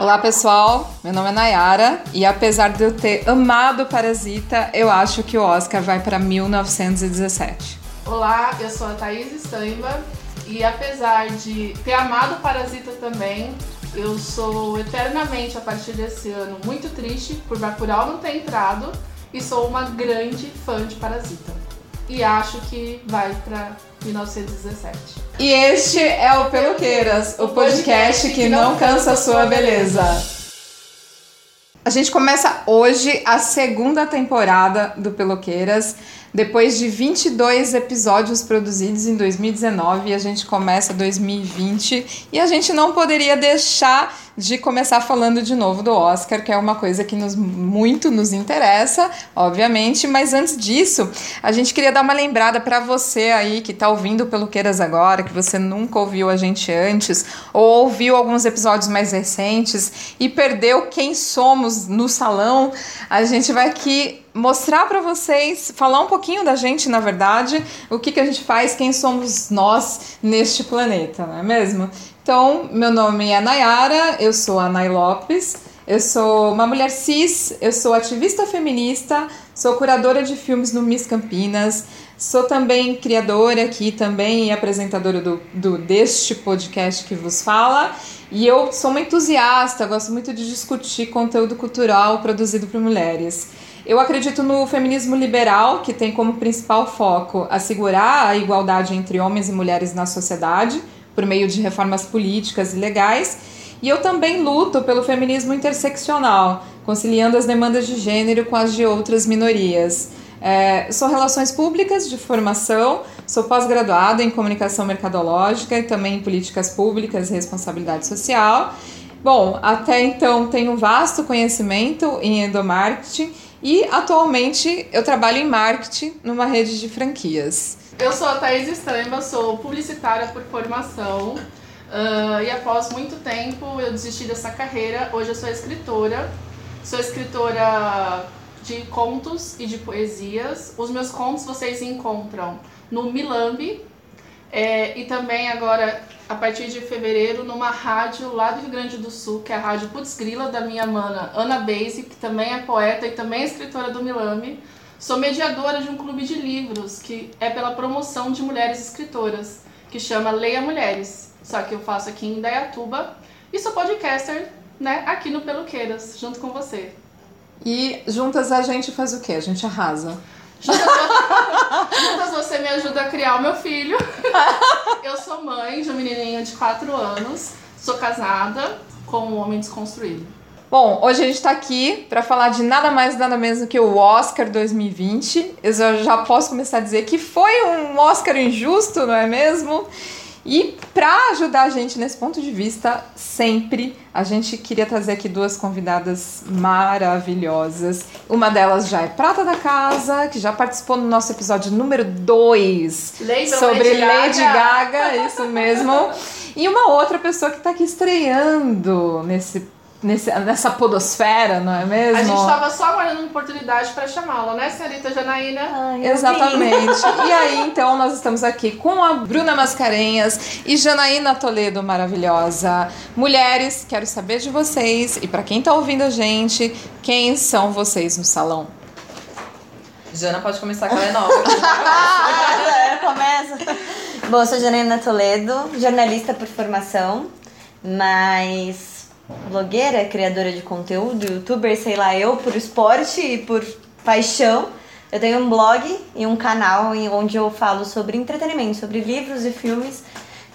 Olá pessoal, meu nome é Nayara e apesar de eu ter amado Parasita, eu acho que o Oscar vai para 1917. Olá, eu sou a Thaís Stamba e apesar de ter amado Parasita também, eu sou eternamente a partir desse ano muito triste por Bacurau não ter entrado e sou uma grande fã de Parasita. E acho que vai para 1917. E este é o Peloqueiras, o podcast que não cansa a sua beleza. A gente começa hoje a segunda temporada do Peloqueiras. Depois de 22 episódios produzidos em 2019, a gente começa 2020 e a gente não poderia deixar de começar falando de novo do Oscar, que é uma coisa que nos, muito nos interessa, obviamente, mas antes disso, a gente queria dar uma lembrada para você aí que está ouvindo pelo Queiras agora, que você nunca ouviu a gente antes, ou ouviu alguns episódios mais recentes e perdeu quem somos no salão, a gente vai aqui mostrar para vocês, falar um pouquinho da gente, na verdade, o que, que a gente faz, quem somos nós neste planeta, não é mesmo? Então, meu nome é Nayara, eu sou a Nay Lopes, eu sou uma mulher cis, eu sou ativista feminista, sou curadora de filmes no Miss Campinas, sou também criadora aqui também e apresentadora do, do deste podcast que vos fala. E eu sou uma entusiasta, gosto muito de discutir conteúdo cultural produzido por mulheres. Eu acredito no feminismo liberal, que tem como principal foco assegurar a igualdade entre homens e mulheres na sociedade por meio de reformas políticas e legais. E eu também luto pelo feminismo interseccional, conciliando as demandas de gênero com as de outras minorias. É, sou relações públicas de formação, sou pós-graduada em comunicação mercadológica e também em políticas públicas e responsabilidade social. Bom, até então tenho um vasto conhecimento em endomarketing e atualmente eu trabalho em marketing numa rede de franquias. Eu sou a Thaís Stamba, sou publicitária por formação. Uh, e após muito tempo eu desisti dessa carreira. Hoje eu sou escritora. Sou escritora de contos e de poesias. Os meus contos vocês encontram no Milambi. É, e também agora, a partir de fevereiro, numa rádio lá do Rio Grande do Sul, que é a Rádio Putz Grila, da minha mana Ana Beise, que também é poeta e também é escritora do Milambi. Sou mediadora de um clube de livros que é pela promoção de mulheres escritoras, que chama Leia Mulheres. Só que eu faço aqui em Dayatuba e sou podcaster, né, aqui no Peluqueiras, junto com você. E juntas a gente faz o quê? A gente arrasa. Juntas, você me ajuda a criar o meu filho. Eu sou mãe de um menininho de 4 anos, sou casada com um homem desconstruído. Bom, hoje a gente está aqui para falar de nada mais nada menos do que o Oscar 2020. Eu já posso começar a dizer que foi um Oscar injusto, não é mesmo? E para ajudar a gente nesse ponto de vista, sempre a gente queria trazer aqui duas convidadas maravilhosas. Uma delas já é prata da casa, que já participou no nosso episódio número 2 sobre Lady, Lady Gaga. Gaga, isso mesmo. E uma outra pessoa que está aqui estreando nesse nesse, nessa podosfera, não é mesmo? A gente estava só aguardando uma oportunidade para chamá-la, né, senhorita Janaína? Ai, Exatamente. e aí, então, nós estamos aqui com a Bruna Mascarenhas e Janaína Toledo, maravilhosa. Mulheres, quero saber de vocês e para quem está ouvindo a gente, quem são vocês no salão? Jana pode começar, que ela é nova. é, começa. Bom, eu sou Janaína Toledo, jornalista por formação, mas blogueira, criadora de conteúdo, youtuber, sei lá, eu por esporte e por paixão. Eu tenho um blog e um canal onde eu falo sobre entretenimento, sobre livros e filmes.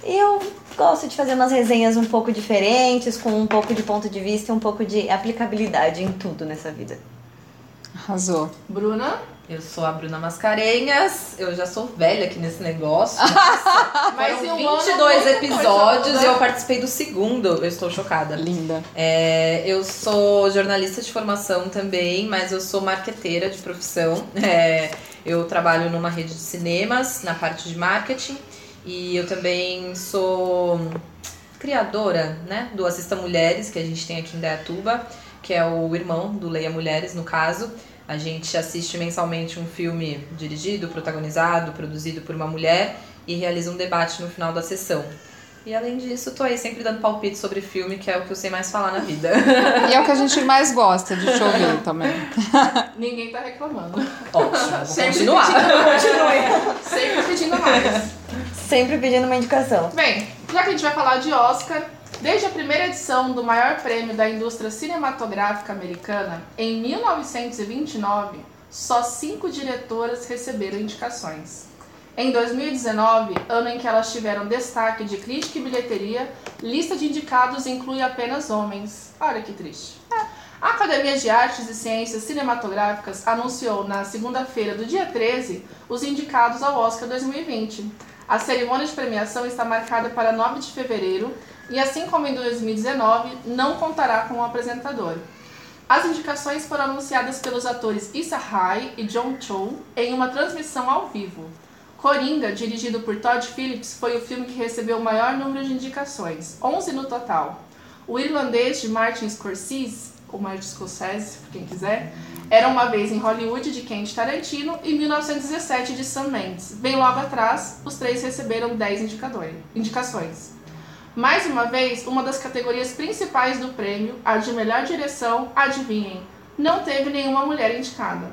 E eu gosto de fazer umas resenhas um pouco diferentes, com um pouco de ponto de vista e um pouco de aplicabilidade em tudo nessa vida. Arrasou. Bruna? Eu sou a Bruna Mascarenhas, eu já sou velha aqui nesse negócio. Mas Foram 22 episódios e eu participei do segundo, eu estou chocada. Linda. É, eu sou jornalista de formação também, mas eu sou marqueteira de profissão. É, eu trabalho numa rede de cinemas, na parte de marketing, e eu também sou criadora né, do Assista Mulheres, que a gente tem aqui em Dayatuba, que é o irmão do Leia Mulheres, no caso. A gente assiste mensalmente um filme dirigido, protagonizado, produzido por uma mulher e realiza um debate no final da sessão. E além disso, tô aí sempre dando palpite sobre filme, que é o que eu sei mais falar na vida. E é o que a gente mais gosta de te ouvir também. Ninguém tá reclamando. Ótimo, Sempre continuar. pedindo, sempre pedindo mais. Sempre pedindo uma indicação. Bem, já que a gente vai falar de Oscar, desde a primeira edição do maior prêmio da indústria cinematográfica americana, em 1929, só cinco diretoras receberam indicações. Em 2019, ano em que elas tiveram destaque de crítica e bilheteria, lista de indicados inclui apenas homens. Olha que triste. A Academia de Artes e Ciências Cinematográficas anunciou na segunda-feira do dia 13 os indicados ao Oscar 2020. A cerimônia de premiação está marcada para 9 de fevereiro e, assim como em 2019, não contará com um apresentador. As indicações foram anunciadas pelos atores Issa Rae e John Cho em uma transmissão ao vivo. Coringa, dirigido por Todd Phillips, foi o filme que recebeu o maior número de indicações, 11 no total. O irlandês de Martin Scorsese, ou Martin Scorsese, quem quiser, era uma vez em Hollywood de Quentin Tarantino e 1917 de Sam Mendes. Bem logo atrás, os três receberam 10 indicadores- indicações. Mais uma vez, uma das categorias principais do prêmio, a de melhor direção, adivinhem, não teve nenhuma mulher indicada.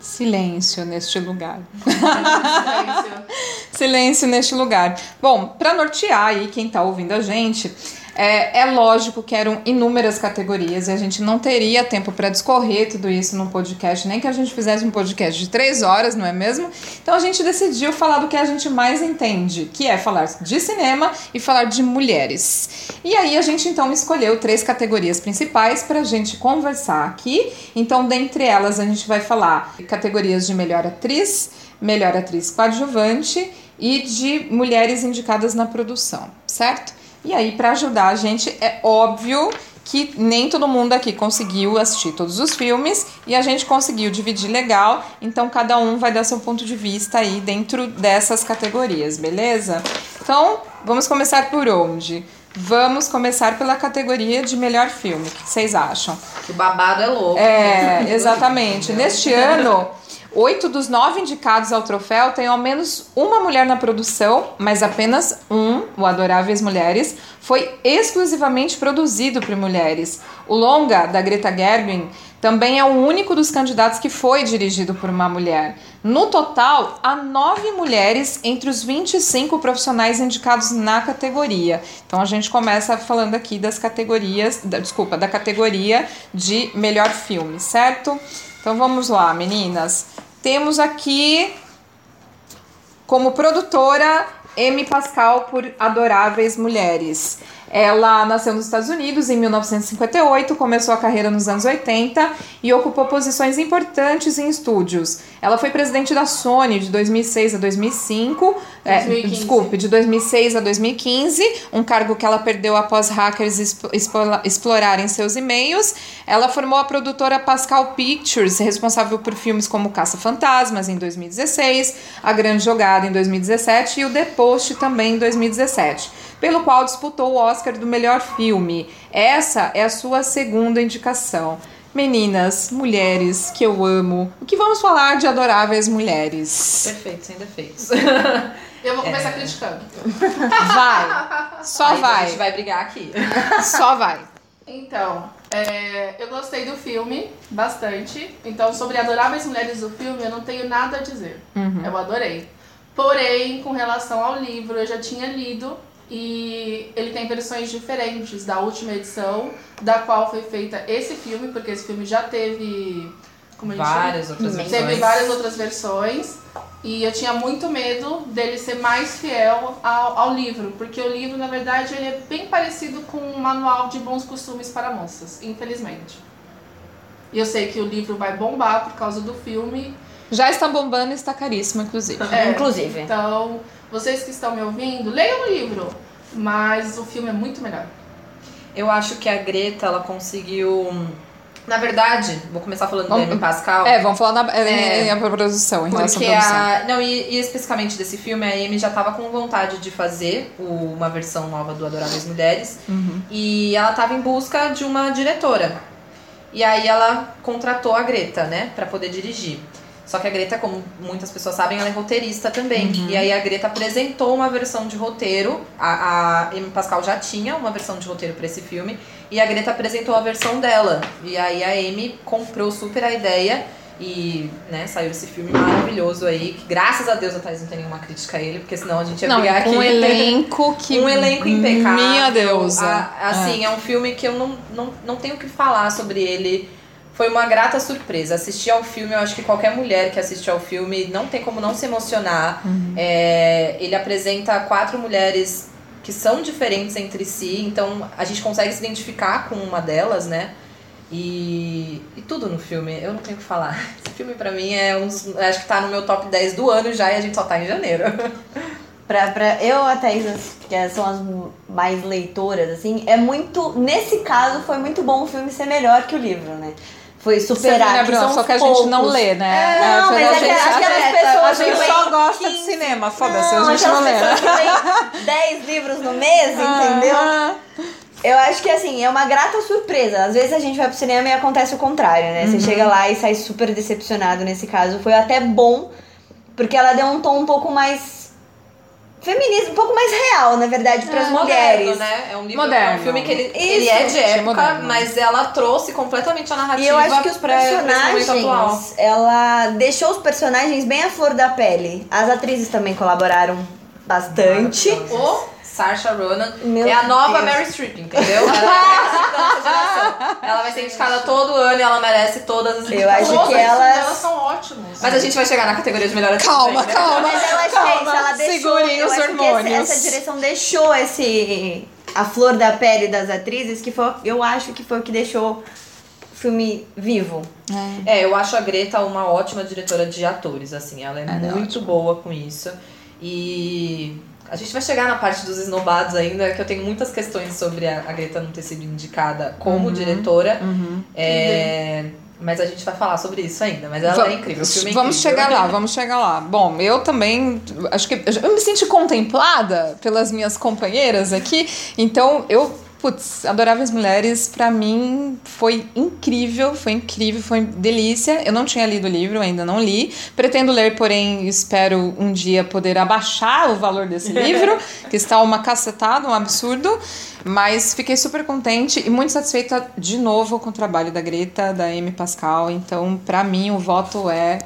Silêncio neste lugar. Silêncio. Silêncio neste lugar. Bom, para nortear aí quem tá ouvindo a gente, é, é lógico que eram inúmeras categorias e a gente não teria tempo para discorrer tudo isso num podcast, nem que a gente fizesse um podcast de três horas, não é mesmo? Então a gente decidiu falar do que a gente mais entende, que é falar de cinema e falar de mulheres. E aí a gente então escolheu três categorias principais para a gente conversar aqui. Então, dentre elas, a gente vai falar categorias de melhor atriz, melhor atriz coadjuvante e de mulheres indicadas na produção, certo? E aí, para ajudar a gente, é óbvio que nem todo mundo aqui conseguiu assistir todos os filmes e a gente conseguiu dividir legal, então cada um vai dar seu ponto de vista aí dentro dessas categorias, beleza? Então, vamos começar por onde? Vamos começar pela categoria de melhor filme. O que vocês acham? Que o babado é louco. É, exatamente. Neste ano, oito dos nove indicados ao troféu têm ao menos uma mulher na produção, mas apenas um, o Adoráveis Mulheres, foi exclusivamente produzido por mulheres. O longa, da Greta Gerwig, também é o único dos candidatos que foi dirigido por uma mulher. No total, há nove mulheres entre os 25 profissionais indicados na categoria. Então a gente começa falando aqui das categorias, da, desculpa, da categoria de melhor filme, certo? Então vamos lá, meninas. Temos aqui como produtora Amy Pascal por Adoráveis Mulheres. Ela nasceu nos Estados Unidos em 1958, começou a carreira nos anos 80 e ocupou posições importantes em estúdios. Ela foi presidente da Sony de 2006 a 2005, é, 2015. desculpe, de 2006 a 2015, um cargo que ela perdeu após hackers explorarem seus e-mails. Ela formou a produtora Pascal Pictures, responsável por filmes como Caça Fantasmas em 2016, A Grande Jogada em 2017 e o The Post também em 2017, pelo qual disputou o Oscar do melhor filme. Essa é a sua segunda indicação. Meninas, mulheres que eu amo, o que vamos falar de adoráveis mulheres? Perfeito, sem defeitos. Eu vou começar criticando. Vai, só Aí A vai, gente vai brigar aqui. só vai. Então, é, eu gostei do filme bastante. Então, sobre Adoráveis Mulheres do filme, eu não tenho nada a dizer. Eu adorei. Porém, com relação ao livro, eu já tinha lido e ele tem versões diferentes da última edição, da qual foi feita esse filme, porque esse filme já teve. Como a gente chama? Várias outras Teve versões. Teve várias outras versões e eu tinha muito medo dele ser mais fiel ao, ao livro, porque o livro, na verdade, ele é bem parecido com um manual de bons costumes para moças, infelizmente. E eu sei que o livro vai bombar por causa do filme. Já está bombando e está caríssimo, inclusive. É, Inclusive. Então, vocês que estão me ouvindo, leiam o livro, mas o filme é muito melhor. Eu acho que a Greta, ela conseguiu. Na verdade, vou começar falando Vamos- da Amy Pascal. É, vamos falar na É. em, em produção, em relação Porque à produção. a. Não, e, e especificamente desse filme, a Amy já tava com vontade de fazer o- uma versão nova do Adoráveis Mulheres. Uhum. E ela tava em busca de uma diretora. E aí ela contratou a Greta, né, pra poder dirigir. Só que a Greta, como muitas pessoas sabem, ela é roteirista também. E aí a Greta apresentou uma versão de roteiro. A, a Amy Pascal já tinha uma versão de roteiro para esse filme. E a Greta apresentou a versão dela. E aí a Amy comprou super a ideia. E né, saiu esse filme maravilhoso aí. Que graças a Deus a Thais não tem nenhuma crítica a ele, porque senão a gente ia Não, brigar com aqui. um elenco que. Um elenco impecável. Minha deusa. A- assim, é. um filme que eu não, não, não tenho o que falar sobre ele. Foi uma grata surpresa. Assistir ao filme, eu acho que qualquer mulher que assiste ao filme não tem como não se emocionar. É, ele apresenta quatro mulheres que são diferentes entre si, então a gente consegue se identificar com uma delas, né? E, e tudo no filme, eu não tenho o que falar. Esse filme pra mim é um acho que tá no meu top 10 do ano já e a gente só tá em janeiro. Pra, pra eu, a Thaís, que são as mais leitoras, assim, é muito. Nesse caso, foi muito bom o filme ser melhor que o livro, né? Foi superar. né, que Bruna? são Só que a gente não poucos. lê, né? É, não, foi mas a é que gente- aquelas a pessoas gente que só gosta de 15. cinema, foda-se, Não, a gente não lê. aquelas pessoas que leem 10 livros no mês, entendeu? Ah, Eu acho que assim, é uma grata surpresa. Às vezes a gente vai pro cinema e acontece o contrário, né? Uhum. Você chega lá e sai super decepcionado nesse caso. Foi até bom, porque ela deu um tom um pouco mais feminista, um pouco mais real, na verdade, para as mulheres. Moderno, né? É um livro, Moderno. é um filme que ele, Isso, ele é de época, moderno. mas ela trouxe completamente a narrativa E eu acho que os personagens, ela deixou os personagens bem à flor da pele. As atrizes também colaboraram bastante. O Saoirse Ronan Meu é a nova Deus. Mary Streep, entendeu? Ela é geração. Ela vai ser indicada todo ano e ela merece todas as Eu acho que elas- delas são ótimos. Mas a gente vai chegar na categoria de melhor atriz Calma, ainda. calma. Mas eu acho que é isso, ela deixou. Segurem os hormônios. essa direção deixou esse. a flor da pele das atrizes, que foi, eu acho que foi o que deixou o filme vivo. É, eu acho a Greta uma ótima diretora de atores, assim, ela é, Ela é muito boa com isso. E a gente vai chegar na parte dos esnobados ainda, que eu tenho muitas questões sobre a, a Greta não ter sido indicada como diretora. É, mas a gente vai falar sobre isso ainda. Mas ela é incrível. O filme é vamos incrível. chegar lá, vamos chegar lá. Bom, eu também acho que eu me senti contemplada pelas minhas companheiras aqui, então eu Putz, Adoráveis Mulheres, pra mim, foi incrível, foi incrível, foi delícia. Eu não tinha lido o livro, ainda não li. Pretendo ler, porém, espero um dia poder abaixar o valor desse livro, que está uma cacetada, um absurdo. Mas fiquei super contente e muito satisfeita de novo com o trabalho da Greta, da Amy Pascal. Então, pra mim, o voto é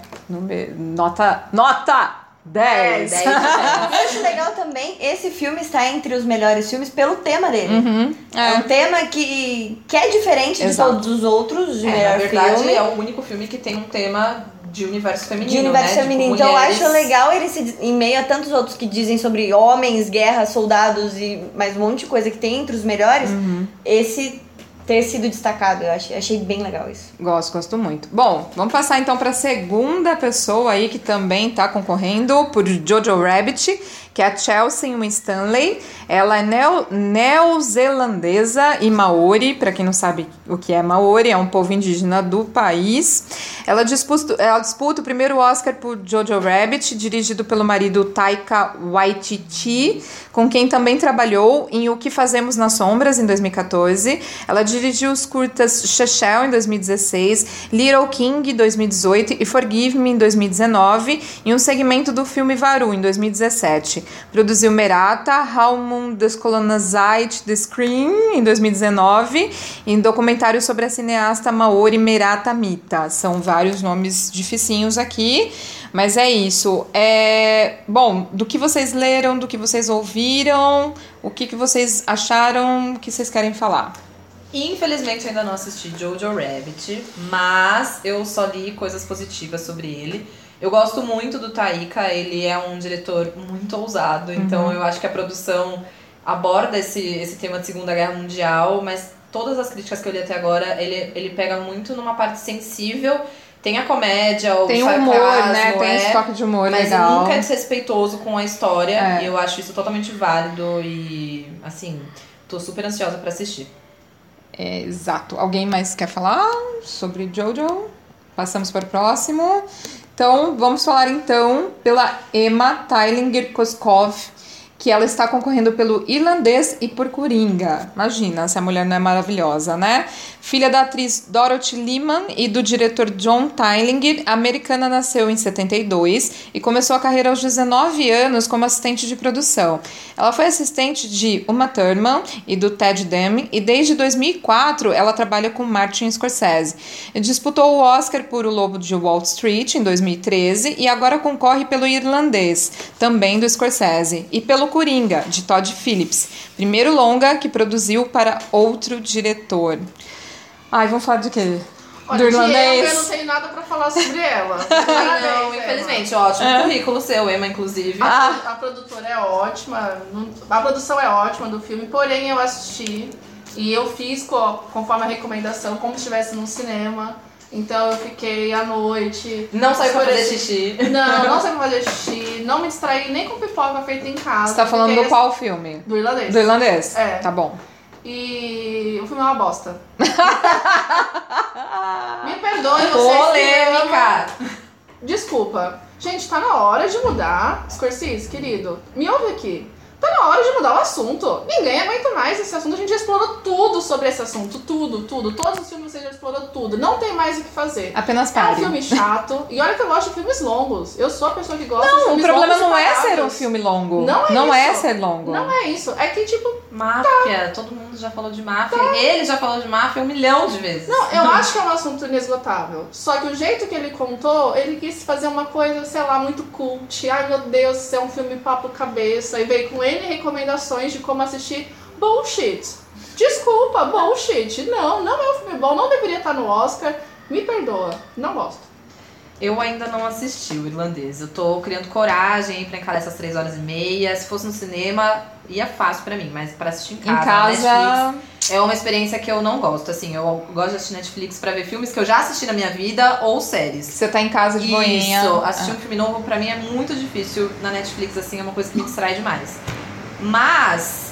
nota, nota 10. 10 de 10. Eu acho legal também, esse filme está entre os melhores filmes pelo tema dele. Uhum, É. é. um tema que, que é diferente de Exato. todos os outros de É, melhor na verdade, filme. é o único filme que tem um tema de universo feminino. de universo né? Tipo, feminino. então eu mulheres- acho legal ele se, em meio a tantos outros que dizem sobre homens, guerra, soldados e mais um monte de coisa que tem entre os melhores, Uhum. esse ter sido destacado. Eu achei, achei bem legal isso. Gosto, gosto muito. Bom, vamos passar então para a segunda pessoa aí que também está concorrendo por Jojo Rabbit, que é a Chelsea Winstanley. Ela é neo, neozelandesa e maori, para quem não sabe o que é maori, é um povo indígena do país. Ela disputa, ela disputa o primeiro Oscar por Jojo Rabbit, dirigido pelo marido Taika Waititi, com quem também trabalhou em O Que Fazemos nas Sombras, em 2014. Ela dirigiu os curtas Shechel, em 2016, Little King, em 2018 e Forgive Me, em 2019, e um segmento do filme Varu, em 2017. Produziu Merata, How Moon Descolonized the Screen, em 2019, e um documentário sobre a cineasta Maori Merata Mita. São vários nomes dificinhos aqui, mas é isso. É, bom, do que vocês leram, do que vocês ouviram, o que, que vocês acharam, o que vocês querem falar? Infelizmente ainda não assisti Jojo Rabbit, mas eu só li coisas positivas sobre ele. Eu gosto muito do Taika, ele é um diretor muito ousado, então eu acho que a produção aborda esse, esse tema de Segunda Guerra Mundial, mas todas as críticas que eu li até agora, ele, ele pega muito numa parte sensível. Tem a comédia, o Tem sarcasmo, humor, né? Tem é, esse toque de humor mas legal. nunca é desrespeitoso com a história. É. E eu acho isso totalmente válido e, assim, tô super ansiosa pra assistir. É, exato. Alguém mais quer falar sobre Jojo? Passamos para o próximo. Então, vamos falar então pela Emma Tylinger Koskov, que ela está concorrendo pelo Irlandês e por Coringa. Imagina, se a mulher não é maravilhosa, né? Filha da atriz Dorothy Lehman e do diretor John Tylinger, a americana nasceu em 72 e começou a carreira aos 19 anos como assistente de produção. Ela foi assistente de Uma Thurman e do Ted Deming e desde 2004 ela trabalha com Martin Scorsese. Disputou o Oscar por O Lobo de Wall Street em 2013 e agora concorre pelo Irlandês, também do Scorsese, e pelo Coringa, de Todd Phillips, primeiro longa que produziu para outro diretor. Ai, vamos falar de quê? Olha, do irlandês? eu não tenho nada pra falar sobre ela. Não, Emma. infelizmente, ótimo É. currículo seu, Emma, inclusive. Ah. A produtora é ótima, não- a produção é ótima do filme, porém eu assisti e eu fiz co- conforme a recomendação, como se estivesse num cinema. Então eu fiquei à noite. Não saiu pra fazer xixi. Não, não sei fazer xixi, não me distraí nem com pipoca feita em casa. Você tá falando do qual filme? assim- Do irlandês. Do irlandês? É. Tá bom. E o filme é uma bosta. Me perdoe vocês. Polêmica! Desculpa. Gente, tá na hora de mudar. Scorsese, querido, me ouve aqui. Tá na hora de mudar o assunto. Ninguém aguenta mais esse assunto. A gente já explorou tudo sobre esse assunto. Tudo, tudo. Todos os filmes você já explorou tudo. Não tem mais o que fazer. Apenas É um filme chato. E olha que eu gosto de filmes longos. Eu sou a pessoa que gosta de Não, o filmes problema longos e não é ser um filme longo. Não é Não é isso. ser longo. Não é isso. É que, tipo, Máfia, todo mundo já falou de máfia. Ele já falou de máfia um milhão de vezes. Não, eu acho que é um assunto inesgotável. Só que o jeito que ele contou, ele quis fazer uma coisa, sei lá, muito cult. Ai meu Deus, isso é um filme papo cabeça. E veio com N recomendações de como assistir bullshit. Desculpa, bullshit. Não, não é um filme bom, não deveria estar no Oscar. Me perdoa, não gosto. Eu ainda não assisti o irlandês. Eu tô criando coragem pra encarar essas três horas e meia. Se fosse no cinema, ia fácil pra mim, mas pra assistir em Em casa, na casa. Netflix, é uma experiência que eu não gosto. Assim, eu gosto de assistir Netflix pra ver filmes que eu já assisti na minha vida ou séries. Você tá em casa de boinha. Isso, assistir um filme novo pra mim é muito difícil na Netflix, assim, é uma coisa que me distrai demais. Mas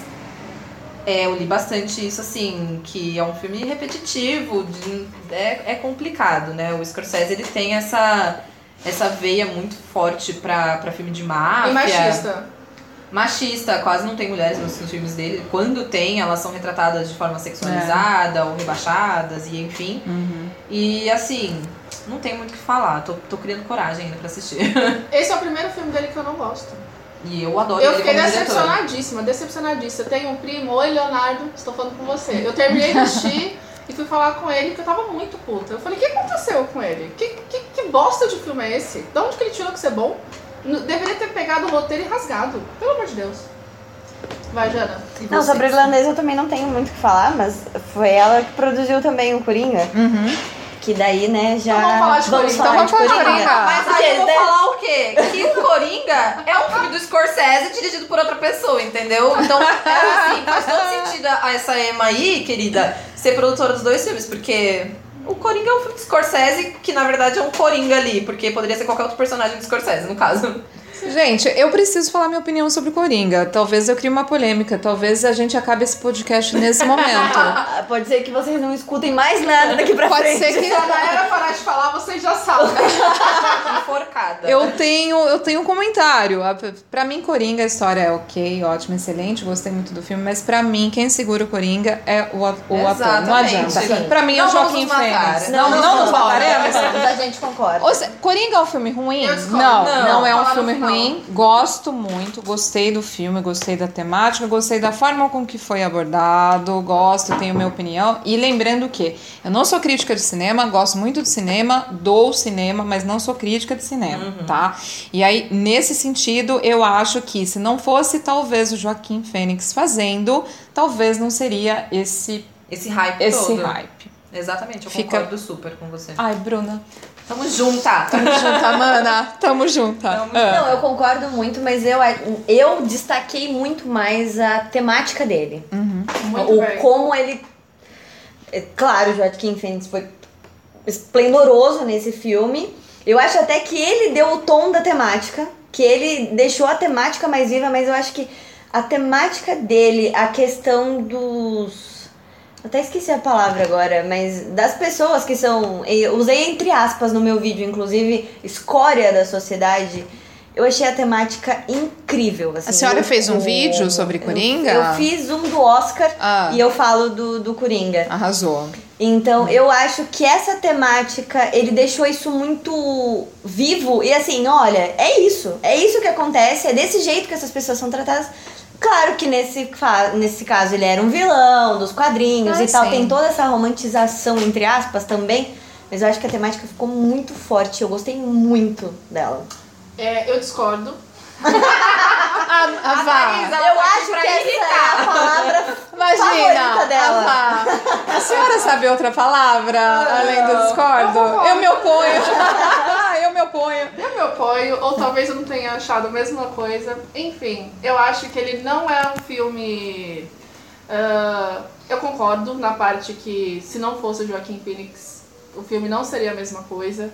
é, eu li bastante isso, assim, que é um filme repetitivo, de- é, é complicado, né? O Scorsese, ele tem essa, essa veia muito forte pra, pra filme de máfia. E machista. Machista, quase não tem mulheres nos, filmes dele. Quando tem, elas são retratadas de forma sexualizada ou rebaixadas, e enfim. Uhum. E assim, não tem muito o que falar, tô, tô criando coragem ainda pra assistir. Esse é o primeiro filme dele que eu não gosto. E eu adoro Eu fiquei decepcionadíssima, decepcionadíssima. Eu tenho um primo, oi Leonardo, estou falando com você. Eu terminei de assistir e fui falar com ele porque eu tava muito puta. Eu falei, o que aconteceu com ele? Que, que, que bosta de filme é esse? De onde que ele tirou que isso é bom? Deveria ter pegado o roteiro e rasgado. Pelo amor de Deus. Vai, Jana. Não, você? sobre o irlandês eu também não tenho muito o que falar, mas foi ela que produziu também o Coringa. Uhum. Que daí, né, já. Então vamos falar de Coringa. Então vamos falar de Coringa. Mas Porque, aí eu vou falar o quê? Que o Coringa é um filme do Scorsese dirigido por outra pessoa, entendeu? Então, é assim, faz todo sentido a essa Emma aí, querida, ser produtora dos dois filmes, porque o Coringa é um filme do Scorsese que, na verdade, é um Coringa ali, porque poderia ser qualquer outro personagem do Scorsese, no caso. Gente, eu preciso falar minha opinião sobre Coringa. Talvez eu crie uma polêmica. Talvez a gente acabe esse podcast nesse momento. Ah, Pode ser que vocês não escutem mais nada daqui pra Pode frente. ser que Se a Naira parar de falar, vocês já sabem. Enforcada. Eu tenho, eu tenho um comentário. Pra mim, Coringa, a história é ok, ótima, excelente, gostei muito do filme, mas pra mim, quem segura o Coringa é o, o ator. Não adianta. Sim. Pra mim é o Não Joaquim. Fênix. Não, Não. A gente concorda. Coringa é um filme ruim? Não, Não. não, é um filme final. Ruim. Gosto muito, gostei do filme, gostei da temática, gostei da forma com que foi abordado, gosto, tenho minha opinião. E lembrando que eu não sou crítica de cinema, gosto muito de cinema, dou cinema, mas não sou crítica de cinema, tá? E aí, nesse sentido, eu acho que se não fosse talvez o Joaquim Fênix fazendo, talvez não seria esse, Esse hype esse todo. hype. Exatamente, eu Fica- concordo super com você. Ai, Bruna, Tamo junta. tamo junta, mana, tamo junta. Tamo Ah. Não, eu concordo muito, mas eu, eu destaquei muito mais a temática dele. Muito o bem. como ele. é, Claro, o Joaquim Phoenix foi esplendoroso nesse filme. Eu acho até que ele deu o tom da temática, que ele deixou a temática mais viva, mas eu acho que a temática dele, a questão dos. Até esqueci a palavra agora, mas das pessoas que são. eu Usei entre aspas no meu vídeo, inclusive, escória da sociedade. Eu achei a temática incrível. Assim, A senhora Eu- fez um eu- vídeo sobre eu- Coringa? Eu, fiz um do Oscar Ah. e eu falo do, do Coringa. Arrasou. Então, eu acho que essa temática, ele deixou isso muito vivo. E assim, olha, é isso. É isso que acontece, é desse jeito que essas pessoas são tratadas. Claro que nesse, nesse caso ele era um vilão dos quadrinhos Ah, e tal. sim. Tem toda essa romantização, entre aspas, também. Mas eu acho que a temática ficou muito forte. Eu gostei muito dela. É, eu discordo. A, a Vá. eu acho que essa é a palavra Imagina, dela. A, Vá. a senhora sabe outra palavra além do discordo? eu. Eu me oponho. eu me oponho. Eu me oponho, ou talvez eu não tenha achado a mesma coisa. Enfim, eu acho que ele não é um filme. ah, eu concordo na parte que se não fosse o Joaquim Phoenix, o filme não seria a mesma coisa.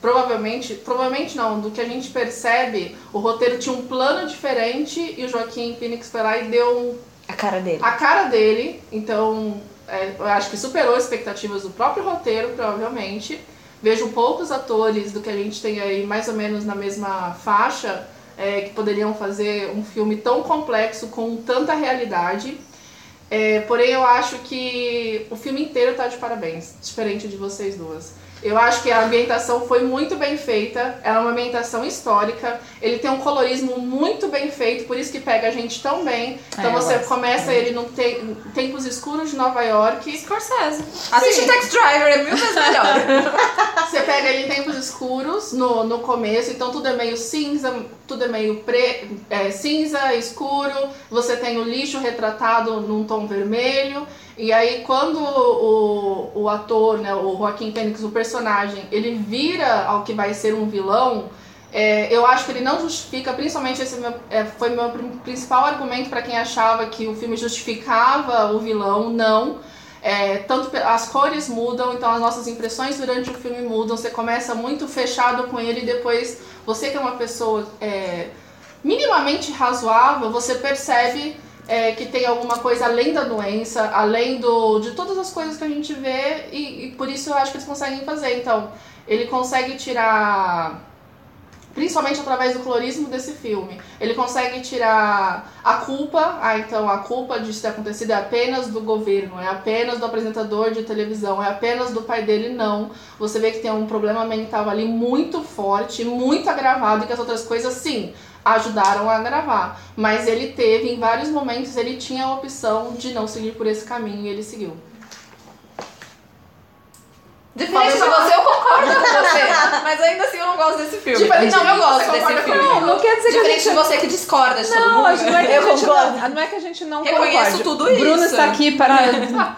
Provavelmente, provavelmente não, do que a gente percebe, o roteiro tinha um plano diferente e o Joaquim Phoenix foi lá e deu um A cara dele. a cara dele, então é, eu acho que superou as expectativas do próprio roteiro, provavelmente. Vejo poucos atores do que a gente tem aí, mais ou menos na mesma faixa, é, que poderiam fazer um filme tão complexo com tanta realidade. É, porém, eu acho que o filme inteiro tá de parabéns, diferente de vocês duas. Eu acho que a ambientação foi muito bem feita, ela é uma ambientação histórica, ele tem um colorismo muito bem feito, por isso que pega a gente tão bem. Então É, você começa ele no te- em tempos escuros de Nova York, Scorsese. Assiste Tax Driver, é mil vezes melhor. Você pega ele em tempos escuros no, no começo, então tudo é meio cinza, tudo é meio pre, é, cinza, escuro. Você tem o lixo retratado num tom vermelho. E aí quando o, o ator, né, o Joaquim Phoenix, o personagem, ele vira ao que vai ser um vilão, é, eu acho que ele não justifica, principalmente esse meu, é, foi meu prin- principal argumento para quem achava que o filme justificava o vilão, não. É, tanto as cores mudam, então as nossas impressões durante o filme mudam. Você começa muito fechado com ele e depois você que é uma pessoa é, minimamente razoável, você percebe é, que tem alguma coisa além da doença, além do, de todas as coisas que a gente vê e, e por isso eu acho que eles conseguem fazer. Então, ele consegue tirar principalmente através do colorismo desse filme. Ele consegue tirar a culpa, ah, então a culpa de ter acontecido é apenas do governo, é apenas do apresentador de televisão, é apenas do pai dele, não. Você vê que tem um problema mental ali muito forte, muito agravado e que as outras coisas, sim, ajudaram a agravar. Mas ele teve, em vários momentos, ele tinha a opção de não seguir por esse caminho e ele seguiu. Diferente de você, eu concordo com você. Mas ainda assim eu não gosto desse filme. Diferente não, de eu gosto desse concorda filme. Não, não quer dizer que Diferente gente... de você que discorda de todo Não, mundo. a gente não é que Eu a gente concordo. não, não é que a gente não Reconheço concorde. tudo Bruno isso. está aqui para,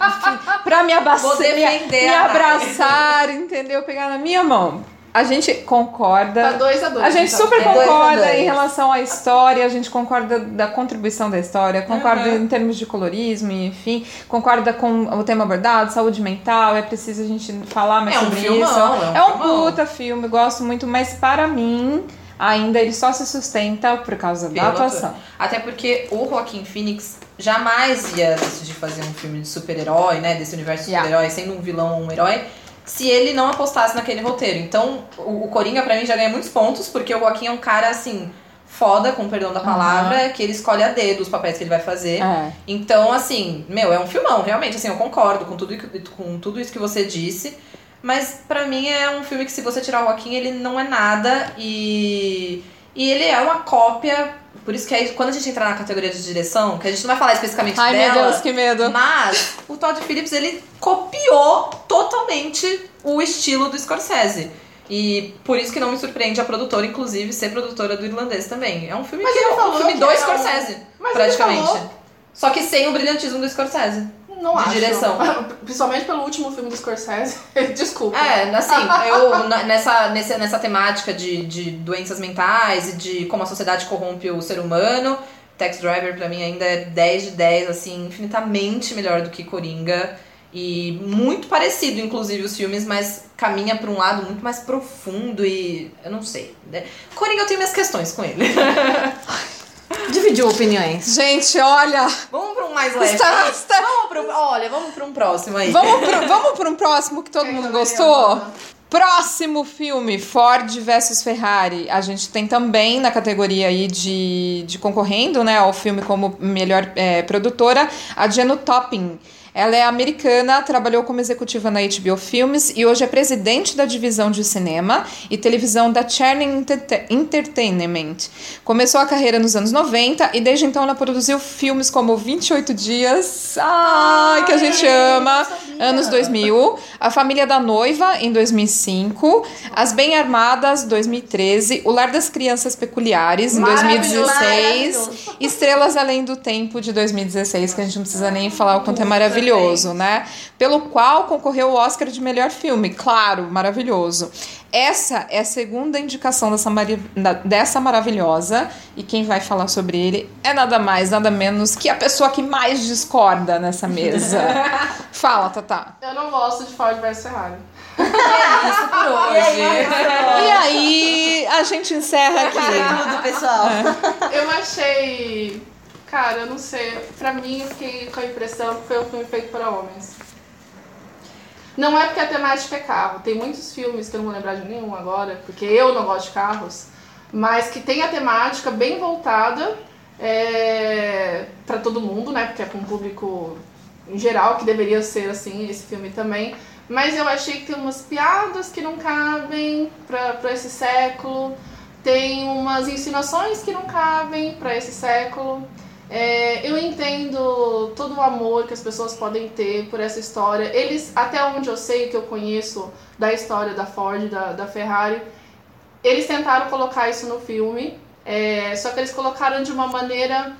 para me abraçar, me, abraçar, entendeu? Pegar na minha mão. A gente concorda. Tá dois a dois. A gente então. super É concorda dois. em relação à história, a gente concorda da contribuição da história, concorda Uhum. em termos de colorismo, enfim, concorda com o tema abordado, saúde mental, é preciso a gente falar mais É um sobre filmão, isso. é um é um filmão. puta filme, gosto muito, mas para mim, ainda ele só se sustenta por causa da atuação. Até de o Joaquim Phoenix jamais ia decidir fazer um filme de super-herói, né? Desse universo de Yeah. super-herói, sendo um vilão ou um herói, se ele não apostasse naquele roteiro. Então, o, o Coringa, pra mim, já ganha muitos pontos, porque o Joaquim é um cara, assim, foda, com perdão da palavra, que ele escolhe a dedo os papéis que ele vai fazer. É. Então, assim, meu, é um filmão, realmente, assim, eu concordo com tudo, com tudo isso que você disse. Mas pra mim é um filme que se você tirar o Joaquim, ele não é nada e e ele é uma cópia, por isso que aí quando a gente entrar na categoria de direção, que a gente não vai falar especificamente Ai, dela, meu Deus, que medo. mas o Todd Phillips ele copiou totalmente o estilo do Scorsese. E por isso que não me surpreende a produtora, inclusive, ser produtora do irlandês também. É um filme Mas que ele é um filme que do um- Scorsese, Mas ele praticamente. falou- Só que sem o brilhantismo do Scorsese. Não de acho. direção. Principalmente pelo último filme do Scorsese. Desculpa. É, assim, eu nessa, nessa, nessa temática de, de doenças mentais e de como a sociedade corrompe o ser humano, Tax Driver pra mim ainda é 10 de 10, assim, infinitamente melhor do que Coringa. E muito parecido, inclusive, os filmes, mas caminha pra um lado muito mais profundo e. Eu não sei. né? Coringa eu tenho minhas questões com ele. Dividiu opiniões. Gente, olha, vamos pra um mais leve. está, está- Vamos pro, olha, vamos pra um próximo aí. Vamos pro, vamos pro um próximo que todo Quem mundo gostou? Próximo filme, Ford versus Ferrari. A gente tem também na categoria aí de, de concorrendo, né, ao filme como melhor é, produtora, a Jeno Topping. Ela é americana, trabalhou como executiva na HBO Filmes e hoje é presidente da divisão de cinema e televisão da Channing Entertainment. Começou a carreira nos anos 90 e desde então ela produziu filmes como 28 Dias, ai, que a gente ama, anos 2000, A Família da Noiva, em 2005, As Bem Armadas, 2013, O Lar das Crianças Peculiares, em 2016, Estrelas Além do Tempo, de 2016, que a gente não precisa nem falar o quanto é maravilhoso maravilhoso, né? Pelo qual concorreu o Oscar de melhor filme. Claro, maravilhoso. Essa é a segunda indicação dessa, dessa maravilhosa. E quem vai falar sobre ele é nada mais, nada menos que a pessoa que mais discorda nessa mesa. Fala, Tatá. Eu não gosto de Ford vs Ferrari. é isso por hoje. E aí, a gente encerra aqui. Tudo, pessoal. Eu achei Cara, eu não sei. Pra mim, eu fiquei com a impressão que foi um filme feito para homens. Não é porque a temática é carro. Tem muitos filmes que eu não vou lembrar de nenhum agora, porque eu não gosto de carros, mas que tem a temática bem voltada é, para todo mundo, né? Porque é para um público em geral, que deveria ser assim, esse filme também. Mas eu achei que tem umas piadas que não cabem para esse século, tem umas insinuações que não cabem para esse século. É, eu entendo todo o amor que as pessoas podem ter por essa história. Eles, até onde eu sei, que eu conheço da história da Ford, da, da Ferrari, eles tentaram colocar isso no filme, é, só que eles colocaram de uma maneira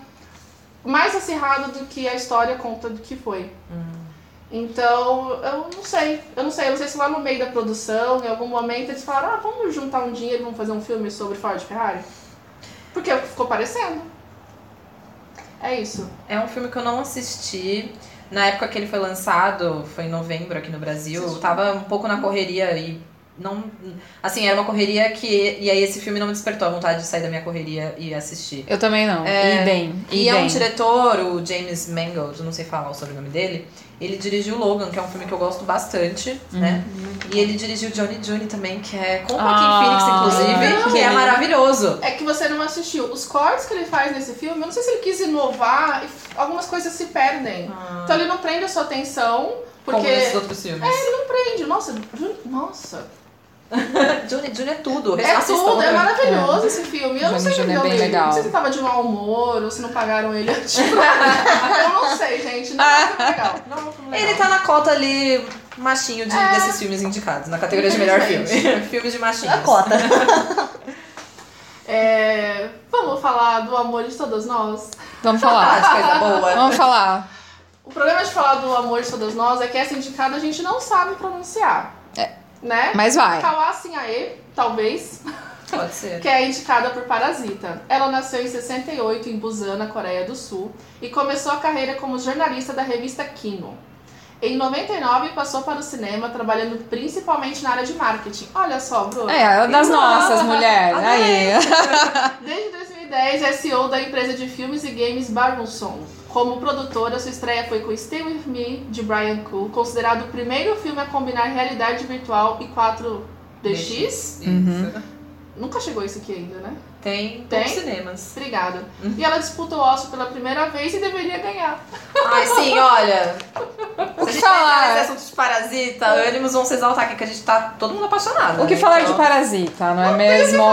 mais acirrada do que a história conta do que foi. Uhum. Então, eu não sei. Eu não sei. Eu não sei se lá no meio da produção, em algum momento, eles falaram: ah, vamos juntar um dinheiro e vamos fazer um filme sobre Ford e Ferrari. Porque ficou parecendo. É isso. É um filme que eu não assisti. Na época que ele foi lançado, foi em novembro aqui no Brasil, eu tava um pouco na correria e não. Assim, era uma correria que. E aí esse filme não me despertou a vontade de sair da minha correria e assistir. Eu também não. É, e bem. E, e é um diretor, o James Mangold, não sei falar o sobrenome dele. Ele dirigiu Logan, que é um filme que eu gosto bastante, uhum. né? E ele dirigiu Johnny Johnny também, que é com o Joaquin ah, Phoenix, inclusive, não. que é maravilhoso. É que você não assistiu. Os cortes que ele faz nesse filme, eu não sei se ele quis inovar, algumas coisas se perdem. Ah. Então ele não prende a sua atenção. Porque... Como nesses outros filmes. É, ele não prende. Nossa, nossa, Johnny, Johnny é tudo. É tudo, é maravilhoso é. esse filme. Eu não sei Johnny é bem legal. Não sei se tava de mau humor ou se não pagaram ele antes. eu não sei, gente. Não é legal. Não, não Ele tá na cota ali machinho de, é. desses filmes indicados, na categoria de melhor filme. Filmes de machinho. A cota. É, vamos falar do amor de todas nós? Vamos falar. de coisa boa. Vamos falar. O problema de falar do amor de todas nós é que essa indicada a gente não sabe pronunciar né? Mas vai. Aê, talvez. Pode ser. que é indicada por Parasita. Ela nasceu em 68 em Busan, na Coreia do Sul, e começou a carreira como jornalista da revista Kino. Em 99 passou para o cinema, trabalhando principalmente na área de marketing. Olha só, Bruno. É, das nossas mulheres. Aí. Desde 2010 é CEO da empresa de filmes e games Barnson. Como produtora, sua estreia foi com Stay With Me, de Brian Cool, considerado o primeiro filme a combinar realidade virtual e 4DX. Uhum. Nunca chegou isso aqui ainda, né? Tem, tem cinemas. Obrigada. Uhum. E ela disputa o Oscar pela primeira vez e deveria ganhar. Ai, sim, olha. O que falar? Esse assunto de parasita, ânimos vão se exaltar aqui, que a gente tá todo mundo apaixonado. O que né? falar então... de parasita, não é não mesmo?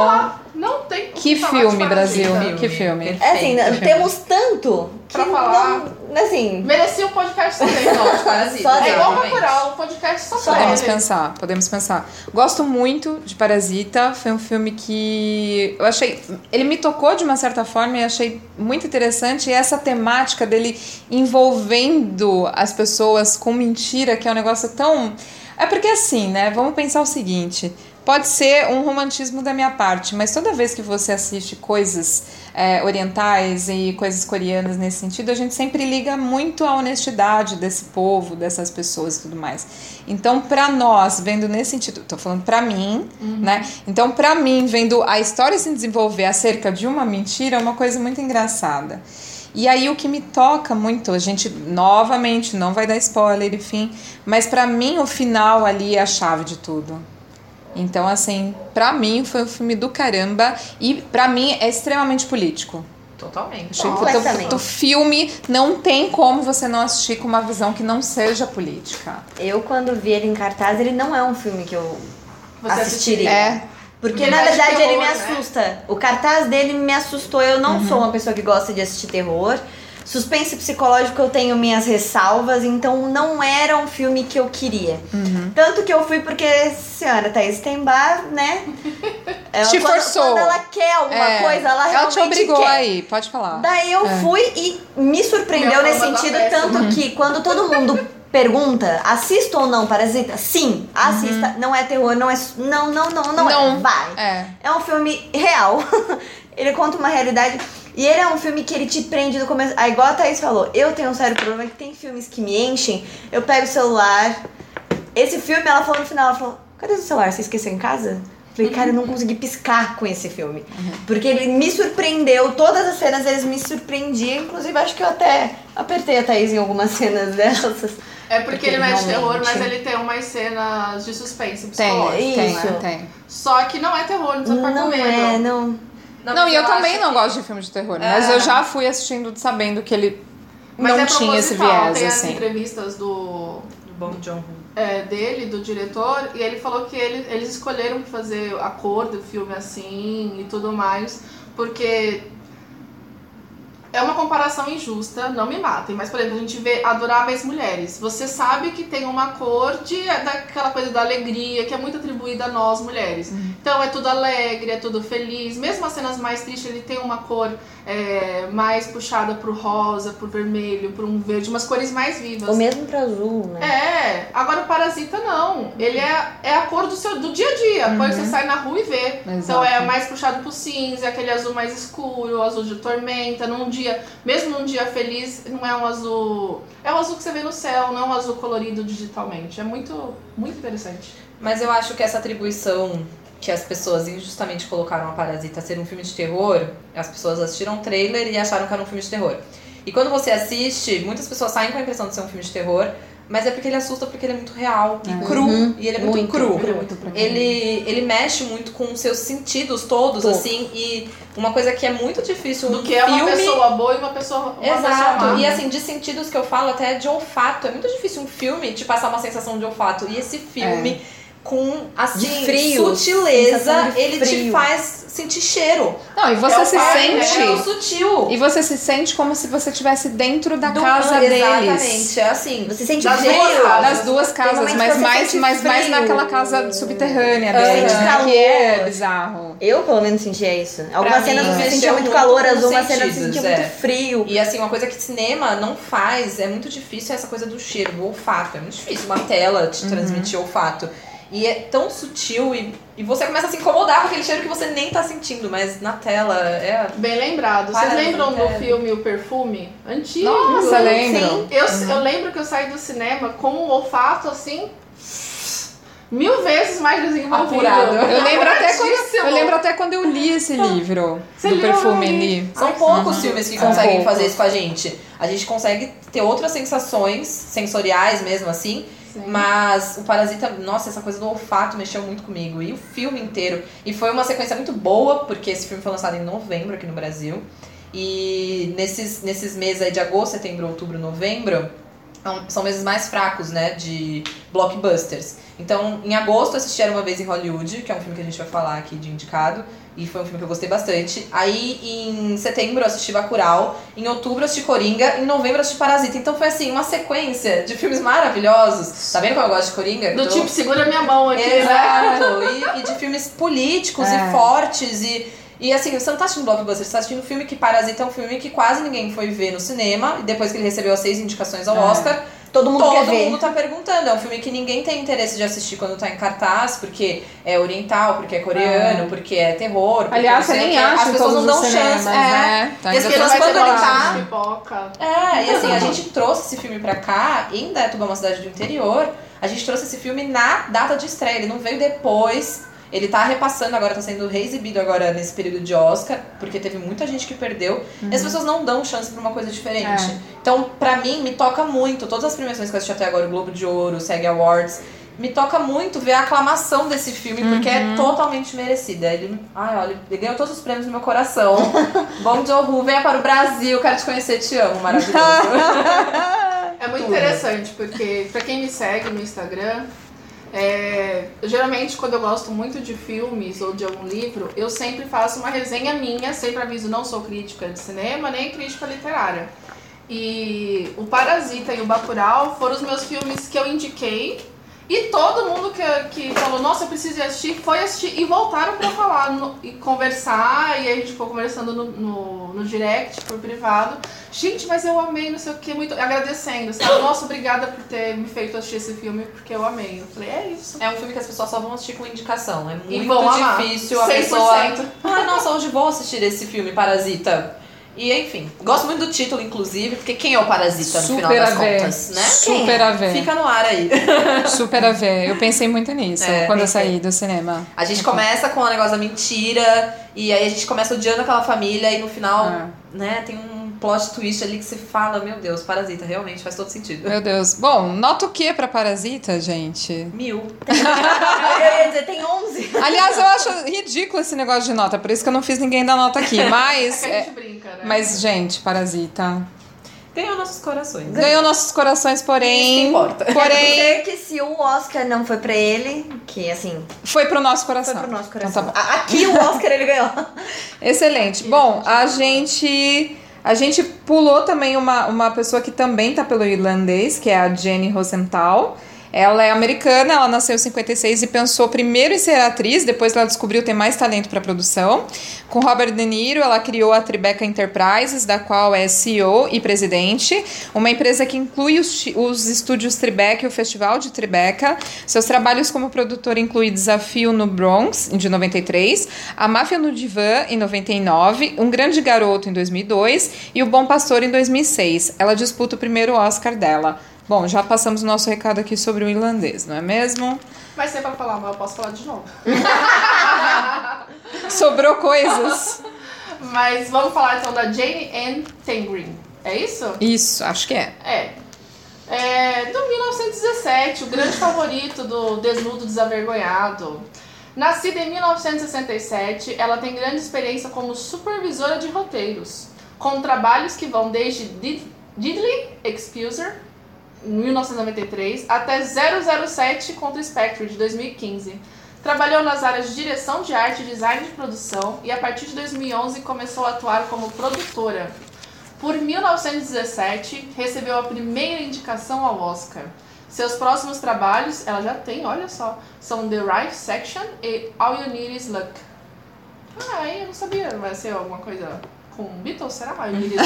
Não tem que filme, Brasil. Que filme. É assim, que temos filme. tanto pra falar. Não, assim. Merecia um podcast também, de Parasita. é igual Bacurau, um podcast só Podemos pensar, podemos pensar. Gosto muito de Parasita. Foi um filme que eu achei. Ele me tocou de uma certa forma e achei muito interessante. E essa temática dele envolvendo as pessoas com mentira, que é um negócio tão. É porque assim, né? Vamos pensar o seguinte. Pode ser um romantismo da minha parte, mas toda vez que você assiste coisas é, orientais e coisas coreanas nesse sentido, a gente sempre liga muito à honestidade desse povo, dessas pessoas e tudo mais. Então, para nós, vendo nesse sentido, tô falando para mim, uhum. né? Então, para mim, vendo a história se desenvolver acerca de uma mentira, é uma coisa muito engraçada. E aí o que me toca muito, a gente novamente não vai dar spoiler, enfim, mas para mim o final ali é a chave de tudo Então, assim, pra mim foi um filme do caramba e pra mim é extremamente político. Totalmente. Completamente. o filme não tem como você não assistir com uma visão que não seja política. Eu, quando vi ele em cartaz, ele não é um filme que eu Você assistiria. É, Porque, Porque na ele é de verdade, ele terror, me né? assusta. O cartaz dele me assustou. Eu não Uhum. sou uma pessoa que gosta de assistir terror. Suspense psicológico eu tenho minhas ressalvas, então não era um filme que eu queria. Uhum. Tanto que eu fui porque a senhora Thaís Tembar, né? Ela, Te quando, forçou. Quando ela quer alguma é. coisa, ela Ela realmente te obrigou quer. aí, pode falar. Daí eu É. fui e me surpreendeu Minha nesse sentido, péssima. tanto que quando todo mundo pergunta, assista ou não Parasita? Sim, assista. Não é terror, não é. Não, não, não, não, é. Não. Vai. É. É um filme real. ele conta uma realidade. E ele é um filme que ele te prende do começo. Aí, igual a Thaís falou, eu tenho um sério problema que tem filmes que me enchem. Eu pego o celular. Esse filme, ela falou no final, ela falou: cadê o celular? Você esqueceu em casa? Falei, cara, eu não consegui piscar com esse filme. Porque ele me surpreendeu, todas as cenas eles me surpreendiam. Inclusive, acho que eu até apertei a Thaís em algumas cenas dessas. É porque ele não é de terror, mas ele tem umas cenas de suspense Tem, psicológico. tem, Isso. tem. Só que não é terror, não precisa ficar com Não medo. é, não. Não, mas e eu, também acho não que- gosto de filme de terror, mas É. eu já fui assistindo sabendo que ele Mas não é tinha esse viés, Tem as assim. entrevistas do, Do Bong Joon-ho. é, dele, do diretor, e ele falou que ele- eles escolheram fazer a cor do filme assim e tudo mais, porque é uma comparação injusta, não me matem, mas por exemplo, a gente vê Adoráveis Mulheres. Você sabe que tem uma cor de, daquela coisa da alegria, que é muito atribuída a nós mulheres. Então é tudo alegre, é tudo feliz. Mesmo as cenas mais tristes, ele tem uma cor é, mais puxada pro rosa, pro vermelho, pro um verde, umas cores mais vivas. Ou mesmo pra azul, né? É, agora o Parasita não. Ele é, é a cor do seu do dia a dia, a cor que você sai na rua e vê. Então é Exato. mais puxado pro cinza, aquele azul mais escuro, o azul de tormenta, num dia, mesmo num dia feliz, não é um azul, é o azul que você vê no céu, não é um azul colorido digitalmente. É muito muito interessante. Mas eu acho que essa atribuição que as pessoas injustamente colocaram a Parasita ser um filme de terror, as pessoas assistiram o trailer e acharam que era um filme de terror. E quando você assiste, muitas pessoas saem com a impressão de ser um filme de terror, mas é porque ele assusta porque ele é muito real e É. cru. Uhum. E ele é muito, Muito, cru. Ele é muito Ele, ele mexe muito com os seus sentidos todos, Todo. assim, e uma coisa que é muito difícil Do um que é uma filme... pessoa boa e uma pessoa uma pessoa Exato. má. E assim, de sentidos que eu falo até de olfato. É muito difícil um filme te passar uma sensação de olfato. E esse filme, com assim, De frio. sutileza, ele te frio. faz sentir cheiro. Não, e você É se pai, É sente. tão sutil. E você se sente como se você estivesse dentro da Do- casa Exatamente. deles. É assim. Você sente Das duas casas. Das duas casas, mas mais, sente mais, naquela casa subterrânea sente né? calor. Que é bizarro. Eu, pelo menos, sentia isso. Algumas cenas você sentia muito muito calor, com os azul, uma cena você sentia é. muito frio. E assim, uma coisa que cinema não faz, é muito difícil essa coisa do cheiro, do olfato. É muito difícil uma tela te transmitir olfato. E é tão sutil e, e você começa a se incomodar com aquele cheiro que você nem tá sentindo, mas na tela é. Bem lembrado. Vocês lembram do é. filme O Perfume? Antigo. Nossa, Sim. lembro. Eu, eu lembro que eu saí do cinema com um olfato assim. Mil vezes mais desenvolvido. Apurado. Eu lembro, até quando, eu lembro até quando eu li esse livro Você do perfume ali. São Ai, poucos uhum. filmes que São conseguem poucos. fazer isso com a gente. A gente consegue ter outras sensações sensoriais mesmo assim. Mas o Parasita, nossa, essa coisa do olfato mexeu muito comigo. E o filme inteiro. E foi uma sequência muito boa, porque esse filme foi lançado em novembro aqui no Brasil. E nesses, nesses meses aí de agosto, setembro, outubro, novembro, são- meses mais fracos, né, de blockbusters. Então, em agosto eu assisti Era Uma Vez em Hollywood, que é um filme que a gente vai falar aqui de indicado. E foi um filme que eu gostei bastante. Aí, em setembro, eu assisti Bacurau. Em outubro, eu assisti Coringa. Em novembro, eu assisti Parasita. Então, foi assim, uma sequência de filmes maravilhosos. Tá vendo como eu gosto de Coringa? Do Tô- tipo, segura minha mão aqui, né? Exato. E, e de filmes políticos É. e fortes. E, e assim, você não tá assistindo blockbuster, você tá assistindo um filme que Parasita é um filme que quase ninguém foi ver no cinema. E depois que ele recebeu as seis indicações ao É. Oscar, Todo mundo todo quer ver. mundo tá perguntando. É um filme que ninguém tem interesse de assistir quando tá em cartaz, porque é oriental, porque é coreano, porque é terror. porque Aliás, não você sei o nem quê. acha As pessoas não dão cinemas, chance. É. né? Tá E as pessoas quando ele tá- pipoca. É, e assim, a gente trouxe esse filme pra cá, em Indaiatuba, uma cidade do interior, a gente trouxe esse filme na data de estreia, ele não veio depois. Ele tá repassando agora, tá sendo reexibido agora nesse período de Oscar, porque teve muita gente que perdeu. E as pessoas não dão chance pra uma coisa diferente. É. Então, pra mim, me toca muito. Todas as premiações que eu assisti até agora, o Globo de Ouro, o SEG Awards, me toca muito ver a aclamação desse filme, porque é totalmente merecida. Ele, ai, olha, ele ganhou todos os prêmios no meu coração. Bom Joe venha para o Brasil, quero te conhecer, te amo, maravilhoso. É muito interessante, porque pra quem me segue no Instagram, é, geralmente quando eu gosto muito de filmes ou de algum livro, eu sempre faço uma resenha minha, sempre aviso, não sou crítica de cinema, nem crítica literária. E o Parasita e o Bacurau foram os meus filmes que eu indiquei e todo mundo que, que falou, nossa, eu preciso assistir, foi assistir e voltaram pra falar no- e conversar. E a gente ficou conversando no, no, no direct, por privado. Gente, mas eu amei, não sei o que, muito. Agradecendo, sabe? Nossa, obrigada por ter me feito assistir esse filme, porque eu amei. Eu falei, é isso. É um filme que as pessoas só vão assistir com indicação. É muito vão amar. difícil a 100%. pessoa. Ah, nossa, hoje vou assistir esse filme, Parasita. E enfim, gosto muito do título, inclusive, porque quem é o Parasita no final Super das contas, né? Super a ver. Fica no ar aí. Super a ver. Eu pensei muito nisso É, quando eu saí do cinema. A gente começa com o negócio da mentira, e aí a gente começa odiando aquela família, e no final, É. né, tem um plot twist ali que você fala, meu Deus, Parasita, realmente faz todo sentido. Meu Deus. Bom, nota o que pra Parasita, gente? Mil. Eu ia dizer, tem 11. Aliás, eu acho ridículo esse negócio de nota, por isso que eu não fiz ninguém dar nota aqui. Mas, É que a é, gente brinca, né? mas gente, Parasita. Ganhou nossos corações. Ganhou nossos corações, porém. Isso importa. Porém, Dizer que se o Oscar não foi pra ele, que assim, foi pro nosso coração. foi pro nosso Então coração. tá bom. A- Aqui o Oscar ele ganhou. Excelente. Bom, a gente. A gente pulou também uma, uma pessoa que também tá pelo irlandês, que é a Jenny Rosenthal. Ela é americana, ela nasceu em 56 e pensou primeiro em ser atriz, depois ela descobriu ter mais talento para produção. Com Robert De Niro, ela criou a Tribeca Enterprises, da qual é CEO e presidente, uma empresa que inclui os, os estúdios Tribeca e o Festival de Tribeca. Seus trabalhos como produtora incluem Desafio no Bronx, de 93, A Máfia no Divã, em 99, Um Grande Garoto, em 2002 e O Bom Pastor, em 2006. Ela disputa o primeiro Oscar dela. Bom, já passamos o nosso recado aqui sobre o irlandês, não é mesmo? Mas se é pra falar mal, eu posso falar de novo. Sobrou coisas. Mas vamos falar então da Jane Ann Tangring. É isso? Isso, acho que é. É. É, do 1917, o grande favorito do Desnudo Desavergonhado. Nascida em 1967, ela tem grande experiência como supervisora de roteiros, com trabalhos que vão desde Did- Diddley Excuser, 1993, até 007 contra Spectre, de 2015. Trabalhou nas áreas de direção de arte design de produção e a partir de 2011 começou a atuar como produtora. Por 1917, recebeu a primeira indicação ao Oscar. Seus próximos trabalhos, ela já tem, olha só, são The Right Section e All You Need Is Luck. Ah, eu não sabia, vai ser alguma coisa com Beatles, será? Is Luck?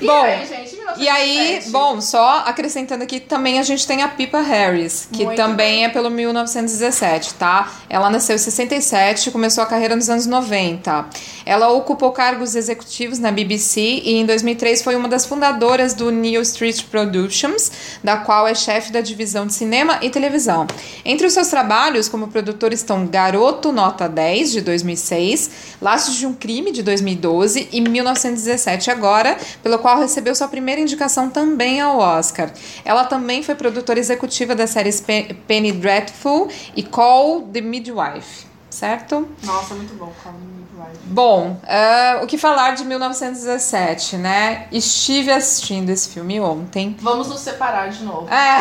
e Bom, aí, gente, 1917? E aí, bom, só acrescentando aqui, também a gente tem a Pipa Harris, que Muito também bem. é pelo 1917, tá? Ela nasceu em 67 e começou a carreira nos anos 90. Ela ocupou cargos executivos na BBC e em 2003 foi uma das fundadoras do New Street Productions, da qual é chefe da divisão de cinema e televisão. Entre os seus trabalhos como produtora estão Garoto Nota 10, de 2006, Laços de um Crime, de 2012 e 1917 agora, pelo qual recebeu sua primeira indicação também ao Oscar. Ela também foi produtora executiva das séries Pe- Penny Dreadful e Call the Midwife, certo? Nossa, muito bom. Call. Bom, ah, o que falar de 1917, né? Estive assistindo esse filme ontem. Vamos nos separar de novo. É.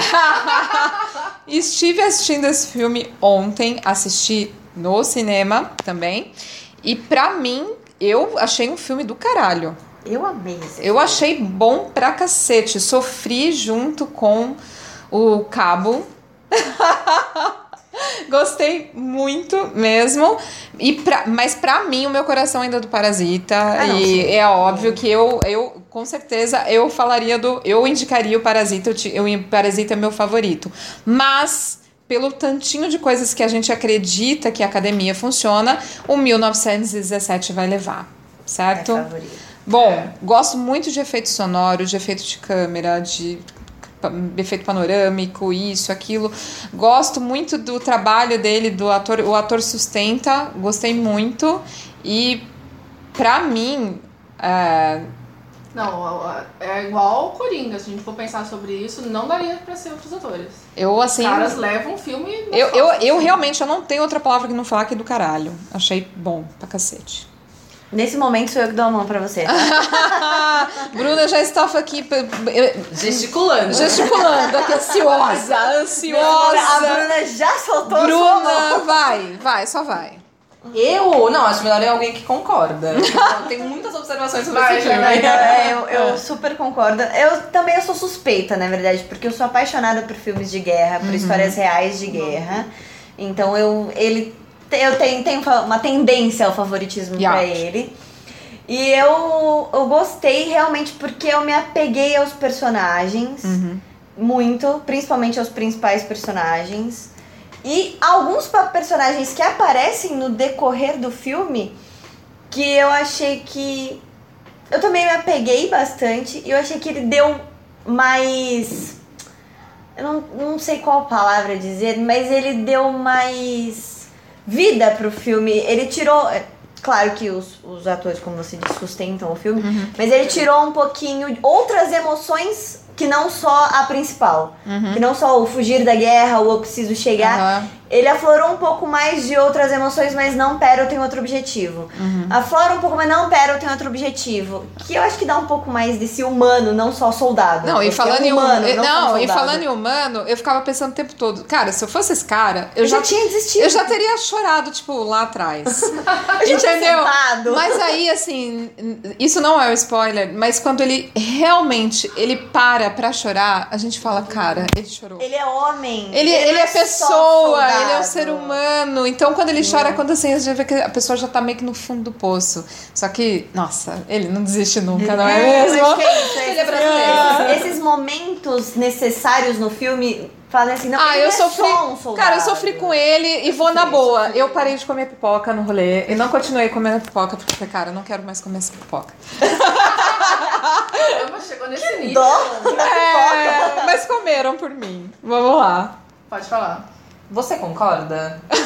Estive assistindo esse filme ontem, assisti no cinema também. E pra mim, eu achei um filme do caralho. Eu amei esse Eu achei bom pra cacete. Sofri junto com o Cabo. Gostei muito mesmo. E pra, mas pra mim, o meu coração ainda é do Parasita. Ah, não, e sim. é óbvio que eu, eu, com certeza, eu falaria do. Eu indicaria o Parasita. Eu, o Parasita é meu favorito. Mas. Pelo tantinho de coisas que a gente acredita que a academia funciona, o 1917 vai levar, é certo? favorito. Bom, gosto muito de efeito sonoro, de efeito de câmera, de efeito panorâmico, isso, aquilo. Gosto muito do trabalho dele, do ator, o ator sustenta, gostei muito. E pra mim, é, Não, é igual o Coringa. Se a gente for pensar sobre isso, não daria pra ser outros atores. Eu, assim. Os caras levam o filme. Eu, eu, costas, eu assim. realmente eu não tenho outra palavra que não falar que do caralho. Achei bom pra cacete. Nesse momento sou eu que dou a mão pra você. tá? Bruna já estava aqui Gesticulando. gesticulando, aqui ansiosa, A ansiosa. Bruna já soltou a sua mão. Bruna, vai, vai, só vai. Eu, não, acho melhor é alguém que concorda. Eu tenho muitas observações sobre Vai, esse filme. vai, É, eu, eu super concordo. Eu também eu sou suspeita, na verdade, porque eu sou apaixonada por filmes de guerra, por histórias reais de guerra. Então eu ele eu tenho, tenho uma tendência ao favoritismo Yeah. pra ele. E eu, eu gostei realmente porque eu me apeguei aos personagens muito, principalmente aos principais personagens. E alguns personagens que aparecem no decorrer do filme que eu achei que. Eu também me apeguei bastante e eu achei que ele deu mais. Eu não, não sei qual palavra dizer, mas ele deu mais vida pro filme. Ele tirou. é, Claro que os, os atores, como você disse, sustentam o filme, mas ele tirou um pouquinho outras emoções que não só a principal. Que não só o fugir da guerra, ou eu preciso chegar. Aham. Ele aflorou um pouco mais de outras emoções, mas não, pera, eu tenho outro objetivo. Aflora um pouco, mas não, pera, eu tenho outro objetivo. Que eu acho que dá um pouco mais desse humano, não só soldado. Não, e falando, é em humano, humano, não, só e falando em humano, eu ficava pensando o tempo todo, cara, se eu fosse esse cara, eu, Eu já tinha desistido. Eu já teria chorado, tipo, lá atrás. Já Entendeu? Mas aí, assim, isso não é um spoiler, mas quando ele realmente ele para pra chorar, a gente fala, cara, ele chorou. Ele é homem. Ele, ele, não é só pessoa, ele é um ser humano. Então, quando ele chora, quando assim, a gente vê que a pessoa já tá meio que no fundo do poço. Só que, nossa, ele não desiste nunca, não é eu mesmo? que é é Ele é esses- brasileiro. Esses momentos necessários no filme fazem assim, não, Ah, ele eu é sofri. só um cara, eu sofri com ele e vou na boa. Eu parei de comer pipoca no rolê e não continuei comendo pipoca porque, cara, eu não quero mais comer essa pipoca. Caramba, chegou nesse nível. Dó. É, mas comeram por mim. Vamos lá. Pode falar. Você concorda? Ai,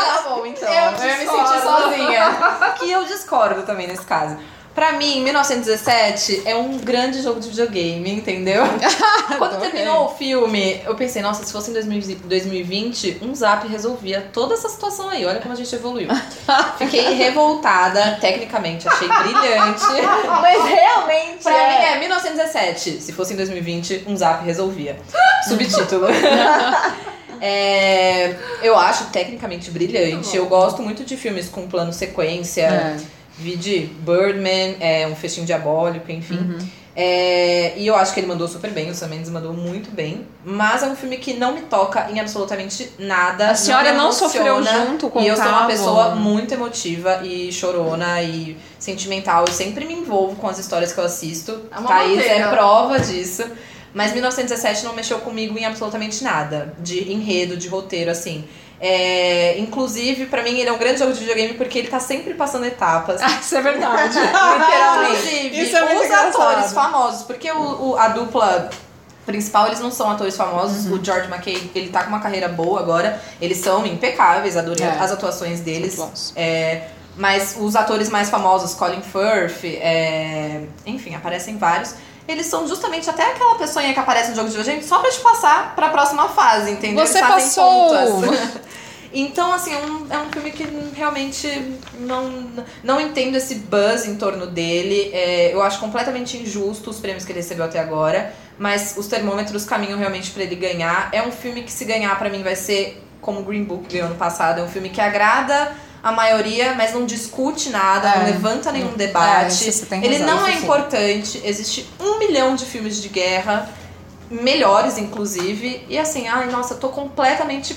tá bom, então. Eu ia me discordo. sentir sozinha. Que eu discordo também nesse caso. Pra mim, 1917 é um grande jogo de videogame, entendeu? Quando terminou o filme, eu pensei, nossa, se fosse em 2020, um zap resolvia toda essa situação aí. Olha como a gente evoluiu. Fiquei revoltada, tecnicamente, achei brilhante. Mas realmente Pra é. mim é 1917. Se fosse em 2020, um zap resolvia. Subtítulo. É, eu acho tecnicamente brilhante. Eu gosto muito de filmes com plano sequência. É. Vi de Birdman, é, um festim diabólico, enfim. Uhum. É, e eu acho que ele mandou super bem, o Sam Mendes mandou muito bem. Mas é um filme que não me toca em absolutamente nada. A senhora me não sofreu junto com E eu o sou uma pessoa muito emotiva e chorona e sentimental. Eu sempre me envolvo com as histórias que eu assisto. É Thaís é prova disso. Mas 1917 não mexeu comigo em absolutamente nada. De enredo, de roteiro, assim. É, inclusive, pra mim, ele é um grande jogo de videogame porque ele tá sempre passando etapas. Ah, isso é verdade. Inclusive, Isso é muito os engraçado. atores famosos, porque o, o- a dupla principal, eles não são atores famosos. Uhum. O George McKay, ele tá com uma carreira boa agora. Eles são impecáveis, adorei É. as atuações deles. É, mas os atores mais famosos, Colin Firth, é, enfim, aparecem vários. Eles são justamente até aquela pessoinha que aparece no jogo de videogame só pra te passar pra próxima fase, entendeu? Você passou! Então, assim, é um, é um filme que realmente não, não entendo esse buzz em torno dele. É, eu acho completamente injusto os prêmios que ele recebeu até agora. Mas os termômetros caminham realmente pra ele ganhar. É um filme que, se ganhar, pra mim, vai ser como Green Book ganhou ano passado. É um filme que agrada a maioria, mas não discute nada, É. não levanta nenhum É, debate. tem ele razão, não é sim. importante. Existe um milhão de filmes de guerra, melhores, inclusive. E assim, ai, nossa, tô completamente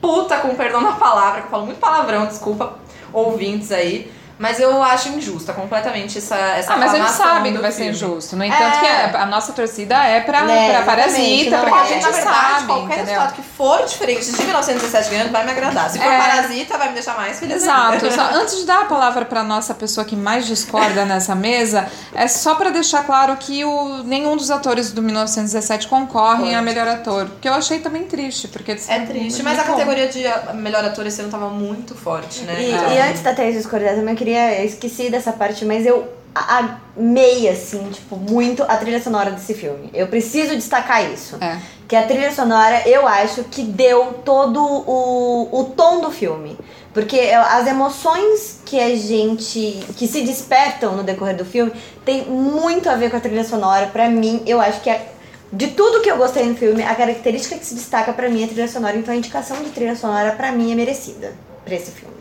puta com perdão na palavra, que eu falo muito palavrão, desculpa, ouvintes aí. Mas eu acho injusta completamente essa essa Ah, mas a gente sabe que vai ser injusto. No entanto, É. que a, a nossa torcida é pra, É, pra Parasita, não pra é. que a Pode, gente na verdade, sabe, qualquer entendeu? resultado que for diferente de 1917 ganhando vai me agradar. Se for É. Parasita, vai me deixar mais feliz. Exato. ainda. Só antes de dar a palavra pra nossa pessoa que mais discorda nessa mesa, é só pra deixar claro que o, nenhum dos atores do 1917 concorrem Pode. a melhor ator. Que eu achei também triste, porque É triste, mas a categoria de melhor ator esse ano tava muito forte, né? E, Então, e antes da Thaís discordar também, eu queria. Eu esqueci dessa parte, mas eu amei, assim, tipo, muito a trilha sonora desse filme. Eu preciso destacar isso. É. Que a trilha sonora, eu acho que deu todo o, o tom do filme. Porque as emoções que a gente. que se despertam no decorrer do filme tem muito a ver com a trilha sonora. Pra mim, eu acho que é. De tudo que eu gostei no filme, a característica que se destaca pra mim é a trilha sonora. Então a indicação de trilha sonora, pra mim, é merecida pra esse filme.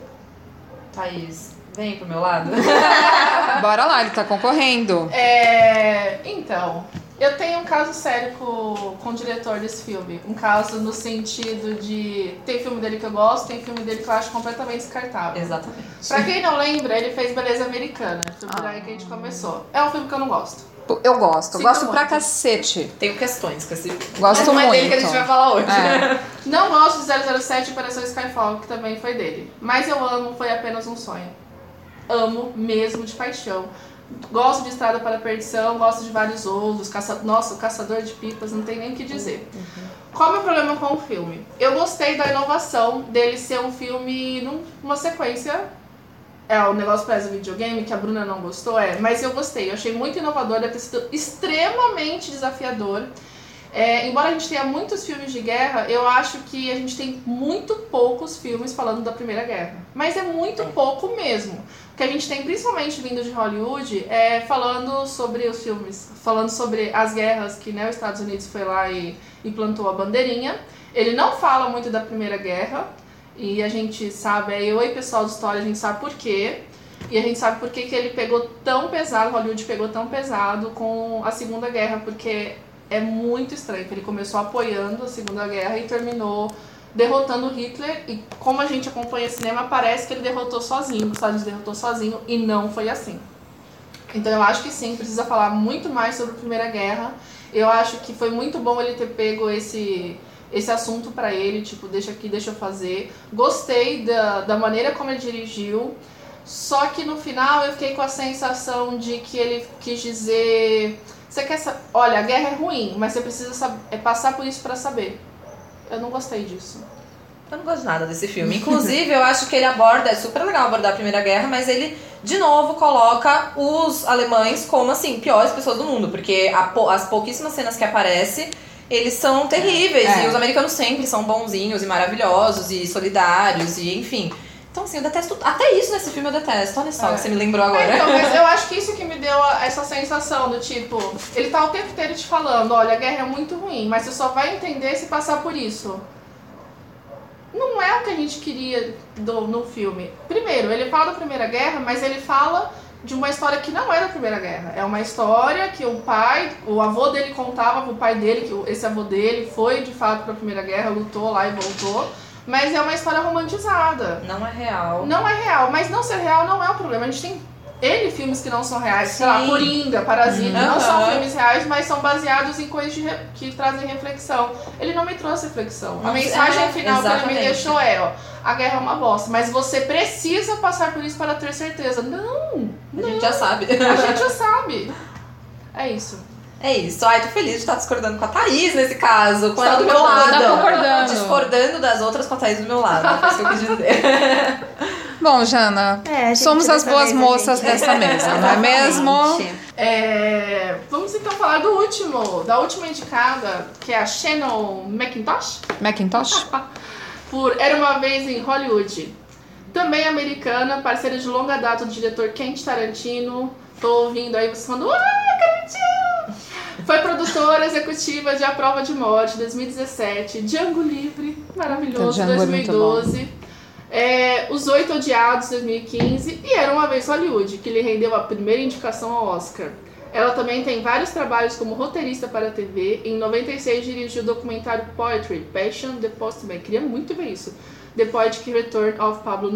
Thaís, vem pro meu lado. Bora lá, ele tá concorrendo. É, então, eu tenho um caso sério com, com o diretor desse filme. Um caso no sentido de. Tem filme dele que eu gosto, tem filme dele que eu acho completamente descartável. Exatamente. Pra quem não lembra, ele fez Beleza Americana. Foi por aí que a gente começou. É um filme que eu não gosto. Eu gosto, gosto pra muito. cacete. Tenho questões com esse Gosto Mas não é dele muito. que a gente vai falar hoje. É. Não gosto de 007 e Operação Skyfall, que também foi dele. Mas eu amo Foi Apenas um Sonho. Amo mesmo de paixão. Gosto de Estrada para a Perdição, gosto de vários outros. Caça... Nossa, Caçador de Pipas, não tem nem o que dizer. Qual é o meu problema com o filme? Eu gostei da inovação dele ser um filme num- numa sequência. É, o negócio parece videogame, que a Bruna não gostou, é. Mas eu gostei, eu achei muito inovador, deve ter sido extremamente desafiador. É, embora a gente tenha muitos filmes de guerra, eu acho que a gente tem muito poucos filmes falando da Primeira Guerra. Mas é muito pouco mesmo. Que a gente tem, principalmente vindo de Hollywood, é falando sobre os filmes, falando sobre as guerras que né, os Estados Unidos foi lá e, e plantou a bandeirinha. Ele não fala muito da Primeira Guerra, e a gente sabe, é eu e pessoal de história, a gente sabe por quê. E a gente sabe por que, que ele pegou tão pesado, Hollywood pegou tão pesado com a Segunda Guerra, porque é muito estranho ele começou apoiando a Segunda Guerra e terminou derrotando Hitler. E como a gente acompanha cinema, parece que ele derrotou sozinho, Estados Unidos derrotou sozinho, e não foi assim. Então eu acho que sim, precisa falar muito mais sobre a Primeira Guerra. Eu acho que foi muito bom ele ter pego esse, esse assunto pra ele, tipo, deixa aqui, deixa eu fazer. Gostei da, da maneira como ele dirigiu. Só que no final eu fiquei com a sensação de que ele quis dizer. Você quer saber. Olha, a guerra é ruim, mas você precisa sab- é passar por isso pra saber. Eu não gostei disso. Eu não gosto de nada desse filme. Inclusive, eu acho que ele aborda, é super legal abordar a Primeira Guerra, mas ele, de novo, coloca os alemães como, assim, piores pessoas do mundo. Porque as pouquíssimas cenas que aparece, eles são terríveis. É. E os americanos sempre são bonzinhos e maravilhosos e solidários e, enfim. Então, assim, eu detesto. Até isso nesse filme eu detesto. Olha só, É. que você me lembrou agora. É, então, mas eu acho que isso que me deu essa sensação do tipo, ele tá o tempo inteiro te falando, olha, a guerra é muito ruim, mas você só vai entender se passar por isso. Não é o que a gente queria do, no filme. Primeiro, ele fala da Primeira Guerra, mas ele fala de uma história que não é da Primeira Guerra. É uma história que o pai, o avô dele contava pro pai dele, que esse avô dele foi de fato pra Primeira Guerra, lutou lá e voltou. Mas é uma história romantizada. Não é real. Não é real, mas não ser real não é o problema. A gente tem N filmes que não são reais, sei lá, Sim. Coringa, Parasita, não Aham. são filmes reais, mas são baseados em coisas re- que trazem reflexão. Ele não me trouxe reflexão. A Não, mensagem é, final que ele me exatamente. deixou é, ó, a guerra é uma bosta, mas você precisa passar por isso para ter certeza. Não, A gente já sabe. a gente já sabe. É isso. É isso. Ai, tô feliz de estar discordando com a Thaís nesse caso. Com Tá ela do meu concordando, lado. tá concordando. Discordando das outras com a Thaís do meu lado. Foi isso que eu quis dizer. Bom, Jana, É, somos as boas vez a moças gente- dessa mesa, não é mesmo? É, vamos então falar do último, da última indicada, que é a Shannon McIntosh. Macintosh? por Era Uma Vez em Hollywood. Também americana, parceira de longa data do diretor Quentin Tarantino. Tô ouvindo aí você falando, ai, Tarantino! Foi produtora executiva de A Prova de Morte, 2017. Django Livre, maravilhoso, Django é muito 2012. É, Os Oito Odiados, 2015. E Era Uma Vez Hollywood, que lhe rendeu a primeira indicação ao Oscar. Ela também tem vários trabalhos como roteirista para a TV. Em 96 dirigiu o documentário Poetry, Passion, The Postman. Queria muito ver isso. The Poetic Return of Pablo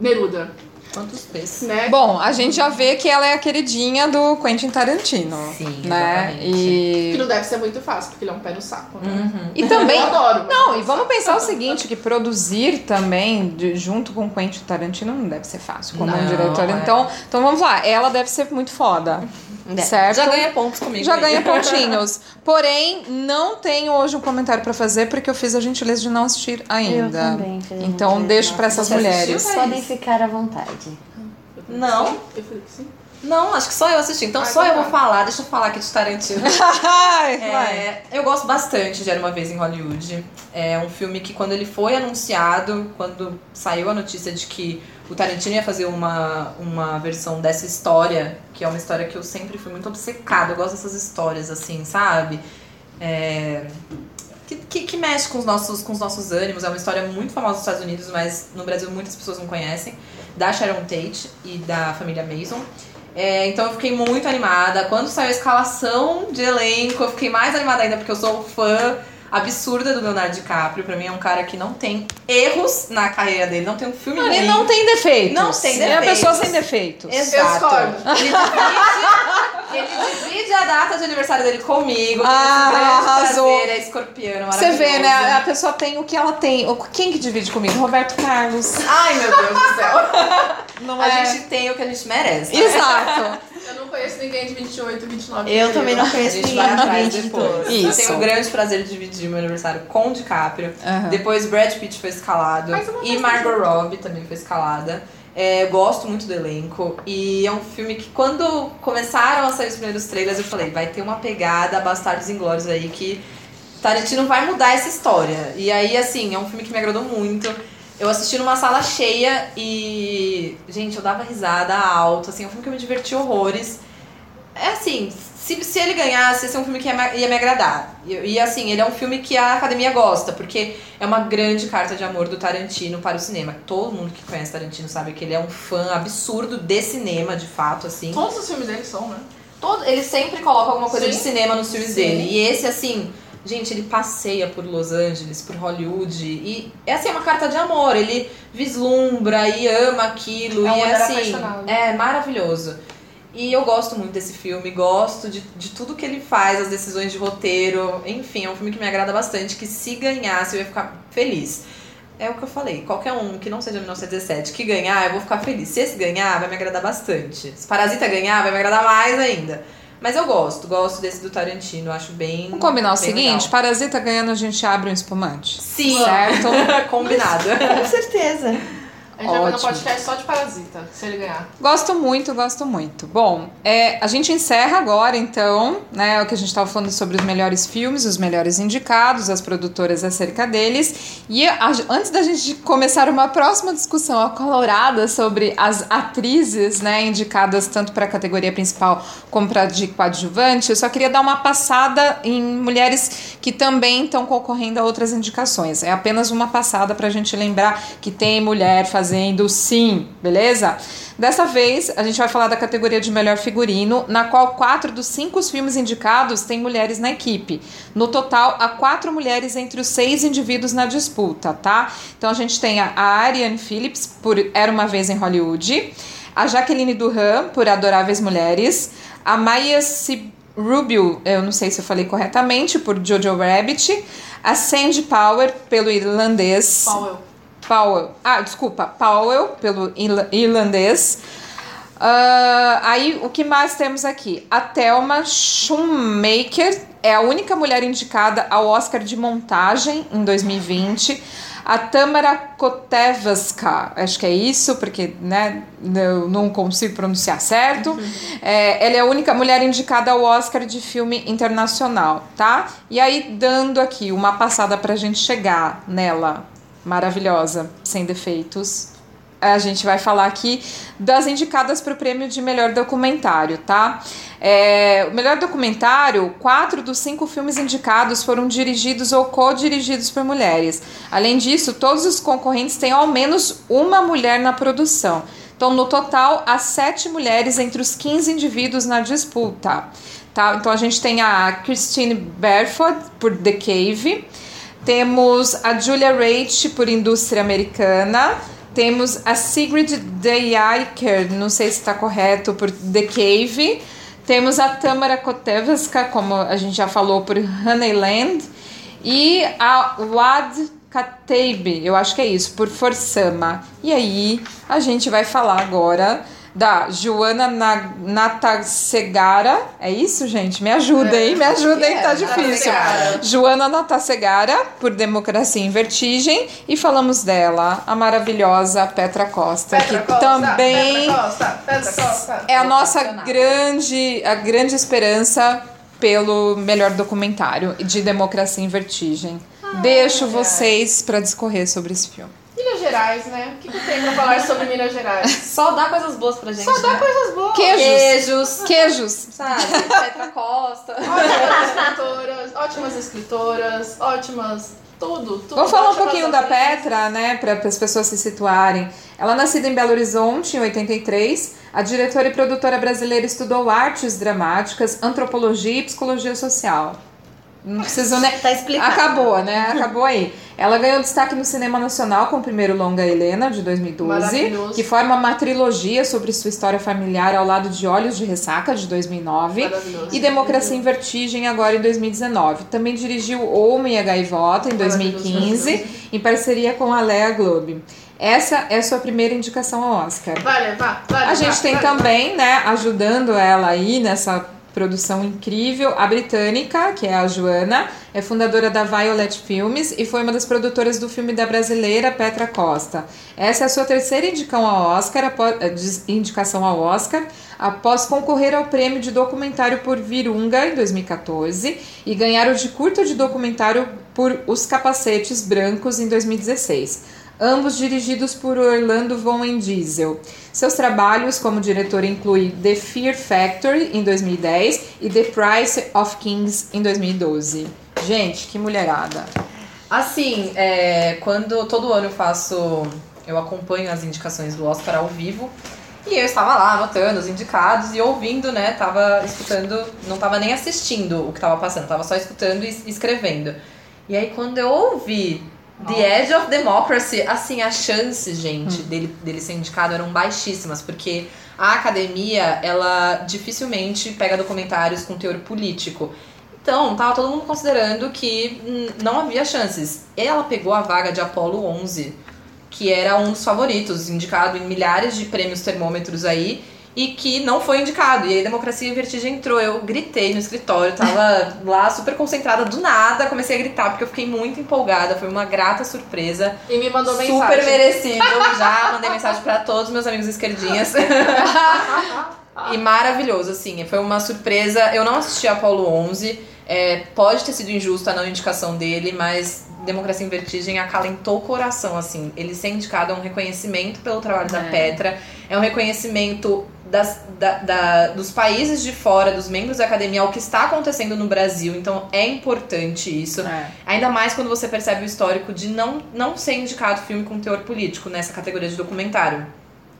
Neruda. Quantos peixes? Né? Bom, a gente já vê que ela é a queridinha do Quentin Tarantino. Sim, né? exatamente. Que E, não deve ser muito fácil, porque ele é um pé no saco. Né? Uhum. e também. Eu adoro. Não, e um vamos pensar o seguinte, que produzir também, de- junto com Quentin Tarantino, não deve ser fácil como um Não, diretor. é. Então, então vamos lá, ela deve ser muito foda. É. Certo? Já ganha pontos comigo. Já aí. ganha pontinhos. Porém, não tenho hoje um comentário pra fazer porque eu fiz a gentileza de não assistir ainda. Eu também fiz Então deixo não essas mulheres. Podem ficar à vontade. Não. Eu falei que sim. Não, acho que só eu assisti. Então Ah, só eu vou tá. falar. Deixa eu falar aqui de Tarantino. Ai. É, eu gosto bastante de Era Uma Vez em Hollywood. É um filme que quando ele foi anunciado, quando saiu a notícia de que o Tarantino ia fazer uma, uma versão dessa história, que é uma história que eu sempre fui muito obcecada, eu gosto dessas histórias assim, sabe? É, que, que, que mexe com os, nossos, com os nossos ânimos. É uma história muito famosa nos Estados Unidos, mas no Brasil muitas pessoas não conhecem. Da Sharon Tate e da família Mason. É, então eu fiquei muito animada. Quando saiu a escalação de elenco, eu fiquei mais animada ainda, porque eu sou fã absurda do Leonardo DiCaprio. Pra mim é um cara que não tem erros na carreira dele, não tem um filme Ele ruim. não tem defeitos. Não tem É a defeitos. pessoa sem defeitos. Exato. Eu discordo. Ele divide, ele divide a data de aniversário dele comigo. Ah, arrasou. prazer, é escorpiano, Você vê, né? A pessoa tem o que ela tem. Quem que divide comigo? Roberto Carlos. Ai, meu Deus do céu. Não A é? gente tem o que a gente merece. né? Exato. Eu não conheço ninguém de 28, 29. Eu também não A conheço gente ninguém vai de atrás 20 de depois. todos. Eu Isso. tenho o grande prazer de dividir meu aniversário com o DiCaprio. Depois Brad Pitt foi escalado. E Margot Robbie também foi escalada. É, eu gosto muito do elenco. E é um filme que quando começaram a sair os primeiros trailers, eu falei, vai ter uma pegada Bastardos Inglórios aí que Tarantino vai mudar essa história. E aí, assim, é um filme que me agradou muito. Eu assisti numa sala cheia e. Gente, eu dava risada alto. Assim, é um filme que eu me diverti horrores. É assim, se, se ele ganhasse, esse é um filme que ia, me- ia me agradar. E, e, assim, ele é um filme que a academia gosta, porque é uma grande carta de amor do Tarantino para o cinema. Todo mundo que conhece Tarantino sabe que ele é um fã absurdo de cinema, de fato, assim. Todos os filmes dele são, né? Todo, ele sempre coloca alguma coisa Sim. de cinema nos filmes Sim. dele. E esse, assim, gente, ele passeia por Los Angeles, por Hollywood. E é assim, é uma carta de amor. Ele vislumbra e ama aquilo. É um e é assim. É maravilhoso. E eu gosto muito desse filme, gosto de, de tudo que ele faz, as decisões de roteiro. Enfim, é um filme que me agrada bastante. Que se ganhasse, eu ia ficar feliz. É o que eu falei, qualquer um que não seja 1917 que ganhar, eu vou ficar feliz. Se esse ganhar, vai me agradar bastante. Se Parasita ganhar, vai me agradar mais ainda. Mas eu gosto, gosto desse do Tarantino, acho bem. Vamos combinar o bem seguinte: legal. Parasita ganhando, a gente abre um espumante. Sim, Certo? combinado. Com certeza. A gente vai fazer um Ótimo. podcast só de Parasita, se ele ganhar. Gosto muito, gosto muito. Bom, é, a gente encerra agora, então, né, o que a gente estava falando sobre os melhores filmes, os melhores indicados, as produtoras acerca deles. E a- antes da gente começar uma próxima discussão acalorada sobre as atrizes, né, indicadas tanto para a categoria principal como para de coadjuvante, eu só queria dar uma passada em mulheres que também estão concorrendo a outras indicações. É apenas uma passada para a gente lembrar que tem mulher fazendo sim, beleza? Dessa vez, a gente vai falar da categoria de melhor figurino, na qual quatro dos cinco filmes indicados têm mulheres na equipe. No total, há quatro mulheres entre os seis indivíduos na disputa, tá? Então a gente tem a Ariane Phillips por Era uma Vez em Hollywood, a Jaqueline Duran por Adoráveis Mulheres, a Maya C. Rubio, eu não sei se eu falei corretamente, por Jojo Rabbit, a Sandy Power pelo irlandês. Powell. Powell. Ah, desculpa, Powell, pelo irla- irlandês. Ah, aí, o que mais temos aqui? A Thelma Schumacher é a única mulher indicada ao Oscar de montagem em 2020. A Tamara Kotevska, acho que é isso, porque né, eu não consigo pronunciar certo. É, ela é a única mulher indicada ao Oscar de filme internacional, tá? E aí, dando aqui uma passada pra gente chegar nela, maravilhosa, sem defeitos. A gente vai falar aqui das indicadas para o prêmio de melhor documentário, tá? É, o melhor documentário, quatro dos cinco filmes indicados foram dirigidos ou co-dirigidos por mulheres. Além disso, todos os concorrentes têm ao menos uma mulher na produção. Então, no total, há sete mulheres entre os 15 indivíduos na disputa. Tá? Então, a gente tem a Christine Berford por The Cave, temos a Julia Reit por Indústria Americana. Temos a Sigrid Deiker, não sei se está correto, por The Cave. Temos a Tamara Kotevska, como a gente já falou, por Honeyland. E a Wad Katebe, eu acho que é isso, por Forsama. E aí, a gente vai falar agora da Joana Na- Natasegara. É isso, gente? Me ajuda, hein? Me ajuda, hein? Tá difícil. Natasegara. Joana Natasegara, por Democracia em Vertigem. E falamos dela, a maravilhosa Petra Costa, Petra que Costa, também Petra Costa, Petra Costa. é a nossa grande, a grande esperança pelo melhor documentário de Democracia em Vertigem. Deixo vocês para discorrer sobre esse filme. Minas Gerais, né? O que, que tenho pra falar sobre Minas Gerais? Só dá coisas boas pra gente. Só dá né? coisas boas. Queijos. Queijos. Queijos. Sabe? Petra Costa. Ótimas escritoras, ótimas escritoras, ótimas. Tudo, tudo. Vamos falar um pouquinho da. Petra, né, para as pessoas se situarem. Ela, nascida em Belo Horizonte em 83, a diretora e produtora brasileira estudou artes dramáticas, antropologia e psicologia social. Não preciso, né? Tá explicado. Acabou, né? Acabou aí. Ela ganhou destaque no cinema nacional com o primeiro longa Helena, de 2012, Maravilhoso. que forma uma trilogia sobre sua história familiar ao lado de Olhos de Ressaca, de 2009, Maravilhoso. e Democracia em Vertigem, agora em 2019. Também dirigiu Homem e a Gaivota, em Maravilhoso, 2015, maravilhoso. em parceria com a Lea Globe. Essa é a sua primeira indicação ao Oscar. Vai levar, vai A gente levar, tem vai também, né, ajudando ela aí nessa produção incrível, a britânica, que é a Joana, é fundadora da Violet Filmes e foi uma das produtoras do filme da brasileira Petra Costa. Essa é a sua terceira indicação ao Oscar, após, eh, indicação ao Oscar, após concorrer ao prêmio de documentário por Virunga em 2014 e ganhar o de curta de documentário por Os Capacetes Brancos em 2016 ambos dirigidos por Orlando Von Diesel. Seus trabalhos como diretor incluem The Fear Factory em 2010 e The Price of Kings em 2012. Gente, que mulherada. Assim, é, quando todo ano eu faço. Eu acompanho as indicações do Oscar ao vivo. E eu estava lá anotando os indicados e ouvindo, né? Tava escutando, não tava nem assistindo o que tava passando, tava só escutando e escrevendo. E aí quando eu ouvi The Edge of Democracy, assim, as chances, gente, dele, dele ser indicado eram baixíssimas, porque a academia, ela dificilmente pega documentários com teor político. Então, tava todo mundo considerando que hum, não havia chances. Ela pegou a vaga de Apollo 11, que era um dos favoritos, indicado em milhares de prêmios termômetros aí, e que não foi indicado. E aí Democracia em Vertigem entrou. Eu gritei no escritório, tava lá super concentrada do nada, comecei a gritar porque eu fiquei muito empolgada, foi uma grata surpresa. E me mandou Super mensagem. merecido. Já mandei mensagem pra todos os meus amigos esquerdinhas. e maravilhoso, assim. Foi uma surpresa. Eu não assisti a Apollo 11. É, pode ter sido injusta a não indicação dele, mas Democracia em Vertigem acalentou o coração, assim. Ele ser indicado é um reconhecimento pelo trabalho da É. Petra, é um reconhecimento das, da- da- dos países de fora, dos membros da academia, ao que está acontecendo no Brasil. Então é importante isso. É. Ainda mais quando você percebe o histórico de não, não ser indicado filme com teor político nessa categoria de documentário.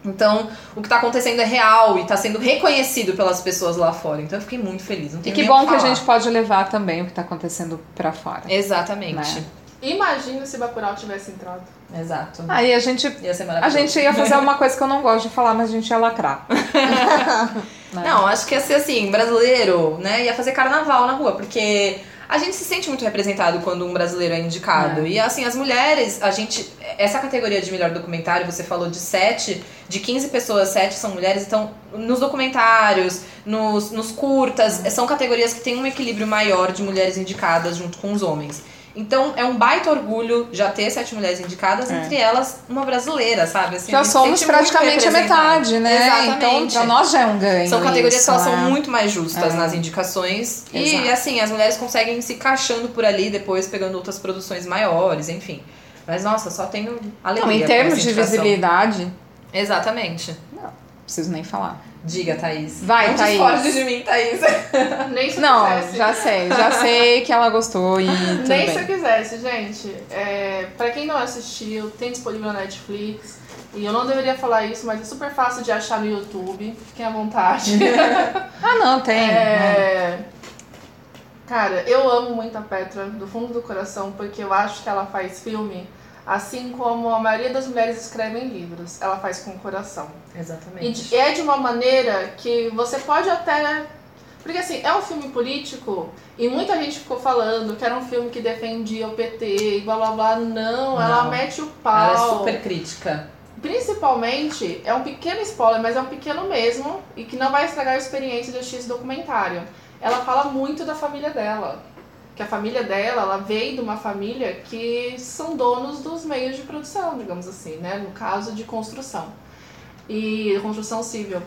Então, o que tá acontecendo é real e tá sendo reconhecido pelas pessoas lá fora. Então, eu fiquei muito feliz. Não E que bom que a falar. gente pode levar também o que está acontecendo para fora. Exatamente. Né? Imagina se Bacurau tivesse entrado. Exato. Aí a gente, Ia ser a gente ia fazer uma coisa que eu não gosto de falar, mas a gente ia lacrar. Né? Não, acho que ia ser assim, brasileiro, né? Ia fazer carnaval na rua, porque a gente se sente muito representado quando um brasileiro é indicado. É. E assim, as mulheres, a gente. Essa categoria de melhor documentário, você falou de sete, de 15 pessoas, sete são mulheres. Então, nos documentários, nos, nos curtas, são categorias que têm um equilíbrio maior de mulheres indicadas junto com os homens. Então, é um baita orgulho já ter sete mulheres indicadas, É. entre elas uma brasileira, sabe? Assim, Já somos praticamente a metade, né? Exatamente. Então, pra nós já é um ganho. São categorias isso, que elas são né? muito mais justas É. nas indicações. E assim, as mulheres conseguem se encaixando por ali, depois pegando outras produções maiores, enfim. Mas nossa, só tenho alegria. Não, em termos de visibilidade, Exatamente. não preciso nem falar. Diga, Thaís. Vai, Não Thaís. discorde de mim, Thaís. Nem se eu Não, quisesse. já sei, já sei que ela gostou e tudo Nem se eu bem. quisesse, gente. É, pra quem não assistiu, tem disponível na Netflix. E eu não deveria falar isso, mas é super fácil de achar no YouTube. Fiquem à vontade. Ah, não, tem. É, Cara, eu amo muito a Petra, do fundo do coração, porque eu acho que ela faz filme assim como a maioria das mulheres escrevem livros. Ela faz com o coração. E Exatamente. de- é de uma maneira que você pode até. Porque assim, é um filme político e muita gente ficou falando que era um filme que defendia o PT e blá blá blá. Não, ela Não. mete o Ela é pau. super crítica. principalmente, é um pequeno spoiler, mas é um pequeno mesmo, e que não vai estragar a experiência de assistir esse documentário. Ela fala muito da família dela. Que a família dela, ela veio de uma família que são donos dos meios de produção, digamos assim, né? No caso de construção. E construção civil.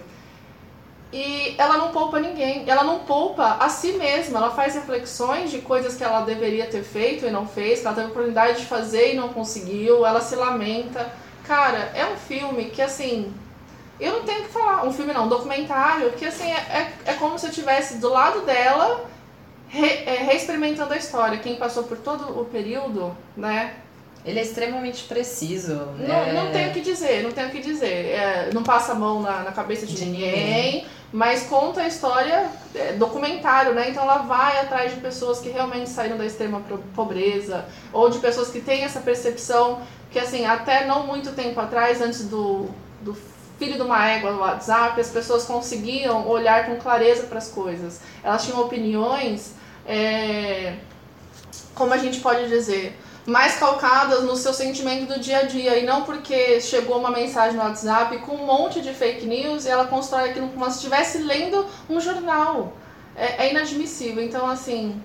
E ela não poupa ninguém, ela não poupa a si mesma, ela faz reflexões de coisas que ela deveria ter feito e não fez, que ela teve oportunidade de fazer e não conseguiu, ela se lamenta. Cara, é um filme que assim. Eu não tenho o que falar. Um filme não, um documentário, que assim, é, é, é como se eu estivesse do lado dela, re, é, reexperimentando a história. Quem passou por todo o período, né? Ele é extremamente preciso. Não, é... não tenho o que dizer, não tenho o que dizer. É, não passa a mão na, na cabeça de, De ninguém, ninguém. mas conta a história, é, documentário, né? Então ela vai atrás de pessoas que realmente saíram da extrema pobreza, ou de pessoas que têm essa percepção que, assim, até não muito tempo atrás, antes do, do filho de uma égua no WhatsApp, as pessoas conseguiam olhar com clareza para as coisas. Elas tinham opiniões, é, como a gente pode dizer, mais calcadas no seu sentimento do dia a dia e não porque chegou uma mensagem no WhatsApp com um monte de fake news e ela constrói aquilo como se estivesse lendo um jornal. É, é inadmissível. Então, assim,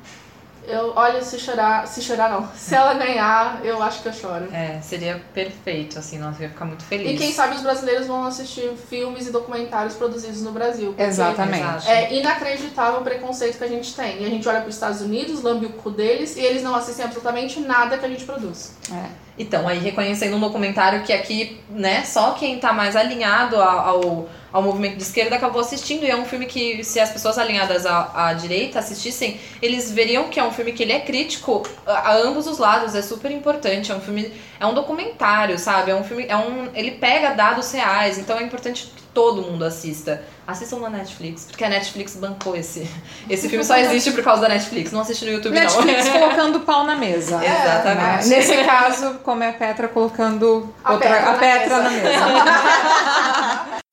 eu olha se chorar, se chorar não, se ela ganhar, eu acho que eu choro. É, seria perfeito, assim, eu ia ficar muito feliz. E quem sabe os brasileiros vão assistir filmes e documentários produzidos no Brasil. Exatamente. É inacreditável o preconceito que a gente tem. E a gente olha para os Estados Unidos, lambe o cu deles e eles não assistem absolutamente nada que a gente produz. É. Então, aí reconhecendo um documentário que aqui, né, só quem tá mais alinhado ao, ao, ao movimento de esquerda acabou assistindo. E é um filme que, se as pessoas alinhadas à, à direita assistissem, eles veriam que é um filme que ele é crítico a, a ambos os lados, é super importante. É um filme, é um documentário, sabe? É um filme, é um, ele pega dados reais, então é importante que todo mundo assista. Assistam na Netflix, porque a Netflix bancou esse. Esse filme só existe por causa da Netflix, não assiste no YouTube Netflix não. colocando o pau na mesa. É, Exatamente. Né? Nesse caso, como é a Petra colocando A outra, Petra a na Petra na mesa. mesa.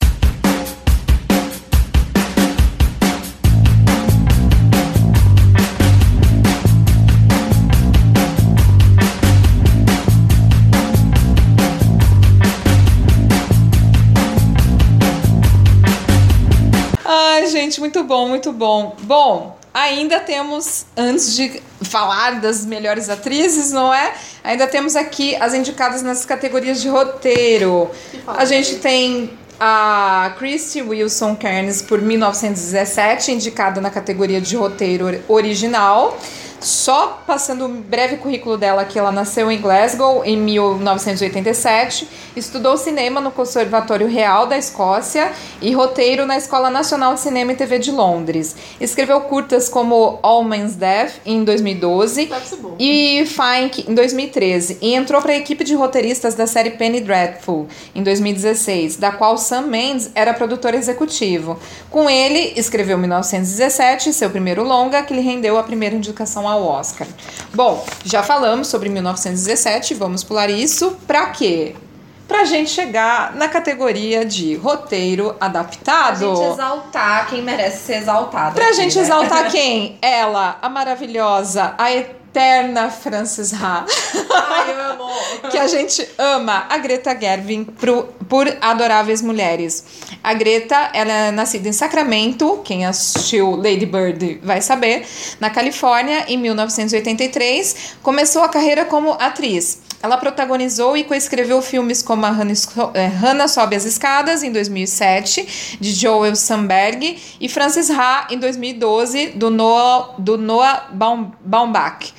Ai, gente, muito bom, muito bom. Bom, ainda temos, antes de falar das melhores atrizes, não é? Ainda temos aqui as indicadas nas categorias de roteiro. A gente tem a Christy Wilson Cairns por 1917, indicada na categoria de roteiro or- original. Só passando um breve currículo dela, que ela nasceu em Glasgow em 1987, estudou cinema no Conservatório Real da Escócia e roteiro na Escola Nacional de Cinema e TV de Londres. Escreveu curtas como All Man's Death em 2012 Deve ser bom. e Fink em 2013 e entrou para a equipe de roteiristas da série Penny Dreadful em 2016, da qual Sam Mendes era produtor executivo. Com ele, escreveu 1917, seu primeiro longa, que lhe rendeu a primeira indicação ao Oscar. Bom, já falamos sobre 1917, vamos pular isso. Pra quê? Pra gente chegar na categoria de roteiro Pra adaptado. gente exaltar quem merece ser exaltado. Pra aqui, gente né? exaltar quem? Ela, a maravilhosa, a eterna Frances Ha, Ai, eu amo. que a gente ama, a Greta Gerwig, pro- por Adoráveis Mulheres. A Greta, ela é nascida em Sacramento, quem assistiu Lady Bird vai saber, na Califórnia, em 1983. Começou a carreira como atriz. Ela protagonizou e coescreveu filmes como a Hannah, eh, Sobe as Escadas, em 2007, de Joel Samberg, e Frances Ha, em 2012, do Noah, do Noah Baum, Baumbach.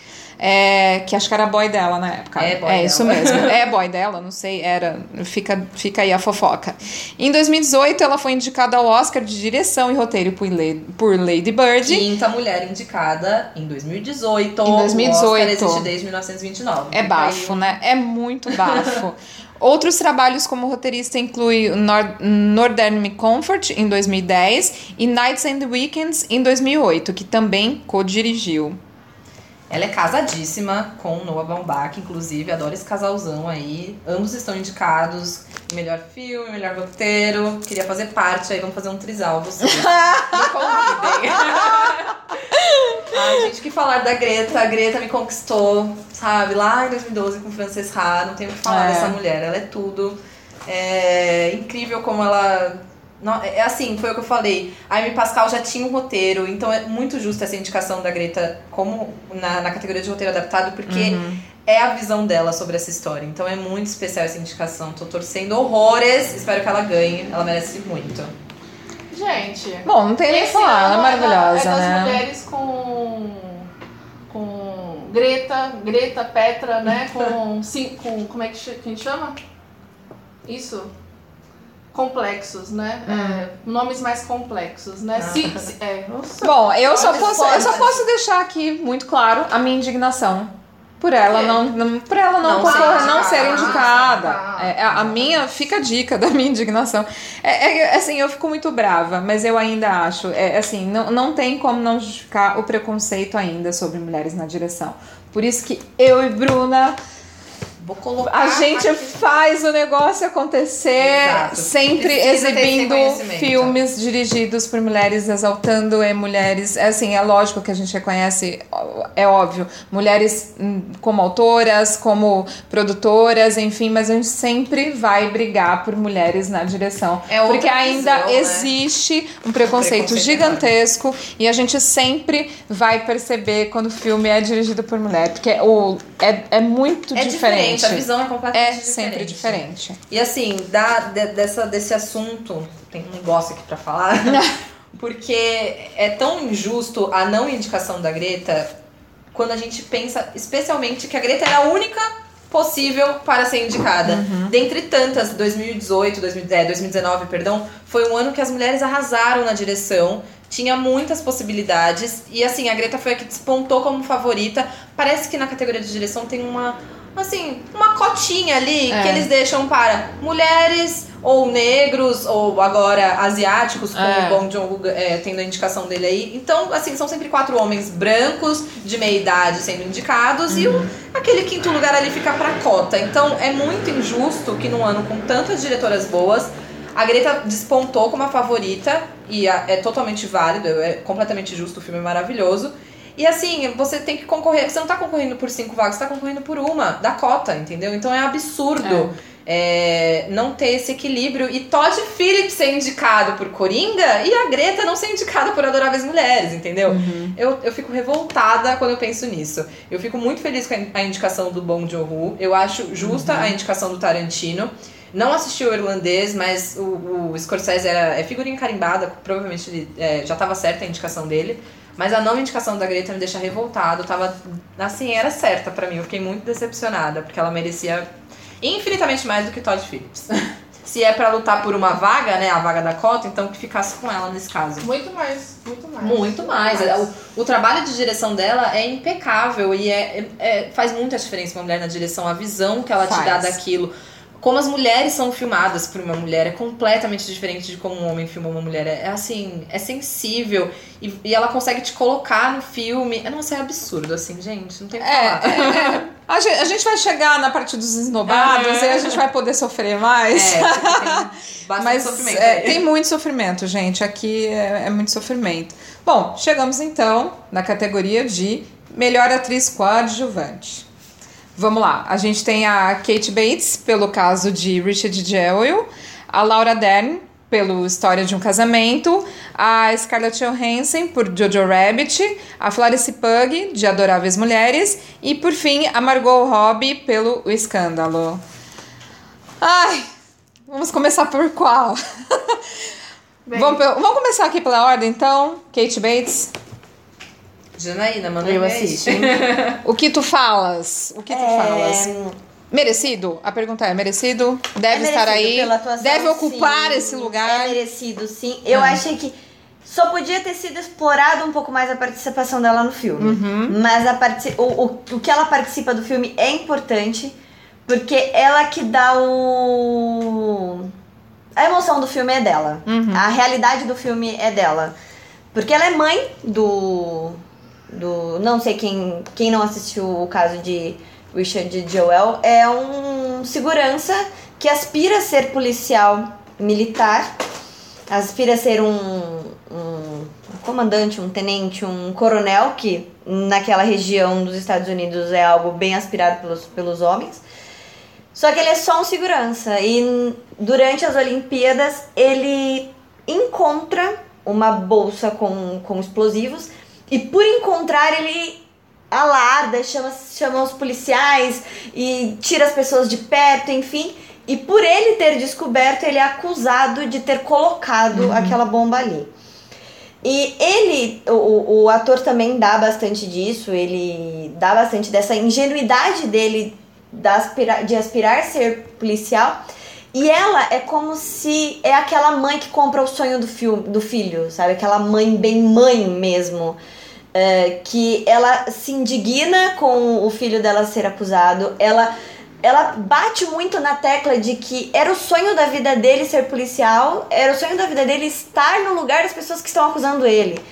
É, que acho que era boy dela na época. É boy é dela. isso mesmo. É boy dela, não sei, era. Fica, fica aí a fofoca. Em 2018, ela foi indicada ao Oscar de direção e roteiro por Lady, por Lady Bird. Quinta mulher indicada em 2018. Em 2018. O Oscar desde 1929. É bafo, aí. né? É muito bafo. Outros trabalhos como roteirista incluem Nor Northern Me Comfort, em 2010, e Nights and Weekends, em 2008, que também co-dirigiu. Ela é casadíssima com Noah Baumbach, inclusive. Adoro esse casalzão aí. Ambos estão indicados em melhor filme, melhor roteiro. Queria fazer parte aí, vamos fazer um trisal vocês. Me convidem. Ai, gente, que falar da Greta? A Greta me conquistou, sabe? Lá em 2012 com Frances Ha. Não tenho o que falar É. dessa mulher. Ela é tudo. É incrível como ela. Não, é assim, foi o que eu falei. A Amy Pascal já tinha um roteiro, então é muito justa essa indicação da Greta como na, na categoria de roteiro adaptado, porque Uhum. é a visão dela sobre essa história. Então é muito especial essa indicação. Tô torcendo horrores, espero que ela ganhe. Ela merece muito. Gente, Bom, não tem nem o que esse falar, ela é ano maravilhosa, é das né? mulheres com. com Greta, Greta, Petra, né? Com. sim, com como é que a gente chama? Isso? Complexos, né? É, nomes mais complexos, né? Se, se- é, nossa. Bom, eu só, posso, só, eu só posso deixar aqui muito claro a minha indignação. Por ela quê? não, não- por ela não, Não concorrer- ser não ser indicada. indicada. Ah, tá. É, a, a minha fica a dica da minha indignação. É, é, assim, eu fico muito brava, mas eu ainda acho, é, assim, não, não tem como não justificar o preconceito ainda sobre mulheres na direção. Por isso que eu e Bruna Vou colocar. a gente aqui. faz o negócio acontecer, Exato. sempre Precisa exibindo filmes dirigidos por mulheres, exaltando é, mulheres. É assim, é lógico que a gente reconhece, é óbvio, mulheres hum, como autoras, como produtoras, enfim, mas a gente sempre vai brigar por mulheres na direção. É porque ainda visão, né? existe um preconceito, preconceito gigantesco e a gente sempre vai perceber quando o filme é dirigido por mulher, porque o, é, é muito É diferente. diferente, a visão é completamente É diferente. sempre diferente. E assim, da, de- dessa, desse assunto, tem um negócio aqui pra falar, porque é tão injusto a não indicação da Greta quando a gente pensa especialmente que a Greta era a única possível para ser indicada. Dentre tantas, 2018, 2000, é, 2019, perdão, foi um ano que as mulheres arrasaram na direção. Tinha muitas possibilidades. E assim, a Greta foi a que despontou como favorita. Parece que na categoria de direção tem uma. Assim, uma cotinha ali É. que eles deixam para mulheres ou negros ou agora asiáticos, como É. o Bong Joon-ho é, tendo a indicação dele aí. Então, assim, são sempre quatro homens brancos de meia idade sendo indicados e o, aquele quinto lugar ali fica pra cota. Então, é muito injusto que num ano com tantas diretoras boas, a Greta despontou como a favorita e é totalmente válido, é completamente justo, o filme é maravilhoso. E assim, você tem que concorrer, você não tá concorrendo por cinco vagas, você tá concorrendo por uma, da cota, entendeu? Então é absurdo é, não ter esse equilíbrio. E Todd Phillips ser indicado por Coringa e a Greta não ser indicada por Adoráveis Mulheres, entendeu? Eu, eu fico revoltada quando eu penso nisso. Eu fico muito feliz com a in- a indicação do Bong Joon-ho. Eu acho justa a indicação do Tarantino. Não assisti o irlandês, mas o, o Scorsese era, é figurinha carimbada, provavelmente ele, é, já estava certa a indicação dele. Mas a não indicação da Greta me deixa revoltado. Tava, assim, era certa pra mim. Eu fiquei muito decepcionada, porque ela merecia infinitamente mais do que Todd Phillips. Se é pra lutar por uma vaga, né, a vaga da cota, então que ficasse com ela nesse caso. Muito mais, muito mais. Muito mais. O, o trabalho de direção dela é impecável e é, é- faz muita diferença uma mulher na direção, a visão que ela te dá Faz. daquilo. Como as mulheres são filmadas por uma mulher é completamente diferente de como um homem filma uma mulher. É, é assim, é sensível e, e ela consegue te colocar no filme. É, Nossa, é absurdo, assim, gente. Não tem o que É, falar. é, é. A, gente, a gente vai chegar na parte dos esnobados e a gente vai poder sofrer mais. É, tem Mas sofrimento. tem muito sofrimento, gente. Aqui é, é muito sofrimento. Bom, chegamos então na categoria de melhor atriz coadjuvante. Vamos lá. A gente tem a Kate Bates, pelo caso de Richard Jewell, a Laura Dern, pelo História de um Casamento, a Scarlett Johansson, por Jojo Rabbit, a Florence Pugh, de Adoráveis Mulheres, e por fim, a Margot Robbie, pelo O Escândalo. Ai, vamos começar por qual? Vamos, vamos começar aqui pela ordem, então. Kate Bates, Janaína, manda Eu assisto. o que tu falas? O que tu falas? Merecido? A pergunta é: merecido? Deve É estar merecido aí? pela atuação, Deve ocupar sim. esse lugar? É merecido, sim. Eu Ah. achei que só podia ter sido explorado um pouco mais a participação dela no filme. Uhum. Mas a partici- o, o, o que ela participa do filme é importante, porque ela que dá o. A emoção do filme é dela. Uhum. A realidade do filme é dela. Porque ela é mãe do. Do não sei quem, quem não assistiu o caso de Richard Joel. É um segurança que aspira a ser policial militar. Aspira a ser um, um comandante, um tenente, um coronel, que naquela região dos Estados Unidos é algo bem aspirado pelos, pelos homens. Só que ele é só um segurança. E durante as Olimpíadas ele encontra uma bolsa com, com explosivos. E por encontrar, ele alarda, chama, chama os policiais e tira as pessoas de perto, enfim. E por ele ter descoberto, ele é acusado de ter colocado aquela bomba ali. E ele, o- o, ator também dá bastante disso, ele dá bastante dessa ingenuidade dele de aspirar ser policial. E ela é como se é aquela mãe que compra o sonho do, fio, do filho, sabe? Aquela mãe bem mãe mesmo. É, que ela se indigna com o filho dela ser acusado. Ela, ela bate muito na tecla de que era o sonho da vida dele ser policial, era o sonho da vida dele estar no lugar das pessoas que estão acusando ele.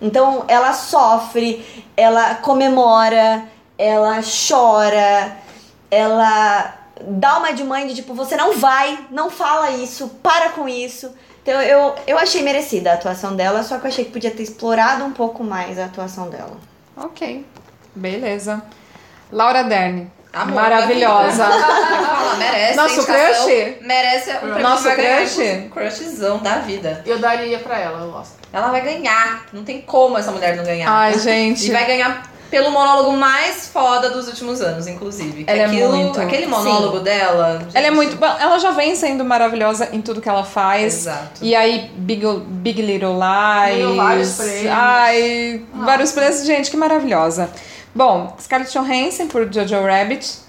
Então ela sofre, ela comemora, ela chora, ela dá uma de mãe de tipo, você não vai, não fala isso, para com isso. Então eu, eu achei merecida a atuação dela, só que eu achei que podia ter explorado um pouco mais a atuação dela. Ok, beleza. Laura Dern, Amor, maravilhosa. Fala, merece. Nosso crush? Merece o prêmio Nosso crush? Crushzão da vida. Eu daria pra ela, eu gosto. Ela vai ganhar. Não tem como essa mulher não ganhar. Ai, gente. E vai ganhar pelo monólogo mais foda dos últimos anos, inclusive. Ela é aquilo, muito. Aquele monólogo dela. Ela é gente, muito. Bom, ela já vem sendo maravilhosa em tudo que ela faz. Exato. E aí, Big, Big Little Lies. Ganhou vários prêmios. Ai, Nossa. vários prêmios. Gente, que maravilhosa. Bom, Scarlett Johansson por Jojo Rabbit.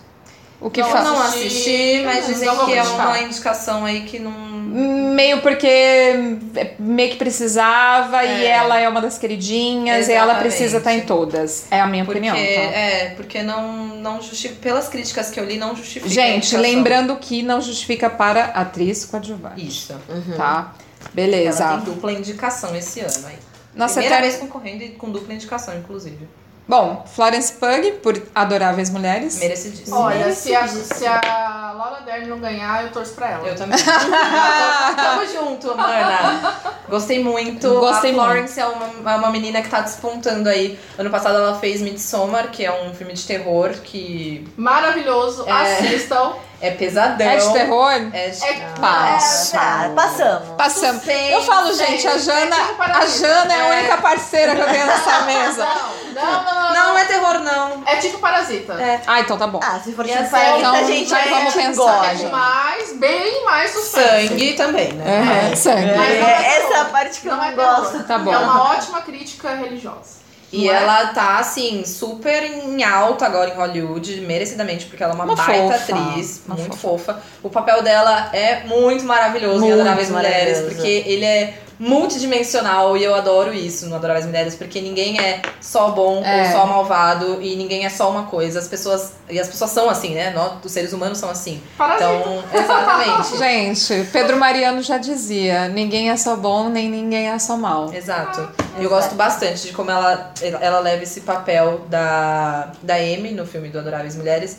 O que Não, fa- Não assisti, mas dizem que é uma indicação aí que não. Meio porque meio que precisava e É. ela é uma das queridinhas e ela Exatamente. precisa estar em todas. É a minha Porque, opinião. Tá? é, porque não, não justifica. Pelas críticas que eu li, não justifica. Gente, lembrando que não justifica para atriz coadjuvante. Isso. Tá? Beleza. Ela tem dupla indicação esse ano aí. Nossa Primeira eterna- vez concorrendo e com dupla indicação, inclusive. Bom, Florence Pug por Adoráveis Mulheres. Merecidíssimo. Olha, se a, se a Laura Dern não ganhar, eu torço pra ela. Eu também. Tamo junto, mana. Gostei muito. Gostei a Florence é uma, é uma menina que tá despontando aí. Ano passado ela fez Midsommar, que é um filme de terror que Maravilhoso, É. assistam. É pesadão. É de terror? É de... É Passa. Ah, passamos. Passamos. Suspense, Eu falo, gente, a Jana, é tipo a. Jana é a É. única parceira que eu tenho nessa mesa. Não, não, não, não. Não, não é terror, não. É tipo Parasita. É. Ah, então tá bom. Ah, se for tipo essa- Parasita, então, a gente, então a vamos gente pensar, gosta. É mais, bem mais suspense. Sangue também, né? Sangue. É É, essa é parte que eu Não é gosto. Tá bom. É uma ótima crítica religiosa. E Não é? ela tá, assim, super em alta agora em Hollywood, merecidamente, porque ela é uma, Uma baita fofa, atriz, uma muito fofa. O papel dela é muito maravilhoso em Muito Adoráveis Mulheres, porque ele é multidimensional e eu adoro isso no Adoráveis Mulheres, porque ninguém é só bom É. ou só malvado e ninguém é só uma coisa. As pessoas, e as pessoas são assim, né? Nós, os seres humanos são assim. Parasita. Então, exatamente. Gente, Pedro Mariano já dizia: ninguém é só bom, nem ninguém é só mal. Exato. Eu gosto bastante de como ela, ela leva esse papel da, da Amy no filme do Adoráveis Mulheres.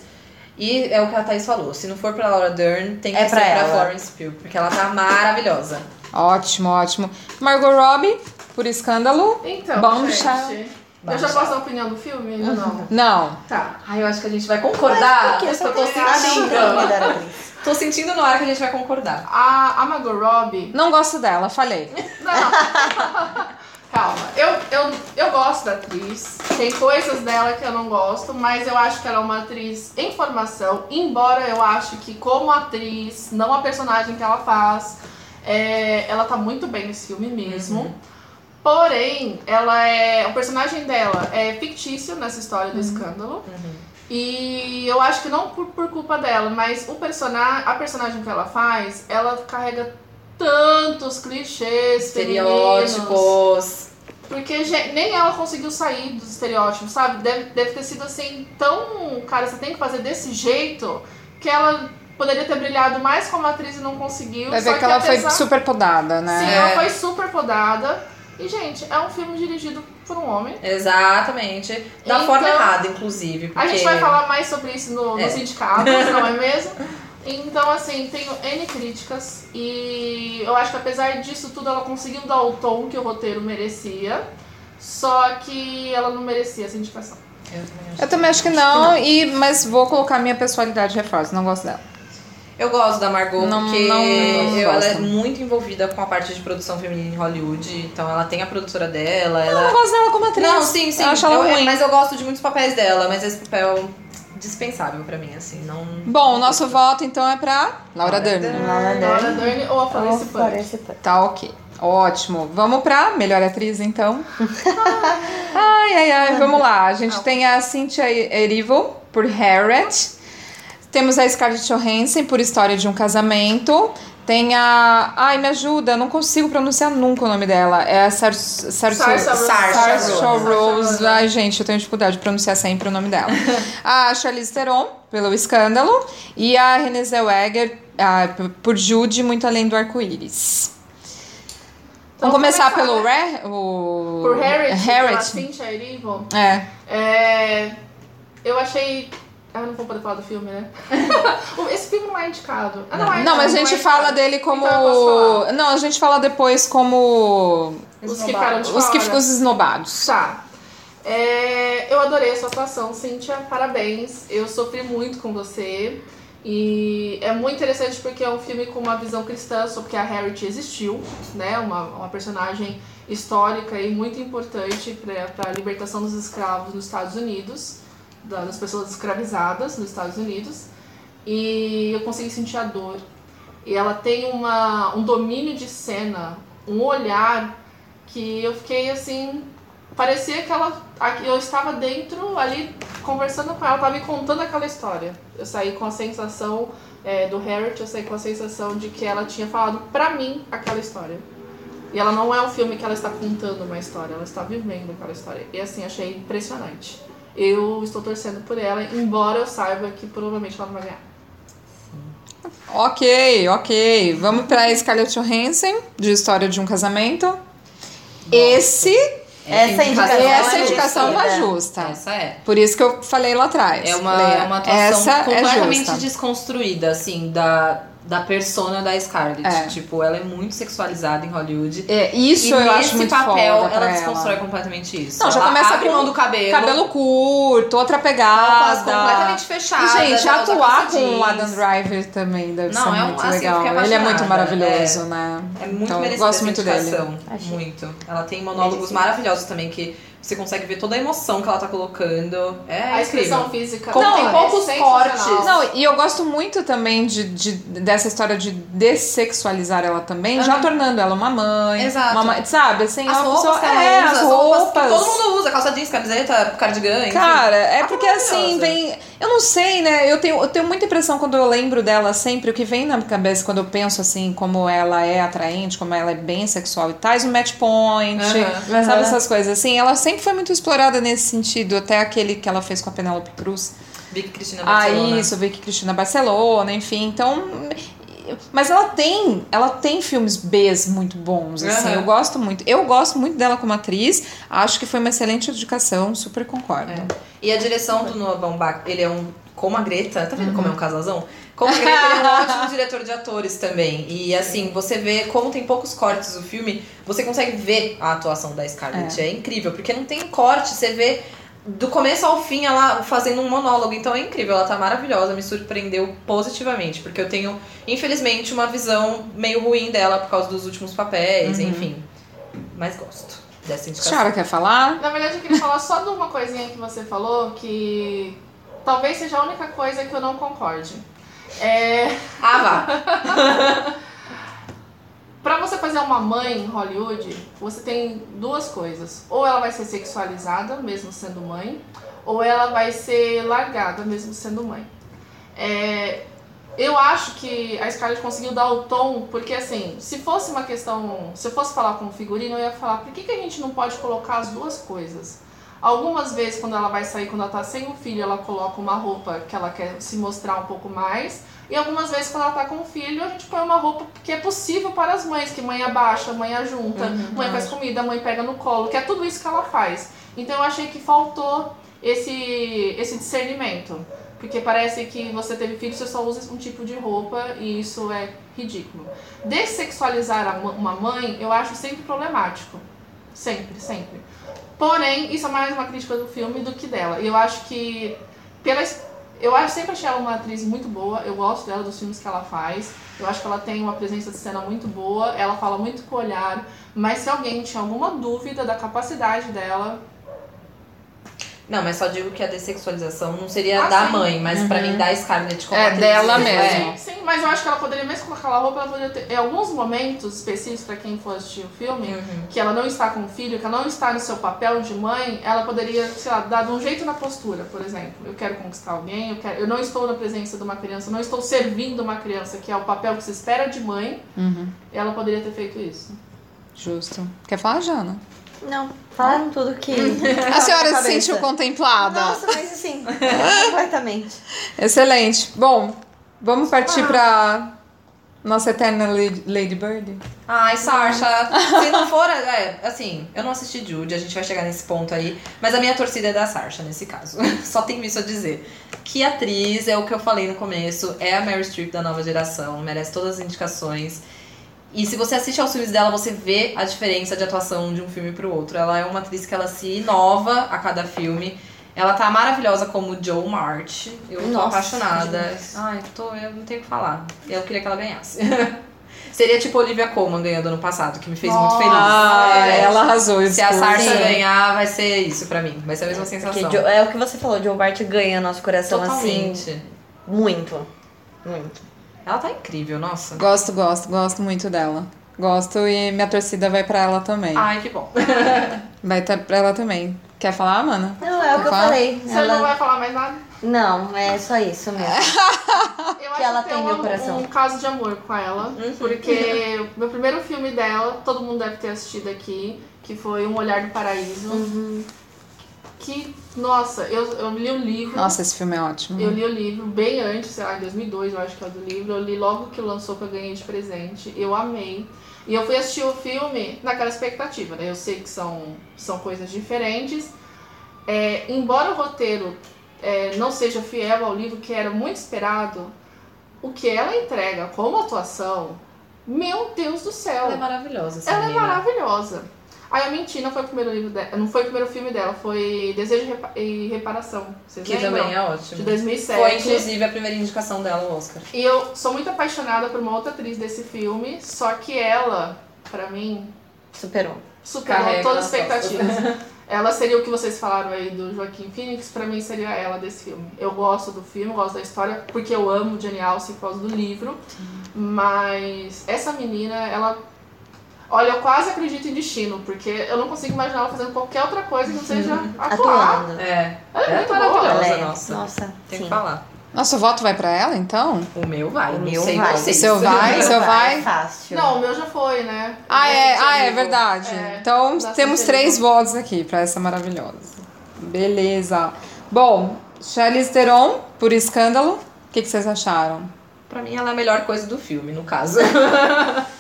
E é o que a Thaís falou: se não for pra Laura Dern, tem que É ser pra pra. Florence Pugh, porque ela tá maravilhosa. Ótimo, ótimo. Margot Robbie por Escândalo. Então, Bombshell. gente. Eu já posso dar opinião do filme? Ainda não. Não. Tá. Ai, eu acho que a gente vai concordar. Que só eu tô a sentindo. Tô sentindo no ar que a gente vai concordar. A, a Margot Robbie... Não gosto dela, falei. Não, não. Calma. Eu, eu, eu gosto da atriz. Tem coisas dela que eu não gosto, mas eu acho que ela é uma atriz em formação. Embora eu acho que como atriz, não a personagem que ela faz, é, ela tá muito bem nesse filme mesmo. Porém, ela é. O personagem dela é fictício nessa história do escândalo. E eu acho que não por, por culpa dela, mas o personagem, a personagem que ela faz, ela carrega tantos clichês. Estereótipos. Porque nem ela conseguiu sair dos estereótipos, sabe? Deve, deve ter sido assim, tão. Cara, você tem que fazer desse jeito que ela poderia ter brilhado mais como atriz e não conseguiu. Vai só ver que ela foi apesar- super podada, Sim, né? ela É. foi super podada. E, gente, é um filme dirigido por um homem. Exatamente. Da Então, forma errada, inclusive. Porque... A gente vai falar mais sobre isso no, no É. sindicato, não é mesmo? Então, assim, tenho N críticas e eu acho que apesar disso tudo, ela conseguiu dar o tom que o roteiro merecia, só que ela não merecia essa indicação. Eu também acho, Eu também acho que não, E, mas vou colocar minha personalidade de reforço, não gosto dela. Eu gosto da Margot Não- porque não- não eu- ela é muito envolvida com a parte de produção feminina em Hollywood. Então ela tem a produtora dela. Eu não Ela... gosto dela como atriz. Não, sim, sim. Eu acho ela Eu- ruim. mas eu gosto de muitos papéis dela, mas esse papel dispensável pra mim, assim, não. Bom, o nosso voto então é pra Laura Laura Dern. Dern. Laura Laura Dern. Dern ou a Florence Pugh. Florence Pugh. Tá ok. Ótimo. Vamos pra melhor atriz, então. ai, ai, ai. Vamos lá. A gente tem a Cynthia Erivo por Harriet. Temos a Scarlett Johansson por História de um Casamento. Tem a... Ai, me ajuda. Não consigo pronunciar nunca o nome dela. É a Sar... Sar... Saoirse Rose. Ai, gente, eu tenho dificuldade de pronunciar sempre o nome dela. a Charlize Theron, pelo Escândalo. E a Renée Zellweger p- por Jude, Muito Além do Arco-Íris. Então, Vamos começar começar, pelo né? Re... o... Por Harriet, Harriet. Cynthia Erivo. É. É, eu achei. Ah, eu não vou poder falar do filme, né? Esse filme não é indicado. Ah, não, é, Não, mas a gente é fala dele como... Então posso falar. Não, a gente fala depois como... Os que ficaram de Os que ficam esnobados. Tá. É, eu adorei a sua atuação, Cíntia. Parabéns. Eu sofri muito com você. E é muito interessante porque é um filme com uma visão cristã sobre que a Harriet existiu, né? Uma, uma personagem histórica e muito importante para a libertação dos escravos nos Estados Unidos, das pessoas escravizadas nos Estados Unidos. E eu consegui sentir a dor. E ela tem uma, um domínio de cena, um olhar que eu fiquei assim. Parecia que ela, eu estava dentro ali conversando com ela, estava me contando aquela história. Eu saí com a sensação é, do Harriet, eu saí com a sensação de que ela tinha falado pra mim aquela história. E ela não é um filme que ela está contando uma história, ela está vivendo aquela história. E assim, achei impressionante. Eu estou torcendo por ela, embora eu saiba que provavelmente ela não vai ganhar. Ok, ok. Vamos pra Scarlett Johansson, de História de um Casamento. Esse... Essa indicação Essa é indicação vai justa. Essa é. Por isso que eu falei lá atrás. É uma, Leia, é uma atuação Essa é completamente justa. desconstruída, assim, da, da persona da Scarlett. É. Tipo, ela é muito sexualizada em Hollywood. É, isso e eu acho muito papel, foda ela ela. desconstrói completamente isso. Não, já ela começa abre com mão do cabelo. Cabelo curto, outra pegada. completamente fechadas. E, gente, atuar com o. Adam Driver também deve Não, ser é um- muito assim, eu legal. Ele é muito maravilhoso, é. né? É muito então, eu gosto muito dele. Achei. Muito. Ela tem monólogos maravilhosos também que você consegue ver toda a emoção que ela tá colocando. É a expressão incrível. física Como dela tem é poucos sensacional. cortes. Não, e eu gosto muito também de, de- dessa história de dessexualizar ela também, já Aham. tornando ela uma mãe. Exato. Uma mãe, sabe, assim, As roupas pessoa. que ela é, usa, as as roupas todo mundo usa, calça jeans, camiseta, cardigan, enfim. Cara, é Tá porque assim, vem. Eu não sei, né? Eu tenho, eu tenho muita impressão quando eu lembro dela sempre, o que vem na minha cabeça quando eu penso assim, como ela é atraente, como ela é bem sexual e tais, o match point, Aham. sabe Aham. essas coisas assim. Ela sempre foi muito explorada nesse sentido, até aquele que ela fez com a Penélope Cruz. Vicky Cristina Ah, Barcelona. isso, Vicky Cristina Barcelona, enfim. Então. Mas ela tem, ela tem filmes Bs muito bons, assim. Aham. Eu gosto muito. Eu gosto muito dela como atriz. Acho que foi uma excelente indicação, super concordo. É. E a direção do Noah Baumbach, ele é um. Como a Greta, tá vendo como Uhum. é um casalzão? Como ele é um ótimo diretor de atores também. E assim, você vê como tem poucos cortes o filme, você consegue ver a atuação da Scarlett. É, incrível, porque não tem corte, você vê do começo ao fim ela fazendo um monólogo. Então é incrível, ela tá maravilhosa, me surpreendeu positivamente. Porque eu tenho, infelizmente, uma visão meio ruim dela por causa dos últimos papéis, Uhum. enfim. Mas gosto dessa A senhora quer falar? Na verdade, eu queria falar só de uma coisinha que você falou, que talvez seja a única coisa que eu não concorde. É, Ah, vá! pra você fazer uma mãe em Hollywood, você tem duas coisas. Ou ela vai ser sexualizada, mesmo sendo mãe, ou ela vai ser largada, mesmo sendo mãe. É, eu acho que a Scarlett conseguiu dar o tom, porque assim, se fosse uma questão. Se eu fosse falar com o figurino, eu ia falar, por que, que a gente não pode colocar as duas coisas? Algumas vezes, quando ela vai sair, quando ela tá sem o filho, ela coloca uma roupa que ela quer se mostrar um pouco mais. E algumas vezes, quando ela tá com o filho, a gente põe uma roupa que é possível para as mães, que mãe abaixa, mãe ajunta, mãe faz comida, mãe pega no colo, que é tudo isso que ela faz. Então eu achei que faltou esse, esse discernimento. Porque parece que você teve filho, você só usa um tipo de roupa e isso é ridículo. Dessexualizar uma mãe, eu acho sempre problemático. Sempre, sempre. Porém, isso é mais uma crítica do filme do que dela. E eu acho que pela eu acho, sempre achei ela uma atriz muito boa, eu gosto dela, dos filmes que ela faz. Eu acho que ela tem uma presença de cena muito boa, ela fala muito com o olhar. Mas se alguém tinha alguma dúvida da capacidade dela, Não, mas só digo que a dessexualização não seria Ah, da sim. mãe, mas pra mim da Scarlett como É, dela é. mesmo. Sim, sim, mas eu acho que ela poderia, mesmo com aquela roupa, ela poderia ter. Em alguns momentos específicos, pra quem for assistir o filme, Uhum. que ela não está com o filho, que ela não está no seu papel de mãe, ela poderia, sei lá, dar um jeito na postura, por exemplo. Eu quero conquistar alguém, eu, quero, eu não estou na presença de uma criança, eu não estou servindo uma criança, que é o papel que se espera de mãe, Uhum. ela poderia ter feito isso. Justo. Quer falar, Jana? Não, falaram tudo que. A senhora se sentiu contemplada? Nossa, mas assim, completamente. Excelente. Bom, vamos partir pra nossa eterna Lady Lady Bird? Ai, Sarsha, se não for, é, assim, eu não assisti Jude, a gente vai chegar nesse ponto aí, mas a minha torcida é da Sarsha nesse caso. Só tenho isso a dizer. Que atriz, é o que eu falei no começo, é a Mary Streep da nova geração, merece todas as indicações. E se você assiste aos filmes dela, você vê a diferença de atuação de um filme pro outro. Ela é uma atriz que ela se inova a cada filme. Ela tá maravilhosa como Joe March. Eu tô Nossa, apaixonada. demais. Ai, tô, eu não tenho o que falar. Eu queria que ela ganhasse. Seria tipo Olivia Colman ganhando ano passado, que me fez muito Nossa. feliz. Ah, É. ela arrasou. Se a Sim. ganhar, vai ser isso pra mim. Vai ser a mesma Porque sensação. É o que você falou, Joe Bart ganha nosso coração assim. Totalmente. Muito. Muito. Ela tá incrível, nossa. Gosto, gosto, gosto muito dela. Gosto e minha torcida vai pra ela também. Ai, que bom. Vai tá pra ela também. Quer falar, mana? Não, é o que eu falei. Você não Ela... vai falar mais nada? Não, é só isso mesmo. Eu acho ela que tem um, meu coração. um caso de amor com ela, porque o meu primeiro filme dela, todo mundo deve ter assistido aqui, que foi Um Olhar do Paraíso. Que, nossa, eu, eu li o livro. Nossa, esse filme é ótimo. Eu li o livro bem antes, sei lá, em 2002 eu acho que é o do livro. Eu li logo que lançou que eu ganhei de presente. Eu amei. E eu fui assistir o filme naquela expectativa, né? Eu sei que são, são coisas diferentes. É, embora o roteiro é, não seja fiel ao livro, que era muito esperado, o que ela entrega como atuação, meu Deus do céu! Ela é maravilhosa, essa Ela é menina. maravilhosa. Aí a Mentira não foi o primeiro livro dela, não foi o primeiro filme dela, foi Desejo e Repa- Reparação. Vocês Que lembram? também é De ótimo. 2007. Foi, inclusive, a primeira indicação dela ao Oscar. E eu sou muito apaixonada por uma outra atriz desse filme, só que ela, pra mim, Superou. superou Carrega todas as expectativas. ela seria o que vocês falaram aí do Joaquim Phoenix, pra mim seria ela desse filme. Eu gosto do filme, gosto da história, porque eu amo Jenny Alce por causa do livro. Mas essa menina, ela. Olha, eu quase acredito em destino, porque eu não consigo imaginar ela fazendo qualquer outra coisa que não seja atuar. Atuando. É. Ela é Ela é muito boa. maravilhosa, Ela é- nossa. Nossa, Tem sim. que falar. Nosso voto vai pra ela, então? O meu vai. O meu sei vai. vocês. O seu vai? seu vai? Fácil. Não, o meu já foi, né? Ah, é, ah, é verdade. É, então temos três Ligou. votos aqui pra essa maravilhosa. Beleza. Bom, Charlize Theron, por escândalo. O que, que vocês acharam? Pra mim, ela é a melhor coisa do filme, no caso.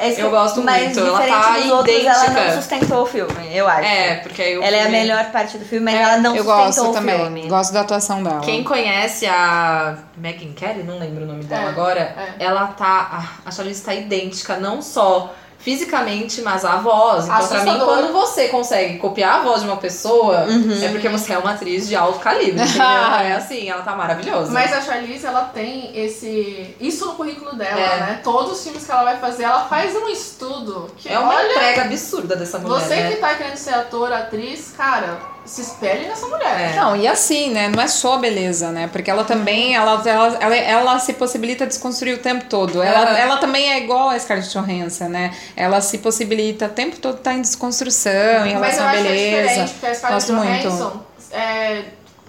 É isso Eu que- gosto mas muito, ela tá dos outros, ela idêntica. não sustentou o filme, eu acho. É, porque aí o Ela é a melhor parte do filme, mas ela não Eu sustentou gosto o também. filme. Gosto da atuação dela. Quem conhece a Megan Kelly, não lembro o nome dela É, agora, é. ela tá. A a Charlize tá idêntica, não só fisicamente, mas a voz. Então, pra mim, Assustador. quando você consegue copiar a voz de uma pessoa, Uhum. é porque você é uma atriz de alto calibre, é assim, ela tá maravilhosa. Mas a Charlize, ela tem esse isso no currículo dela, É. né? Todos os filmes que ela vai fazer, ela faz um estudo que é uma olha, entrega absurda dessa mulher. você né? que tá querendo ser ator, atriz, cara, se espelhe nessa mulher. É. Não, e assim, né? Não é só beleza, né? Porque ela também, ela, ela, ela, ela se possibilita desconstruir o tempo todo. Ela, Aham. ela também é igual a Scarlett Johansson, né? Ela se possibilita o tempo todo estar em desconstrução, em Mas relação eu à acho que é beleza. diferente, porque a Scarlett Gosto muito. Johansson, é,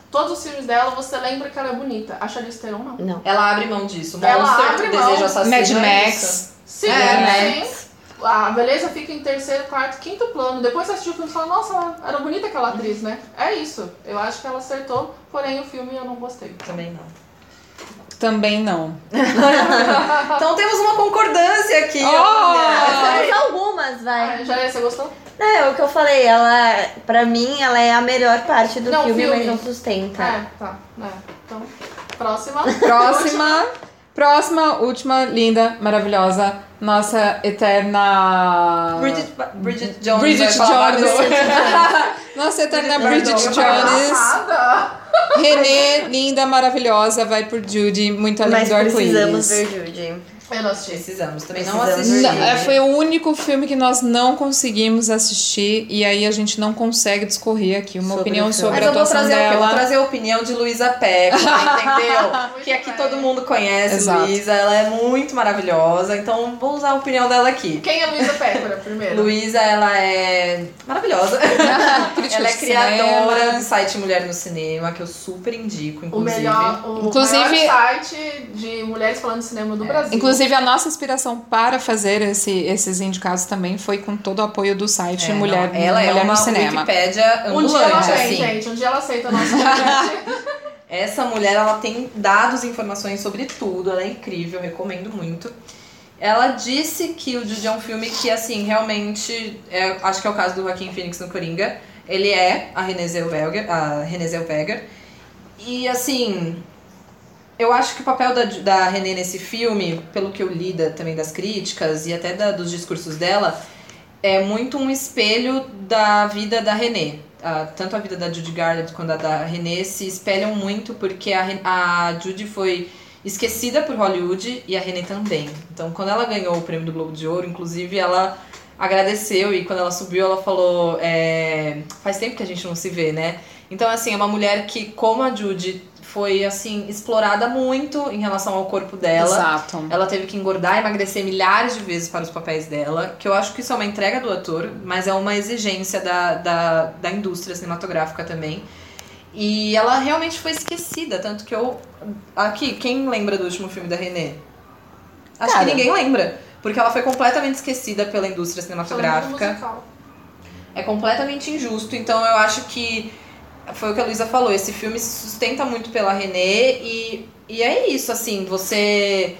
todos os filmes dela, você lembra que ela é bonita. A Charlize Theron, não. Não. Ela abre mão disso. Ela Monster, abre mão. Desejo Assassino. Mad é Max. Sim, É, sim. A beleza fica em terceiro, quarto, quinto plano. Depois você assistiu o filme e fala, nossa, ela era bonita aquela atriz, né? É isso. Eu acho que ela acertou, porém o filme eu não gostei. Também não. Também não. Então temos uma concordância aqui. Oh! olha. Temos algumas, vai. Ah, já você gostou? É, o que eu falei, ela, pra mim, ela é a melhor parte do Não, filme, filme. mas não sustenta. É, tá. É. Então, próxima. Próxima. Próxima, última, linda, maravilhosa. Nossa eterna. Bridget, Bridget Jones Bridget Jones. do- Nossa eterna Bridget Bridget Jones. Renê, linda, maravilhosa, vai por Judy, muito além Mas do precisamos arco-íris. ver Judy. Eu não assisti. Precisamos. Também não Precisamos assisti. Não, é, foi o único filme que nós não conseguimos assistir e aí a gente não consegue discorrer aqui uma Sobre opinião o sobre Mas a atuação o quê? Eu vou dela. trazer a opinião de Luísa Peck, entendeu? que aqui todo mundo conhece. Luísa, ela é muito maravilhosa, então vou usar a opinião dela aqui. Quem é Luísa Pécora, primeiro? Luísa, ela é maravilhosa. Ela é criadora cinema. do site Mulher no Cinema, que eu super indico, O inclusive. melhor, o Inclusive- maior site de mulheres falando de cinema do Brasil. Inclusive, a nossa inspiração para fazer esse- esses indicados também foi com todo o apoio do site É, Mulher, não, ela Mulher é uma no Cinema. Wikipédia um dia ela vem, assim. gente. Um dia ela aceita o nosso. Essa mulher, ela tem dados e informações sobre tudo, ela é incrível, eu recomendo muito. Ela disse que o Judy é um filme que, assim, realmente, é, acho que é o caso do Joaquim Phoenix no Coringa, ele é a Renée Zellweger, a Renée Zellweger. E, assim, eu acho que o papel da, da Renée nesse filme, pelo que eu li da- também das críticas e até da- dos discursos dela, é muito um espelho da vida da Renée. Ah, tanto a vida da Judy Garland quanto a da Renée se espelham muito porque a, a Judy foi esquecida por Hollywood e a Renée também. Então, quando ela ganhou o prêmio do Globo de Ouro, inclusive, ela agradeceu e quando ela subiu, ela falou: é, faz tempo que a gente não se vê, né? Então, assim, é uma mulher que, como a Judy, foi, assim, explorada muito em relação ao corpo dela. Exato. Ela teve que engordar e emagrecer milhares de vezes para os papéis dela, que eu acho que isso é uma entrega do ator, mas é uma exigência da, da, da indústria cinematográfica também. E ela realmente foi esquecida, tanto que eu. Aqui, quem lembra do último filme da Renée? Acho Cara. que ninguém lembra. Porque ela foi completamente esquecida pela indústria cinematográfica musical. é completamente injusto. Então eu acho que foi o que a Luísa falou. Esse filme se sustenta muito pela Renée e, e é isso, assim, você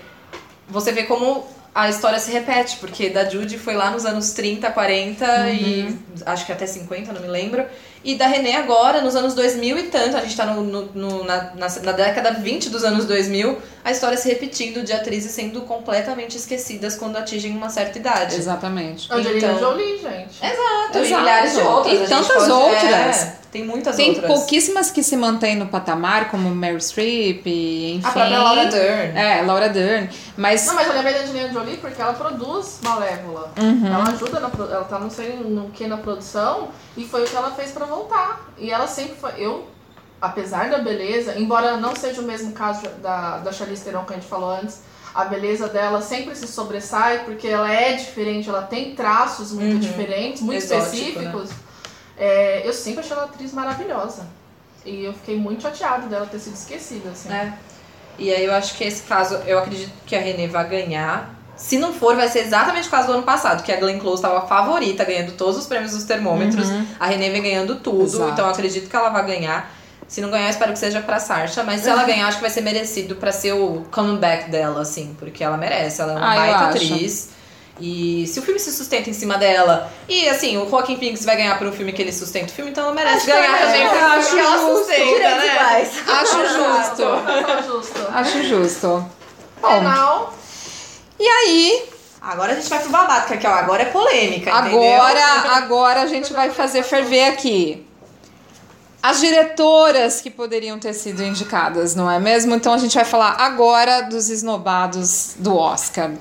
você vê como a história se repete, porque da Judy foi lá nos anos 30, 40 e acho que até 50, não me lembro. E da Renée agora, nos anos 2000 e tanto, a gente tá no, no- no- na, na, na década 20 dos anos 2000, a história se repetindo de atrizes sendo completamente esquecidas quando atingem uma certa idade. Exatamente. Angelina Então- Jolie, gente. Exato, e Exato. milhares de outras. E tantas pode- outras. é, tem muitas Tem outras. pouquíssimas que se mantêm no patamar, como Meryl Streep, enfim. A própria Laura Dern. É, Laura Dern. Mas Não, mas eu lembrei da Angelina Jolie porque ela produz Malévola. Uhum. Ela ajuda, na, ela tá não sei no que na produção e foi o que ela fez pra voltar. E ela sempre foi. Eu, apesar da beleza, embora não seja o mesmo caso da, da Charlize Theron que a gente falou antes, a beleza dela sempre se sobressai porque ela é diferente, ela tem traços muito Uhum. diferentes, muito Exótico, específicos. É, eu sempre achei ela atriz maravilhosa. E eu fiquei muito chateada dela ter sido esquecida, assim. É. E aí eu acho que esse caso, eu acredito que a Renée vai ganhar. Se não for, vai ser exatamente o caso do ano passado, que a Glenn Close estava favorita, ganhando todos os prêmios dos termômetros. A Renée vem ganhando tudo, Exato. então eu acredito que ela vai ganhar. Se não ganhar, eu espero que seja pra Sarsha, mas se ela ganhar, acho que vai ser merecido pra ser o comeback dela, assim, porque ela merece, ela é uma Ah, baita atriz. E se o filme se sustenta em cima dela, e assim, o Joaquin Phoenix vai ganhar por um filme que ele sustenta o filme, então ela merece Acho ganhar também um Acho que ela justo. sustenta, né? acho justo. Tá justo. Acho justo. Bom, não. e aí, Agora a gente vai pro babado, que aqui, ó, agora é polêmica, entendeu? agora, agora a gente vai fazer ferver aqui. As diretoras que poderiam ter sido indicadas, não é mesmo? Então a gente vai falar agora dos esnobados do Oscar.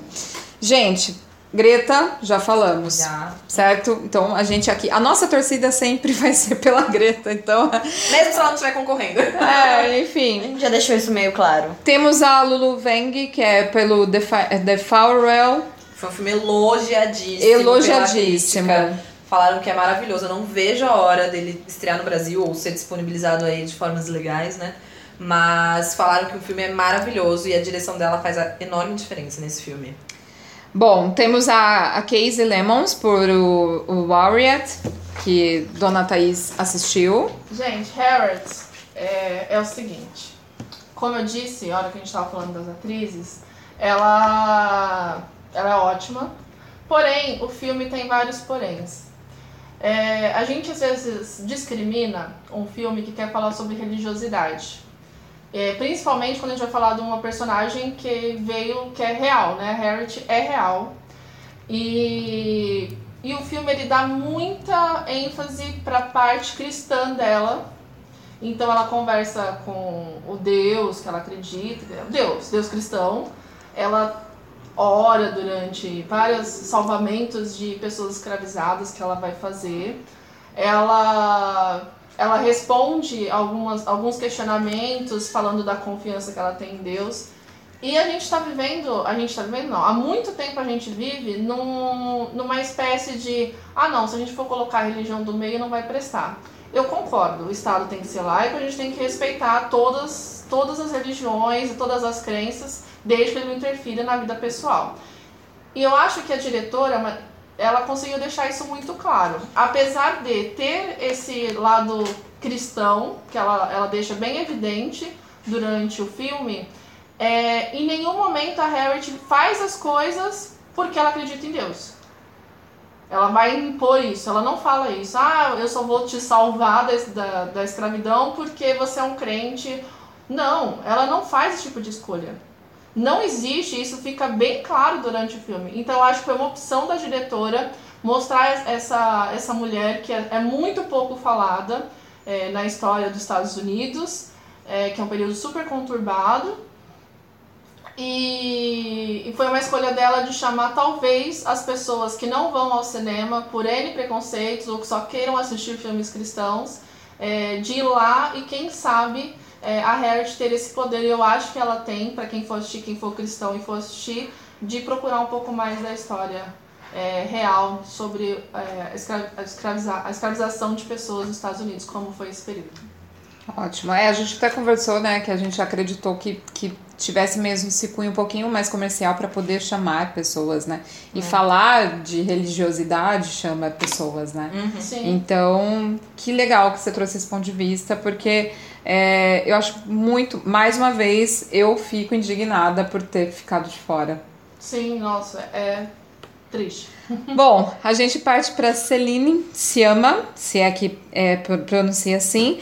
Gente, Greta, já falamos. Já. Certo? Então a gente aqui. A nossa torcida sempre vai ser pela Greta, então. Mesmo se ela não estiver concorrendo. É, A enfim. gente já deixou isso meio claro. Temos a Lulu Wang, que é pelo The, Fa The Farewell. Foi um filme elogiadíssimo. Elogiadíssimo. Falaram que é maravilhoso. Eu não vejo a hora dele estrear no Brasil ou ser disponibilizado aí de formas legais, né? Mas falaram que o filme é maravilhoso e a direção dela faz a enorme diferença nesse filme. Bom, temos a, a Casey Lemons por o, o Warrior, que Dona Thaís assistiu. Gente, Harriet é, é o seguinte. Como eu disse, a hora que a gente tava falando das atrizes, ela, ela é ótima. Porém, o filme tem vários poréns. É, a gente às vezes discrimina um filme que quer falar sobre religiosidade. É, principalmente quando a gente vai falar de uma personagem que veio, que é real, né? Harriet é real. E e o filme ele dá muita ênfase para a parte cristã dela. Então ela conversa com o Deus que ela acredita, Deus, Deus cristão. Ela ora durante vários salvamentos de pessoas escravizadas que ela vai fazer. Ela ela responde algumas, alguns questionamentos falando da confiança que ela tem em Deus. E a gente está vivendo, a gente está vivendo não, há muito tempo a gente vive num, numa espécie de, ah não, se a gente for colocar a religião do meio não vai prestar. Eu concordo, o Estado tem que ser laico, a gente tem que respeitar todas, todas as religiões e todas as crenças, desde que ele não interfira na vida pessoal. E eu acho que a diretora, ela conseguiu deixar isso muito claro. Apesar de ter esse lado cristão, que ela, ela deixa bem evidente durante o filme, é, em nenhum momento a Harriet faz as coisas porque ela acredita em Deus. Ela vai impor isso, ela não fala isso. Ah, eu só vou te salvar da, da, escravidão porque você é um crente. Não, ela não faz esse tipo de escolha. Não existe, isso fica bem claro durante o filme. Então acho que foi uma opção da diretora mostrar essa, essa mulher que é, é muito pouco falada é, na história dos Estados Unidos, é, que é um período super conturbado e, e, foi uma escolha dela de chamar talvez as pessoas que não vão ao cinema por N preconceitos ou que só queiram assistir filmes cristãos, é, de ir lá e quem sabe é, a Harriet ter esse poder, eu acho que ela tem, para quem for assistir, quem for cristão e for assistir, de procurar um pouco mais da história é, real sobre é, a, escraviza a escravização de pessoas nos Estados Unidos, como foi esse período. Ótimo. É, a gente até conversou, né, que a gente acreditou que, que tivesse mesmo esse cunho um pouquinho mais comercial para poder chamar pessoas, né? E é. falar de religiosidade chama pessoas, né? Uhum. Então, que legal que você trouxe esse ponto de vista, porque é, eu acho muito, mais uma vez, eu fico indignada por ter ficado de fora. Sim, nossa, é triste. Bom, a gente parte para Celine Siama, se é que é, pronuncia assim,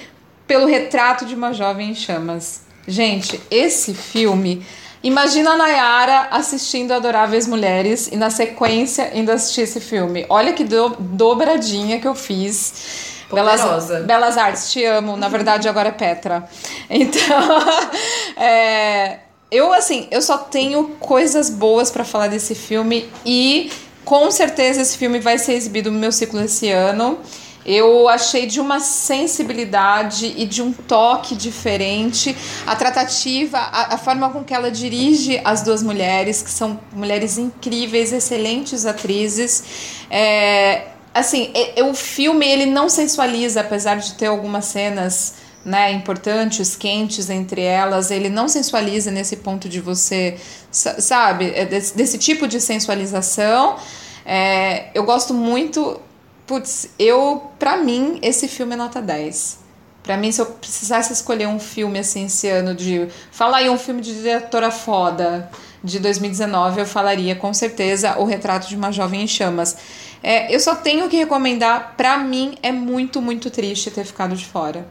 pelo retrato de uma jovem em chamas. Gente, esse filme. Imagina a Nayara assistindo Adoráveis Mulheres e na sequência ainda assistir esse filme. Olha que do, dobradinha que eu fiz. Belas, Belas Artes, te amo. Na verdade, agora é Petra. Então, é, eu assim, eu só tenho coisas boas para falar desse filme e com certeza esse filme vai ser exibido no meu ciclo esse ano. Eu achei de uma sensibilidade e de um toque diferente a tratativa, a, a, forma com que ela dirige as duas mulheres, que são mulheres incríveis, excelentes atrizes. É, assim, é, é, o filme ele não sensualiza, apesar de ter algumas cenas né, importantes, quentes entre elas, ele não sensualiza nesse ponto de você, sabe, é desse, desse tipo de sensualização. É, eu gosto muito Putz, eu, pra mim, esse filme é nota 10. Pra mim, se eu precisasse escolher um filme assim esse ano de. Falar aí um filme de diretora foda de 2019, eu falaria com certeza O Retrato de uma Jovem em Chamas. É, eu só tenho que recomendar, pra mim é muito, muito triste ter ficado de fora.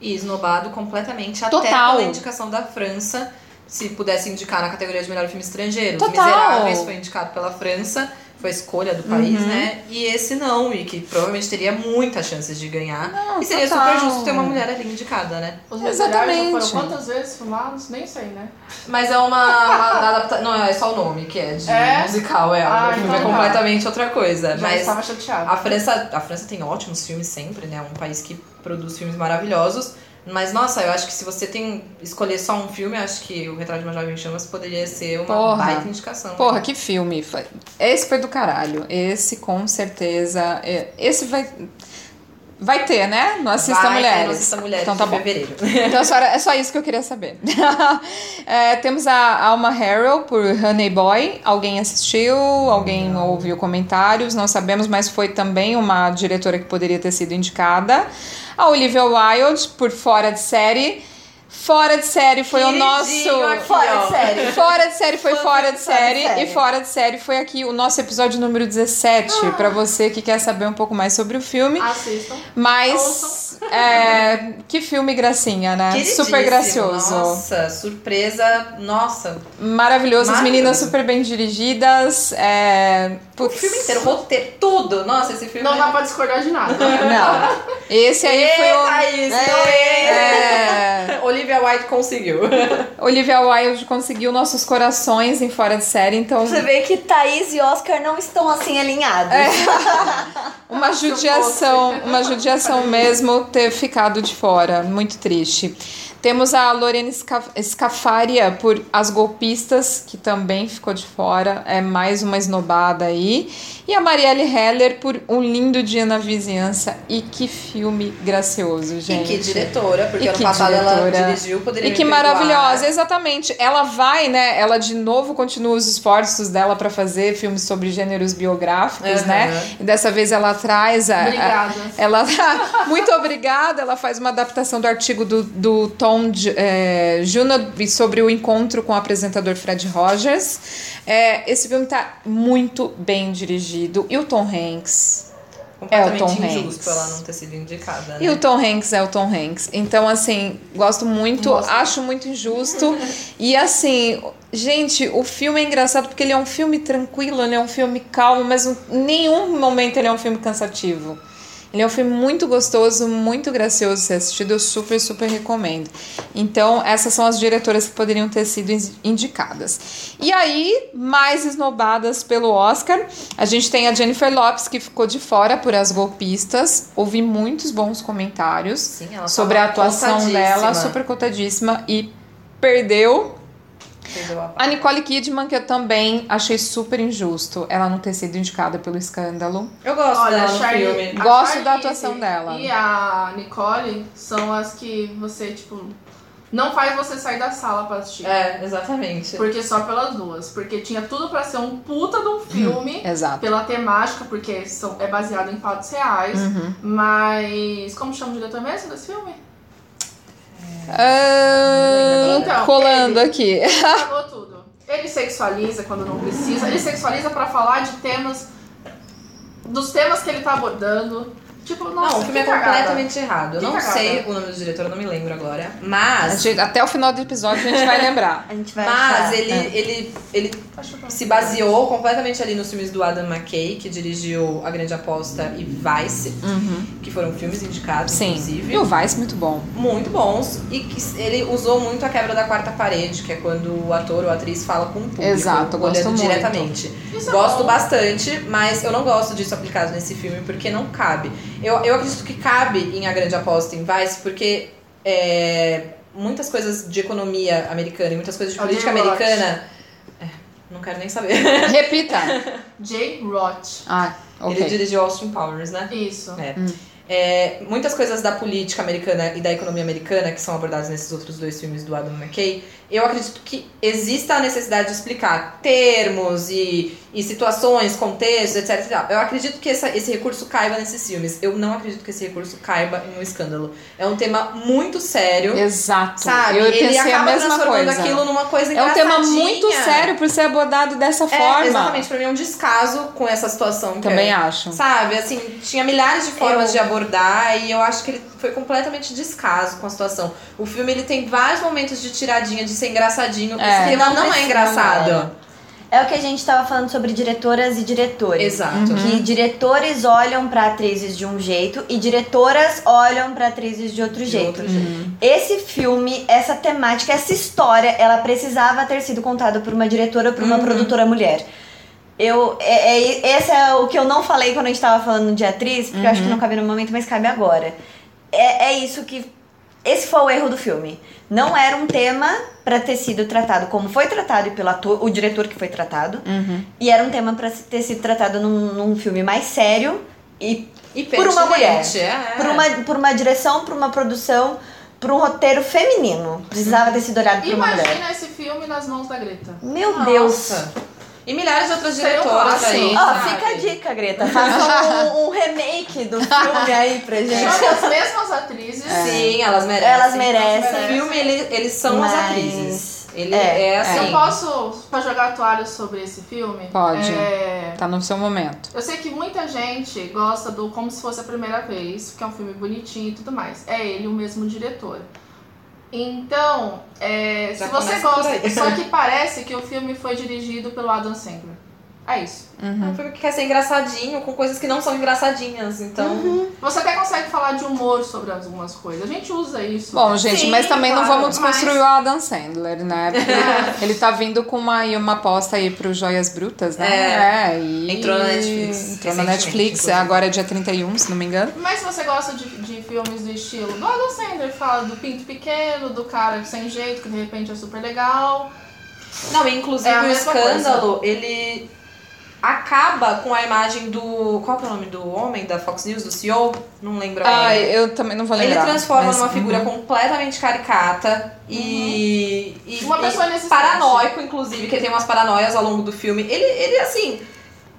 E esnobado completamente, Total. até pela indicação da França, se pudesse indicar na categoria de melhor filme estrangeiro. Total. Miseráveis foi indicado pela França foi a escolha do país, uhum. né? E esse não, e que provavelmente teria muitas chances de ganhar. Não, e seria total. super justo ter uma mulher ali indicada, né? Os Exatamente. foram quantas vezes filmados? Nem sei, né? Mas é uma, uma adaptação. Não, é só o nome que é de é? musical, é. Ah, o filme então é tá. completamente tá. outra coisa. Já mas estava chateada. A França, a França tem ótimos filmes sempre, né? É um país que produz filmes maravilhosos. Mas, nossa, eu acho que se você tem escolher só um filme, acho que o Retrato de uma Jovem em Chamas poderia ser uma porra, baita indicação. Porra, né? que filme. Esse foi do caralho. Esse, com certeza. É, esse vai. Vai ter, né? No Assista vai Mulheres. Ter no Assista Mulheres então, tá bom. fevereiro. Então, é só isso que eu queria saber. é, temos a Alma Harrell por Honey Boy. Alguém assistiu? Alguém Não. ouviu comentários? Não sabemos, mas foi também uma diretora que poderia ter sido indicada. A Olivia Wilde, por Fora de Série. Fora de série foi o nosso. Aqui, fora de série. Fora de série foi fora de série, série. E fora de série foi aqui o nosso episódio número 17. Ah. para você que quer saber um pouco mais sobre o filme. Assistam. Mas é, que filme gracinha, né? Super gracioso. Nossa, surpresa. Nossa. Maravilhoso, as meninas super bem dirigidas. É, O filme inteiro, roteiro, tudo. Nossa, esse filme. Não dá pra discordar de nada. Não. Esse aí foi o. Thaís, É. é. É, Olivia White conseguiu. Olivia Wilde conseguiu nossos corações em fora de série, então Você vê que Thaís e Oscar não estão assim alinhados. É. uma judiação, uma judiação mesmo ter ficado de fora, muito triste. Temos a Lorena Sca- Scafaria por As Golpistas, que também ficou de fora, é mais uma esnobada aí. E a Marielle Heller por Um Lindo Dia na Vizinhança. E que filme gracioso, E gente. que diretora, porque E ano passado ela dirigiu, poderia E que Perdoar. maravilhosa, exatamente. Ela vai, né? Ela de novo continua os esforços dela para fazer filmes sobre gêneros biográficos, Uhum. né? E dessa vez ela traz a. a- Obrigada. ela muito obrigada. Ela faz uma adaptação do artigo do, do Tom J- é, Juno sobre o encontro com o apresentador Fred Rogers. É, esse filme tá muito bem dirigido. E o Tom Hanks. Completamente É o Tom Hanks. ela não ter sido indicada, né? E o Tom Hanks é o Tom Hanks. Então, assim, gosto muito, acho muito injusto. e assim, gente, o filme é engraçado porque ele é um filme tranquilo, ele é um filme calmo, mas em nenhum momento ele é um filme cansativo. Ele é um filme muito gostoso, muito gracioso de ser assistido, eu super, super recomendo. Então, essas são as diretoras que poderiam ter sido in- indicadas. E aí, mais esnobadas pelo Oscar, a gente tem a Jennifer Lopes, que ficou de fora por As Golpistas. Ouvi muitos bons comentários Sim, sobre a atuação dela, super cotadíssima, e perdeu. A Nicole Kidman, que eu também achei super injusto ela não ter sido indicada pelo escândalo. Eu gosto Olha, dela filme. Gosto da atuação dela. E a Nicole são as que você, tipo, não faz você sair da sala pra assistir. É, exatamente. Porque só pelas duas. Porque tinha tudo pra ser um puta de um filme. Exato. Pela temática, porque são, é baseado em fatos reais. Uhum. Mas. Como chama o diretor mesmo desse filme? Ah, Então, colando ele- aqui. Falou tudo. Ele sexualiza quando não precisa. Ele sexualiza pra falar de temas. Dos temas que ele tá abordando. Tipo, nossa, não, o filme é cagada. completamente errado. Eu não cagada. sei o nome do diretor, eu não me lembro agora. Mas. gente- até o final do episódio a gente vai lembrar. A gente vai Mas achar. ele, É. ele, ele se baseou completamente ali nos filmes do Adam McKay, que dirigiu A Grande Aposta e Vice, que foram filmes indicados, Sim. inclusive. E o Vice, muito bom. muito bons e que ele usou muito a quebra da quarta parede, que é quando o ator ou a atriz fala com o público, Exato, eu gosto olhando muito. diretamente. Isso é gosto bom. bastante, mas eu não gosto disso aplicado nesse filme porque não cabe. Eu, eu acredito que cabe em A Grande Aposta em Vice porque é, muitas coisas de economia americana e muitas coisas de política Jay americana. é, não quero nem saber. Repita. Jay Roth. Ah, Ele ok. dirigiu Austin Powers, né? Isso. É. É, muitas coisas da política americana e da economia americana que são abordadas nesses outros dois filmes do Adam McKay, eu acredito que exista a necessidade de explicar termos e, e situações, contextos, etc. Eu acredito que essa- esse recurso caiba nesses filmes. Eu não acredito que esse recurso caiba em um escândalo. É um tema muito sério. Exato. Sabe? Eu Ele pensei a acaba mesma transformando coisa. aquilo numa coisa É um tema muito sério por ser abordado dessa É, forma. exatamente. Pra mim é um descaso com essa situação. Também é. acho. Sabe, assim, tinha milhares de formas Eu- de abordar e eu acho que ele foi completamente descaso com a situação. O filme ele tem vários momentos de tiradinha, de ser engraçadinho. É. Esse tema Não não, é precisa, engraçado. É o que a gente tava falando sobre diretoras e diretores. Exato. Uhum. Que diretores olham pra atrizes de um jeito e diretoras olham pra atrizes de outro De jeito. outro jeito. Esse filme, essa temática, essa história, ela precisava ter sido contada por uma diretora ou por uma Uhum. produtora mulher. Eu, é, é- esse é o que eu não falei quando a gente tava falando de atriz, porque eu acho que não cabe no momento, mas cabe agora. É, é isso que. Esse foi o erro do filme. Não era um tema pra ter sido tratado como foi tratado e pelo ator, o diretor que foi tratado. Uhum. E era um tema pra ter sido tratado num, num filme mais sério e E Por uma mulher. É. por uma, por uma direção, por uma produção, por um roteiro feminino. Precisava ter sido olhado por uma mulher. Imagina esse filme nas mãos da Greta. Meu Nossa. Deus. E milhares de outras diretoras aí. Ó, sabe? fica a dica, Greta. Faça um, um remake do filme aí pra gente. Chame as mesmas atrizes. Sim, elas merecem. Elas merecem. O filme, ele- eles são as Mas atrizes. Ele É, é, assim. Eu posso pra jogar a toalha sobre esse filme? Pode. É, Tá no seu momento. Eu sei que muita gente gosta do Como Se Fosse a Primeira Vez, que é um filme bonitinho e tudo mais. É ele o mesmo diretor. Então, é, se você gosta. Só que parece que o filme foi dirigido pelo Adam Sandler. É isso. É um filme que quer ser engraçadinho, com coisas que não são engraçadinhas. Então. Você até consegue falar de humor sobre algumas coisas. A gente usa isso. Bom, gente, Sim, mas também não claro, vamos desconstruir mas- o Adam Sandler, né? Porque ele tá vindo com uma, uma aposta aí pro Joias Brutas, né? É. e... Entrou na Netflix, Entrou na Netflix, inclusive. agora é dia 31, se não me engano. Mas se você gosta de, de filmes do estilo do Adam Sandler, fala do pinto pequeno, do cara sem jeito, que de repente é super legal. Não, inclusive É a o escândalo, ele acaba com a imagem do. Qual que é o nome do homem da Fox News, do CEO? Não lembro agora. Ai, eu também não vou Ele lembrar. transforma mas- numa figura uhum. completamente caricata e, e- Uma e pessoa inexistente. paranoico, inclusive, que ele tem umas paranoias ao longo do filme. Ele, ele assim,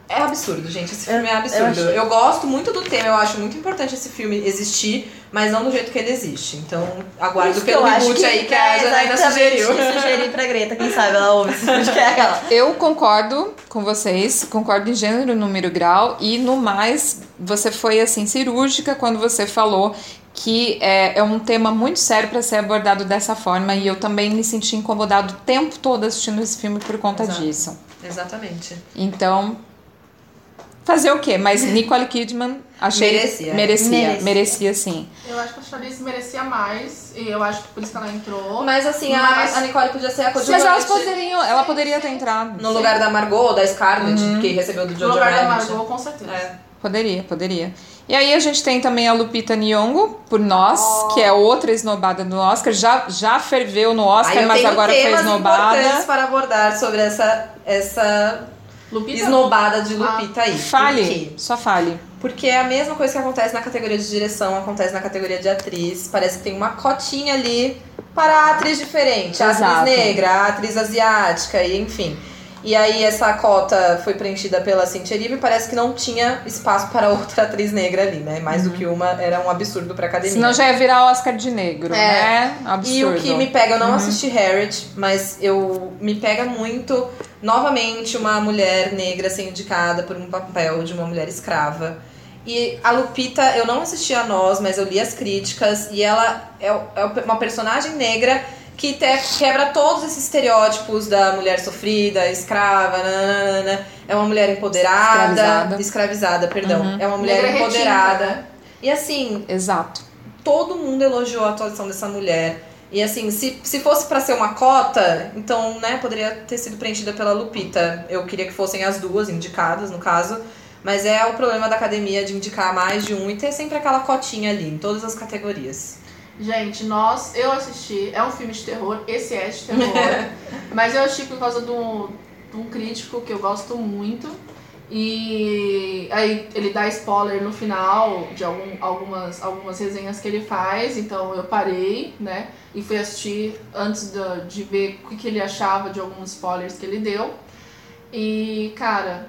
é absurdo, gente. Esse filme é eu absurdo. Eu, achei. gosto muito do tema, eu acho muito importante esse filme existir, mas não do jeito que ele existe. Então, aguardo pelo eu reboot aí que a é Janaína exatamente sugeriu. sugerir pra Greta, quem sabe ela ouve esse podcast. Eu concordo com vocês, concordo em gênero, número e grau, e no mais, você foi assim cirúrgica quando você falou que é, é um tema muito sério para ser abordado dessa forma, e eu também me senti incomodado o tempo todo assistindo esse filme por conta Exato. disso. Exatamente. Então, fazer o quê? Mas Nicole Kidman, achei Merecia. merecia, Merecia. merecia sim. Eu acho que a Charlize merecia mais, e eu acho que por isso que ela entrou. Mas assim, a- Mas- A, Nicole podia ser a Mas coadjuvante elas poderiam, ela poderia ter entrado. no lugar da Margot, da Scarlett, que recebeu do no Jojo lugar da Rabbit. Margot, com certeza. É. Poderia, poderia. E aí a gente tem também a Lupita Nyong'o, por Nós, que é outra esnobada do Oscar. Já, já ferveu no Oscar, mas agora foi temas importantes esnobada. para abordar sobre essa, essa Lupita esnobada de Lupita aí. Por Fale, só fale. Porque é a mesma coisa que acontece na categoria de direção, acontece na categoria de atriz. Parece que tem uma cotinha ali para a atriz diferente. A atriz negra, a atriz asiática, e enfim. E aí essa cota foi preenchida pela Cynthia Erivo e parece que não tinha espaço para outra atriz negra ali, né? Mais do que uma, era um absurdo pra academia. Senão já ia virar Oscar de negro, É. né? Absurdo. E o que me pega, eu não assisti Harriet, mas eu me pega muito novamente uma mulher negra ser indicada por um papel de uma mulher escrava. E a Lupita, eu não assisti a nós, mas eu li as críticas e ela é, é uma personagem negra que te- quebra todos esses estereótipos da mulher sofrida, escrava, nananana. é uma mulher empoderada, Escravizada. escravizada, perdão, é uma mulher Negra empoderada. retinta, né? E assim, Exato. todo mundo elogiou a atuação dessa mulher. E assim, se, se fosse pra ser uma cota, então, né, poderia ter sido preenchida pela Lupita. Eu queria que fossem as duas indicadas, no caso. Mas é o problema da academia de indicar mais de um e ter sempre aquela cotinha ali, em todas as categorias. Gente, nós, eu assisti, é um filme de terror, esse é de terror, mas eu assisti por causa de um, de um crítico que eu gosto muito. E aí ele dá spoiler no final de algum, algumas, algumas resenhas que ele faz, então eu parei, né? E fui assistir antes da- de ver o que, que ele achava de alguns spoilers que ele deu. E, cara,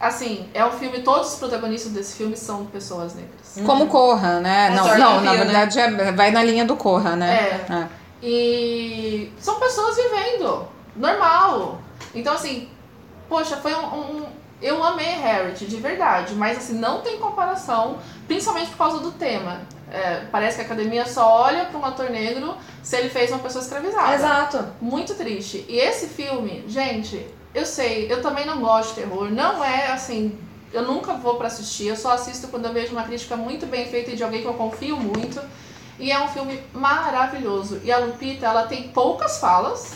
assim, é um filme, todos os protagonistas desse filme são pessoas negras. Como Corra, né? É não, não, na né? verdade é- vai na linha do Corra, né? É. É. E são pessoas vivendo, normal. Então, assim, poxa, foi um. um- eu amei Harriet, de verdade, mas assim, não tem comparação, principalmente por causa do tema. É, parece que a academia só olha para um ator negro se ele fez uma pessoa escravizada. Exato. Muito triste. E esse filme, gente, eu sei, eu também não gosto de terror. Não é assim. Eu nunca vou pra assistir, eu só assisto quando eu vejo uma crítica muito bem feita e de alguém que eu confio muito. E é um filme maravilhoso. E a Lupita, ela tem poucas falas,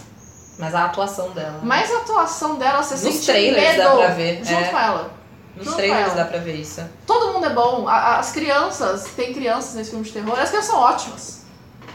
Mas a atuação dela. mas a atuação dela, você Nos sente trailers medo dá pra ver, junto é. com ela. Nos junto trailers dá pra ver isso. Todo mundo é bom. As crianças, tem crianças nesse filme de terror, as crianças são ótimas.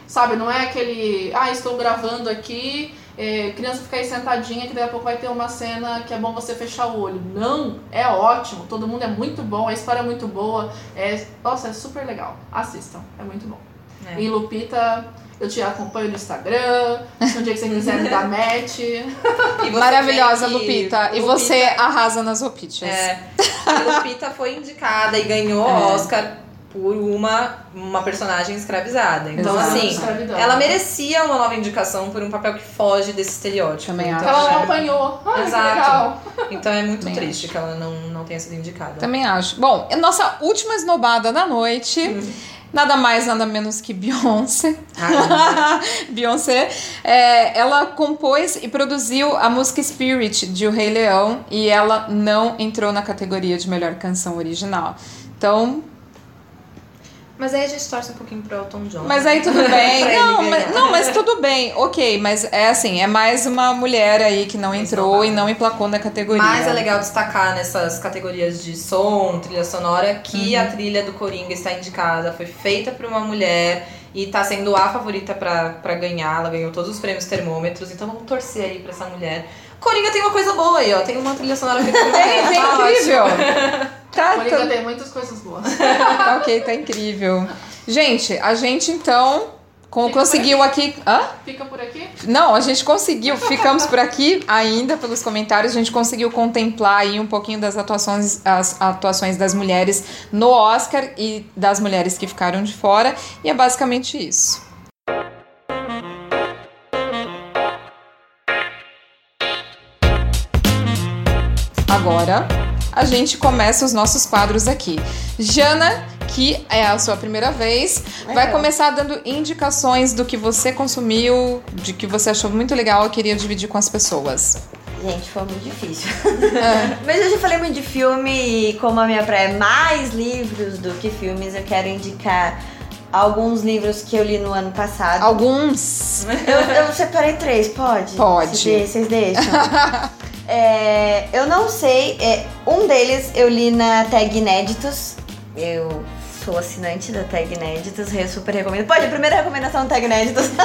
Sabe, não é aquele, ah, estou gravando aqui, é, criança fica aí sentadinha que daqui a pouco vai ter uma cena que é bom você fechar o olho. Não, é ótimo, todo mundo é muito bom, a história é muito boa, é, nossa, é super legal. Assistam, é muito bom. É. E Lupita, eu te acompanho no Instagram, se um dia que você quiser me dar match. E Maravilhosa, Lupita. E Lupita- você arrasa nas Opichas. É, a Lupita foi indicada e ganhou É. Oscar por uma, uma personagem escravizada. Então, Exato. assim, Escravidão. ela merecia uma nova indicação por um papel que foge desse estereótipo. Também então, Ela não apanhou. Ai, que Exato. legal. Então é muito Também triste que ela não, não tenha sido indicada. Também acho. Bom, nossa última esnobada da noite. Nada mais, nada menos que Beyoncé. Ah, Beyoncé, é, ela compôs e produziu a música Spirit de O Rei Leão e ela não entrou na categoria de melhor canção original. Então, Mas aí a gente torce um pouquinho pro Elton John. mas aí tudo bem. Não, mas, não, mas tudo bem, ok. Mas é assim, é mais uma mulher aí que não entrou e não emplacou na categoria. Mas é legal destacar nessas categorias de som, trilha sonora, que Uhum. a trilha do Coringa está indicada, foi feita por uma mulher e tá sendo a favorita pra ganhar. Ela ganhou todos os prêmios termômetros, então vamos torcer aí pra essa mulher. Coringa tem uma coisa boa aí, ó. Tem uma trilha sonora mulher. Tem, tem tá incrível. Tá, Coringa tá, tem muitas coisas boas. tá ok, tá incrível. Gente, a gente então com- conseguiu aqui. Hã? Fica por aqui. Não, a gente conseguiu, ficamos por aqui ainda pelos comentários, a gente conseguiu contemplar aí um pouquinho das atuações, as atuações das mulheres no Oscar e das mulheres que ficaram de fora, e é basicamente isso. Agora a gente começa os nossos quadros aqui. Jana, que é a sua primeira vez, vai É. começar dando indicações do que você consumiu, de que você achou muito legal e queria dividir com as pessoas. Gente, foi muito difícil. É. Mas eu já falei muito de filme e como a minha praia é mais livros do que filmes, eu quero indicar alguns livros que eu li no ano passado. Alguns. Eu, eu separei três, pode? Pode. Vocês deixam? É, eu não sei, é, um deles eu li na tag Inéditos. Eu sou assinante da tag Inéditos, eu super recomendo. Pode, a primeira recomendação tag Inéditos.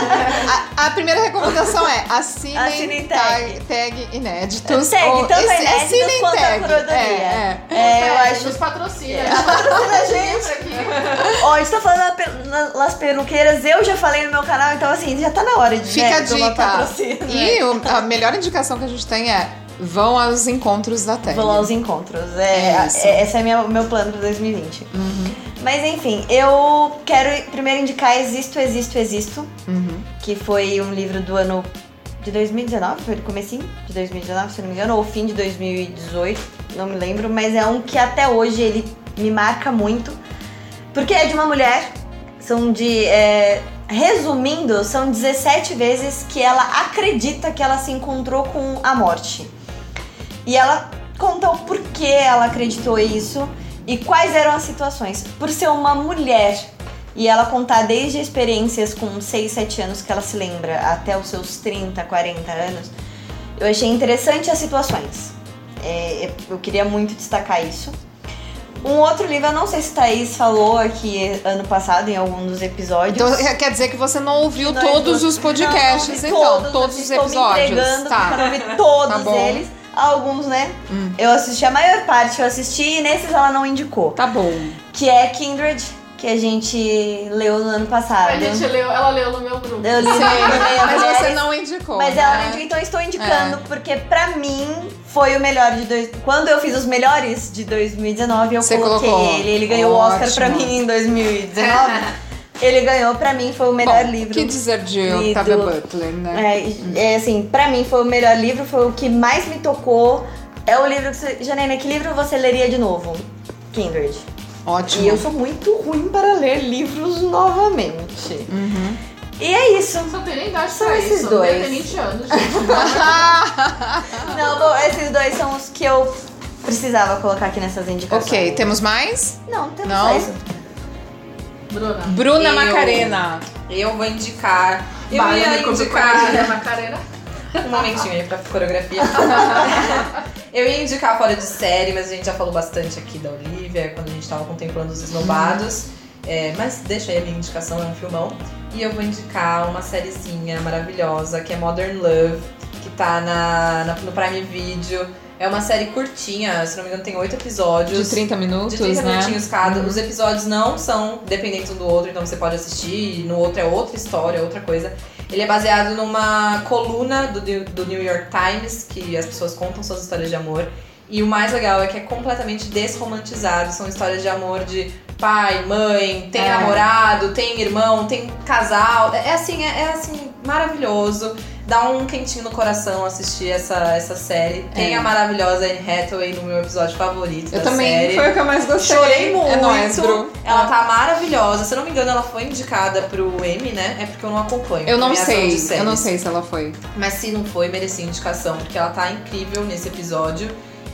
A, a primeira recomendação é assinem, Assinem tag. tag. tag inéditos. Tag, ou tanto esse- inéditos assinem quanto a tag. curadoria. É, é. É, eu É, acho. Nos patrocina. Patrocina a gente. Ó, a gente tá falando na nas peruqueiras, eu já falei no meu canal, então assim, já tá na hora de Fica né, a dica. patrocínio. E o- a melhor indicação que a gente tem é vão aos encontros da tag. Vou aos encontros. É, É isso. é- esse é minha- o meu plano pra 2020. Uhum, Mas enfim, eu quero primeiro indicar Existo, Existo, Existo, uhum. que foi um livro do ano de 2019, foi do comecinho de 2019, se não me engano, ou fim de 2018, não me lembro, mas é um que até hoje ele me marca muito, porque é de uma mulher, são de... é, resumindo, são 17 vezes que ela acredita que ela se encontrou com a morte. E ela conta o porquê ela acreditou isso e quais eram as situações. Por ser uma mulher e ela contar desde experiências com 6, 7 anos que ela se lembra até os seus 30, 40 anos, eu achei interessante as situações. É, eu queria muito destacar isso. Um outro livro, eu não sei se Thaís falou aqui ano passado em algum dos episódios. Então quer dizer que você não ouviu Nós todos os podcasts, Não, não então, todos, todos os estou me episódios. entregando porque eu Tá. não vi todos Tá eles. Alguns, né? Hum. Eu assisti a maior parte, eu assisti e nesses ela não indicou. Tá bom. Que é Kindred, que a gente leu no ano passado. A gente leu, ela leu no meu grupo. Eu li no Meia mas você Mulheres, não indicou. Mas né? ela não indicou, então eu estou indicando, É. porque pra mim foi o melhor de dois. Quando eu fiz os melhores de 2019, eu Você coloquei colocou. ele. Ele ganhou o Oscar pra mim em 2019. ele ganhou, pra mim, foi o melhor Bom, livro. que dizer de lido. Octavia Butler, né? É, é assim, pra mim foi o melhor livro, foi o que mais me tocou. É o livro que você. Janena, que livro você leria de novo? Kindred. Ótimo. E eu sou muito ruim para ler livros novamente. Uhum. E é isso. Só tem nem idade São pra esses isso. dois. Eu tenho 20 anos, gente. Não, bom, esses dois são os que eu precisava colocar aqui nessas indicações. ok, temos mais? Não, temos Não? isso. Bruna. Bruna Eu- Macarena. Eu vou indicar. Eu Vai, ia indicar. Macarena. Um momentinho aí pra coreografia. eu ia indicar fora de série, mas a gente já falou bastante aqui da Olivia, quando a gente tava contemplando os esnobados. É, mas deixa aí a minha indicação, é um filmão. E eu vou indicar uma sériezinha maravilhosa, que é Modern Love, que tá na, na- no Prime Video. É uma série curtinha, se não me engano tem oito episódios. De 30 minutos, De 30 né? minutinhos cada. Uhum. Os episódios não são dependentes um do outro, então você pode assistir. No outro é outra história, outra coisa. Ele é baseado numa coluna do, do New York Times, que as pessoas contam suas histórias de amor. E o mais legal é que é completamente desromantizado. São histórias de amor de pai, mãe, tem É. namorado, tem irmão, tem casal. É assim, é, é, assim, maravilhoso. Dá um quentinho no coração assistir essa, essa série. Tem É. a maravilhosa Anne Hathaway no meu episódio favorito Eu da também, série. foi o que eu mais gostei. Chorei muito. É nóis, Bru. Ela tá maravilhosa. Se eu não me engano, ela foi indicada pro Emmy, né? É porque eu não acompanho. Eu não sei, eu não sei se ela foi. Mas se não foi, merecia indicação, porque ela tá incrível nesse episódio.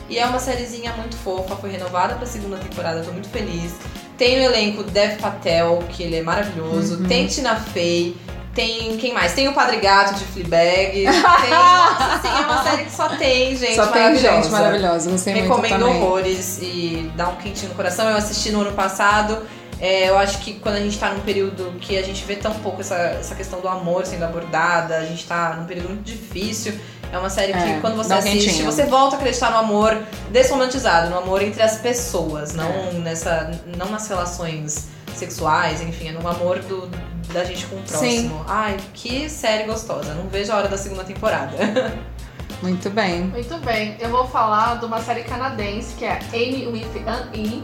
E é uma sériezinha muito fofa, foi renovada pra segunda temporada, tô muito feliz. Tem o elenco Dev Patel, que ele é maravilhoso. Uhum. Tem Tina Fey. Tem quem mais? Tem o Padre Gato de Fleabag. Tem, nossa, assim, é uma série que só tem gente Só tem maravilhosa. gente maravilhosa, gostei muito Recomendo também. horrores e dá um quentinho no coração. Eu assisti no ano passado. É, eu acho que quando a gente tá num período que a gente vê tão pouco essa, essa questão do amor sendo abordada, a gente tá num período muito difícil. É uma série que É, quando você assiste, quentinho. você volta a acreditar no amor desromantizado, no amor entre as pessoas, não É. nessa, não nas relações sexuais, enfim, é no amor do, da gente com o próximo. Ai, que série gostosa. Não vejo a hora da segunda temporada. Muito bem. Muito bem, eu vou falar de uma série canadense que é Amy with an E.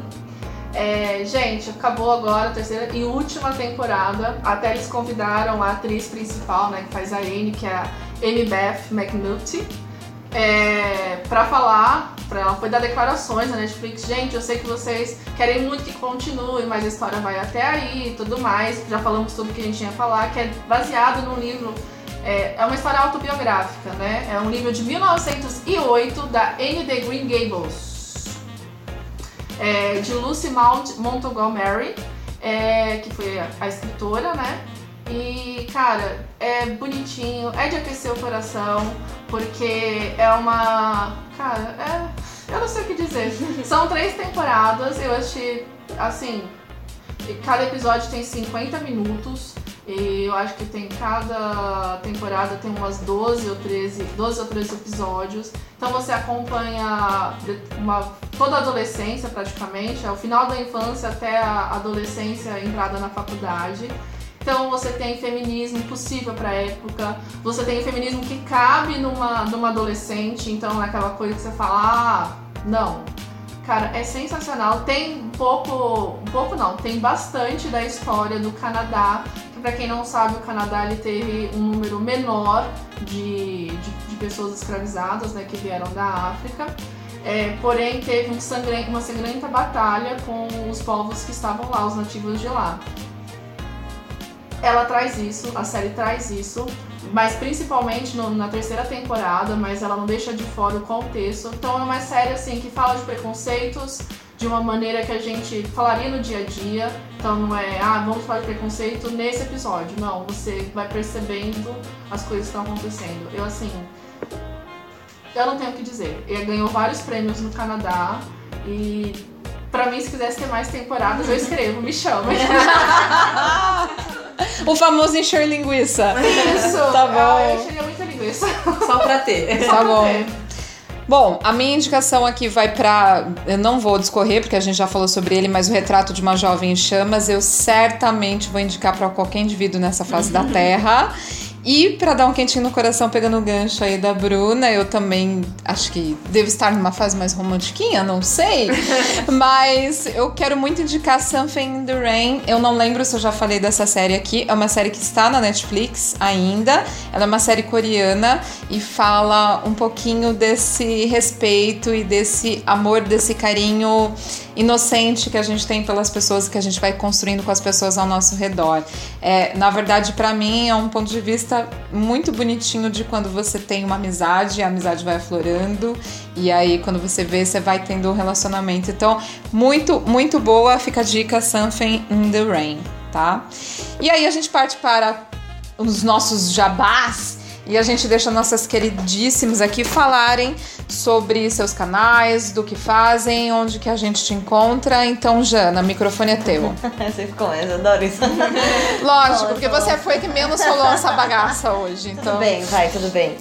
É, gente, acabou agora a terceira e última temporada. Até eles convidaram a atriz principal, né, que faz a Amy, que é a Amy Beth McNulty, é, pra falar, pra ela foi dar declarações na Netflix. Gente, eu sei que vocês querem muito que continue, mas a história vai até aí e tudo mais. Já falamos tudo que a gente tinha a falar, que é baseado num livro é, é uma história autobiográfica, né? É um livro de 1908 da N.D. Green Gables, é, de Lucy Mount Montgomery, é, que foi a escritora, né? E, cara, é bonitinho, é de aquecer o coração, porque é uma. Cara, é. Eu não sei o que dizer. São três temporadas, eu achei, assim. Cada episódio tem 50 minutos. E eu acho que tem cada temporada tem umas 12 ou 13, 12 ou 13 episódios. Então você acompanha uma, toda a adolescência praticamente, é o final da infância até a adolescência, a entrada na faculdade. Então você tem feminismo possível para época, você tem feminismo que cabe numa, numa adolescente, então é aquela coisa que você fala, ah, não. Cara, é sensacional. Tem um pouco, um pouco não, tem bastante da história do Canadá. Que para quem não sabe, o Canadá ele teve um número menor de, de, de pessoas escravizadas, né, que vieram da África. É, porém, teve um uma sangrenta batalha com os povos que estavam lá, os nativos de lá. Ela traz isso, a série traz isso, mas principalmente no- na terceira temporada, mas ela não deixa de fora o contexto. Então é uma série assim que fala de preconceitos de uma maneira que a gente falaria no dia a dia. Então não é, ah, vamos falar de preconceito nesse episódio. Não, você vai percebendo as coisas que estão acontecendo. Eu assim, eu não tenho o que dizer. Ele ganhou vários prêmios no Canadá e pra mim se quisesse ter mais temporadas eu escrevo, me chama. O famoso encher linguiça. Isso. Tá bom. Eu encheria muita linguiça. Só pra ter. Tá bom. Bom, a minha indicação aqui vai pra. Eu não vou discorrer, porque a gente já falou sobre ele, mas o retrato de uma jovem em chamas eu certamente vou indicar pra qualquer indivíduo nessa face da Terra. E pra dar um quentinho no coração, pegando o gancho aí da Bruna, eu também acho que devo estar numa fase mais romantiquinha, não sei. mas eu quero muito indicar Something in the Rain. Eu não lembro se eu já falei dessa série aqui. É uma série que está na Netflix ainda. Ela é uma série coreana e fala um pouquinho desse respeito e desse amor, desse carinho inocente que a gente tem pelas pessoas que a gente vai construindo com as pessoas ao nosso redor. É, na verdade, para mim, é um ponto de vista muito bonitinho de quando você tem uma amizade, a amizade vai aflorando e aí quando você vê, você vai tendo um relacionamento. Então, muito, muito boa. Fica a dica Something in the Rain, tá? E aí a gente parte para os nossos jabás e a gente deixa nossas queridíssimas aqui falarem sobre seus canais, do que fazem, onde que a gente te encontra. Então, Jana, o microfone é teu. Você ficou mais, eu adoro isso. Lógico, porque você foi que menos falou essa bagaça hoje. Então, Tudo bem, vai, tudo bem.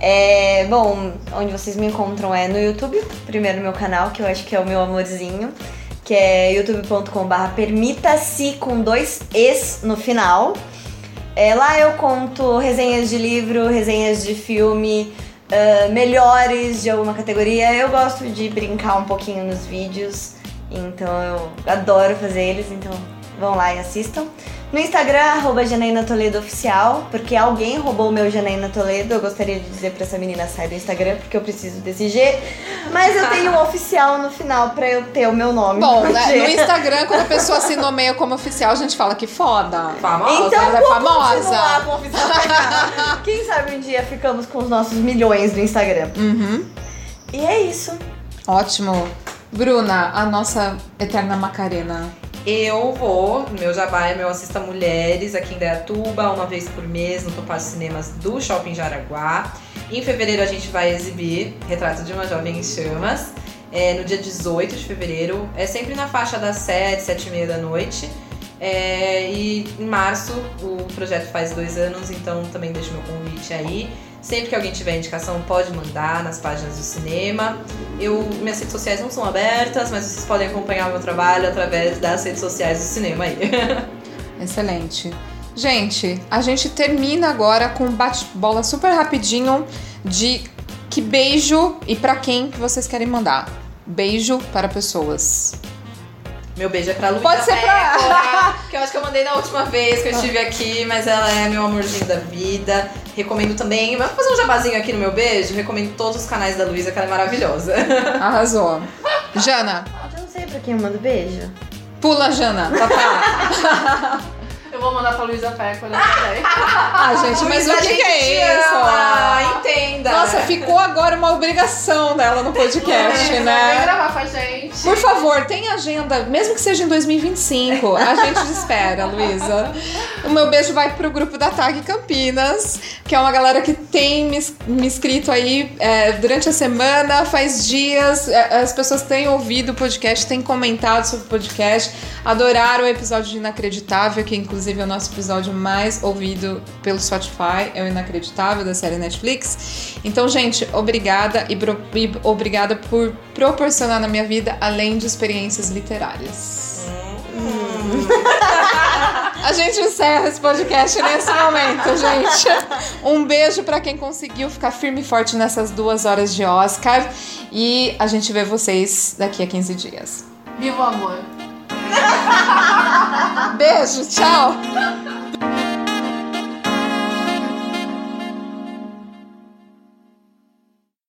É, bom, onde vocês me encontram é no YouTube, primeiro meu canal, que eu acho que é o meu amorzinho, que é youtube.com.br permita-se com dois es no final. É, lá eu conto resenhas de livro, resenhas de filme, ah, melhores de alguma categoria. Eu gosto de brincar um pouquinho nos vídeos Então eu adoro fazer eles, então vão lá e assistam. No Instagram, arroba Janaína Toledo Oficial, porque alguém roubou o meu Janaína Toledo. Eu gostaria de dizer pra essa menina sair do Instagram, porque eu preciso desse G. Mas eu tenho um oficial no final pra eu ter o meu nome. Bom, no né, G. no Instagram, quando a pessoa se nomeia como oficial, a gente fala que foda. Famosa. Então ela é vou famosa. com o oficial. Quem sabe um dia ficamos com os nossos milhões no Instagram. Uhum. E é isso. Ótimo. Bruna, a nossa eterna Macarena. Eu vou, meu jabá é meu Assista Mulheres aqui em Dayatuba, uma vez por mês no Topaz Cinemas do Shopping Jaraguá. Em fevereiro a gente vai exibir Retrato de uma Jovem em Chamas, é, no dia 18 de fevereiro. É sempre na faixa das 7, 7 e meia da noite. É, e em março o projeto faz dois anos, então também deixo meu convite aí. Sempre que alguém tiver indicação, pode mandar nas páginas do cinema. Eu, minhas redes sociais não são abertas, mas vocês podem acompanhar o meu trabalho através das redes sociais do cinema aí. Excelente. Gente, a gente termina agora com um bate-bola super rapidinho de que beijo e pra quem que vocês querem mandar. Beijo para pessoas. Meu beijo é pra Luísa Pode ser pra- Pécora, que eu acho que eu mandei na última vez que eu estive aqui, mas ela é meu amorzinho da vida. Recomendo também, vamos fazer um jabazinho aqui no meu beijo? Recomendo todos os canais da Luísa, que ela é maravilhosa. Arrasou. Jana, Eu não sei pra quem eu mando beijo. pula, Jana. Tá, tá. Eu vou mandar pra Luísa Pécora também. Ah, gente, mas Luísa, o que, que é isso? ama, entenda. Nossa, ficou agora uma obrigação dela no podcast, Vem né? gravar com a gente. Por favor, tem agenda, mesmo que seja em 2025, a gente te espera, Luísa. O meu beijo vai pro grupo da TAG Campinas, que é uma galera que tem me, me escrito aí é, durante a semana, faz dias. é, As pessoas têm ouvido o podcast, têm comentado sobre o podcast, adoraram o episódio de Inacreditável, que inclusive é o nosso episódio mais ouvido pelo Spotify, é o Inacreditável da série Netflix. Então, gente, obrigada e, bro- e obrigada por proporcionar na minha vida além de experiências literárias. A gente encerra esse podcast nesse momento, gente. Um beijo pra quem conseguiu ficar firme e forte nessas duas horas de Oscar. E a gente vê vocês daqui a 15 dias. Viva o amor. Beijo, tchau.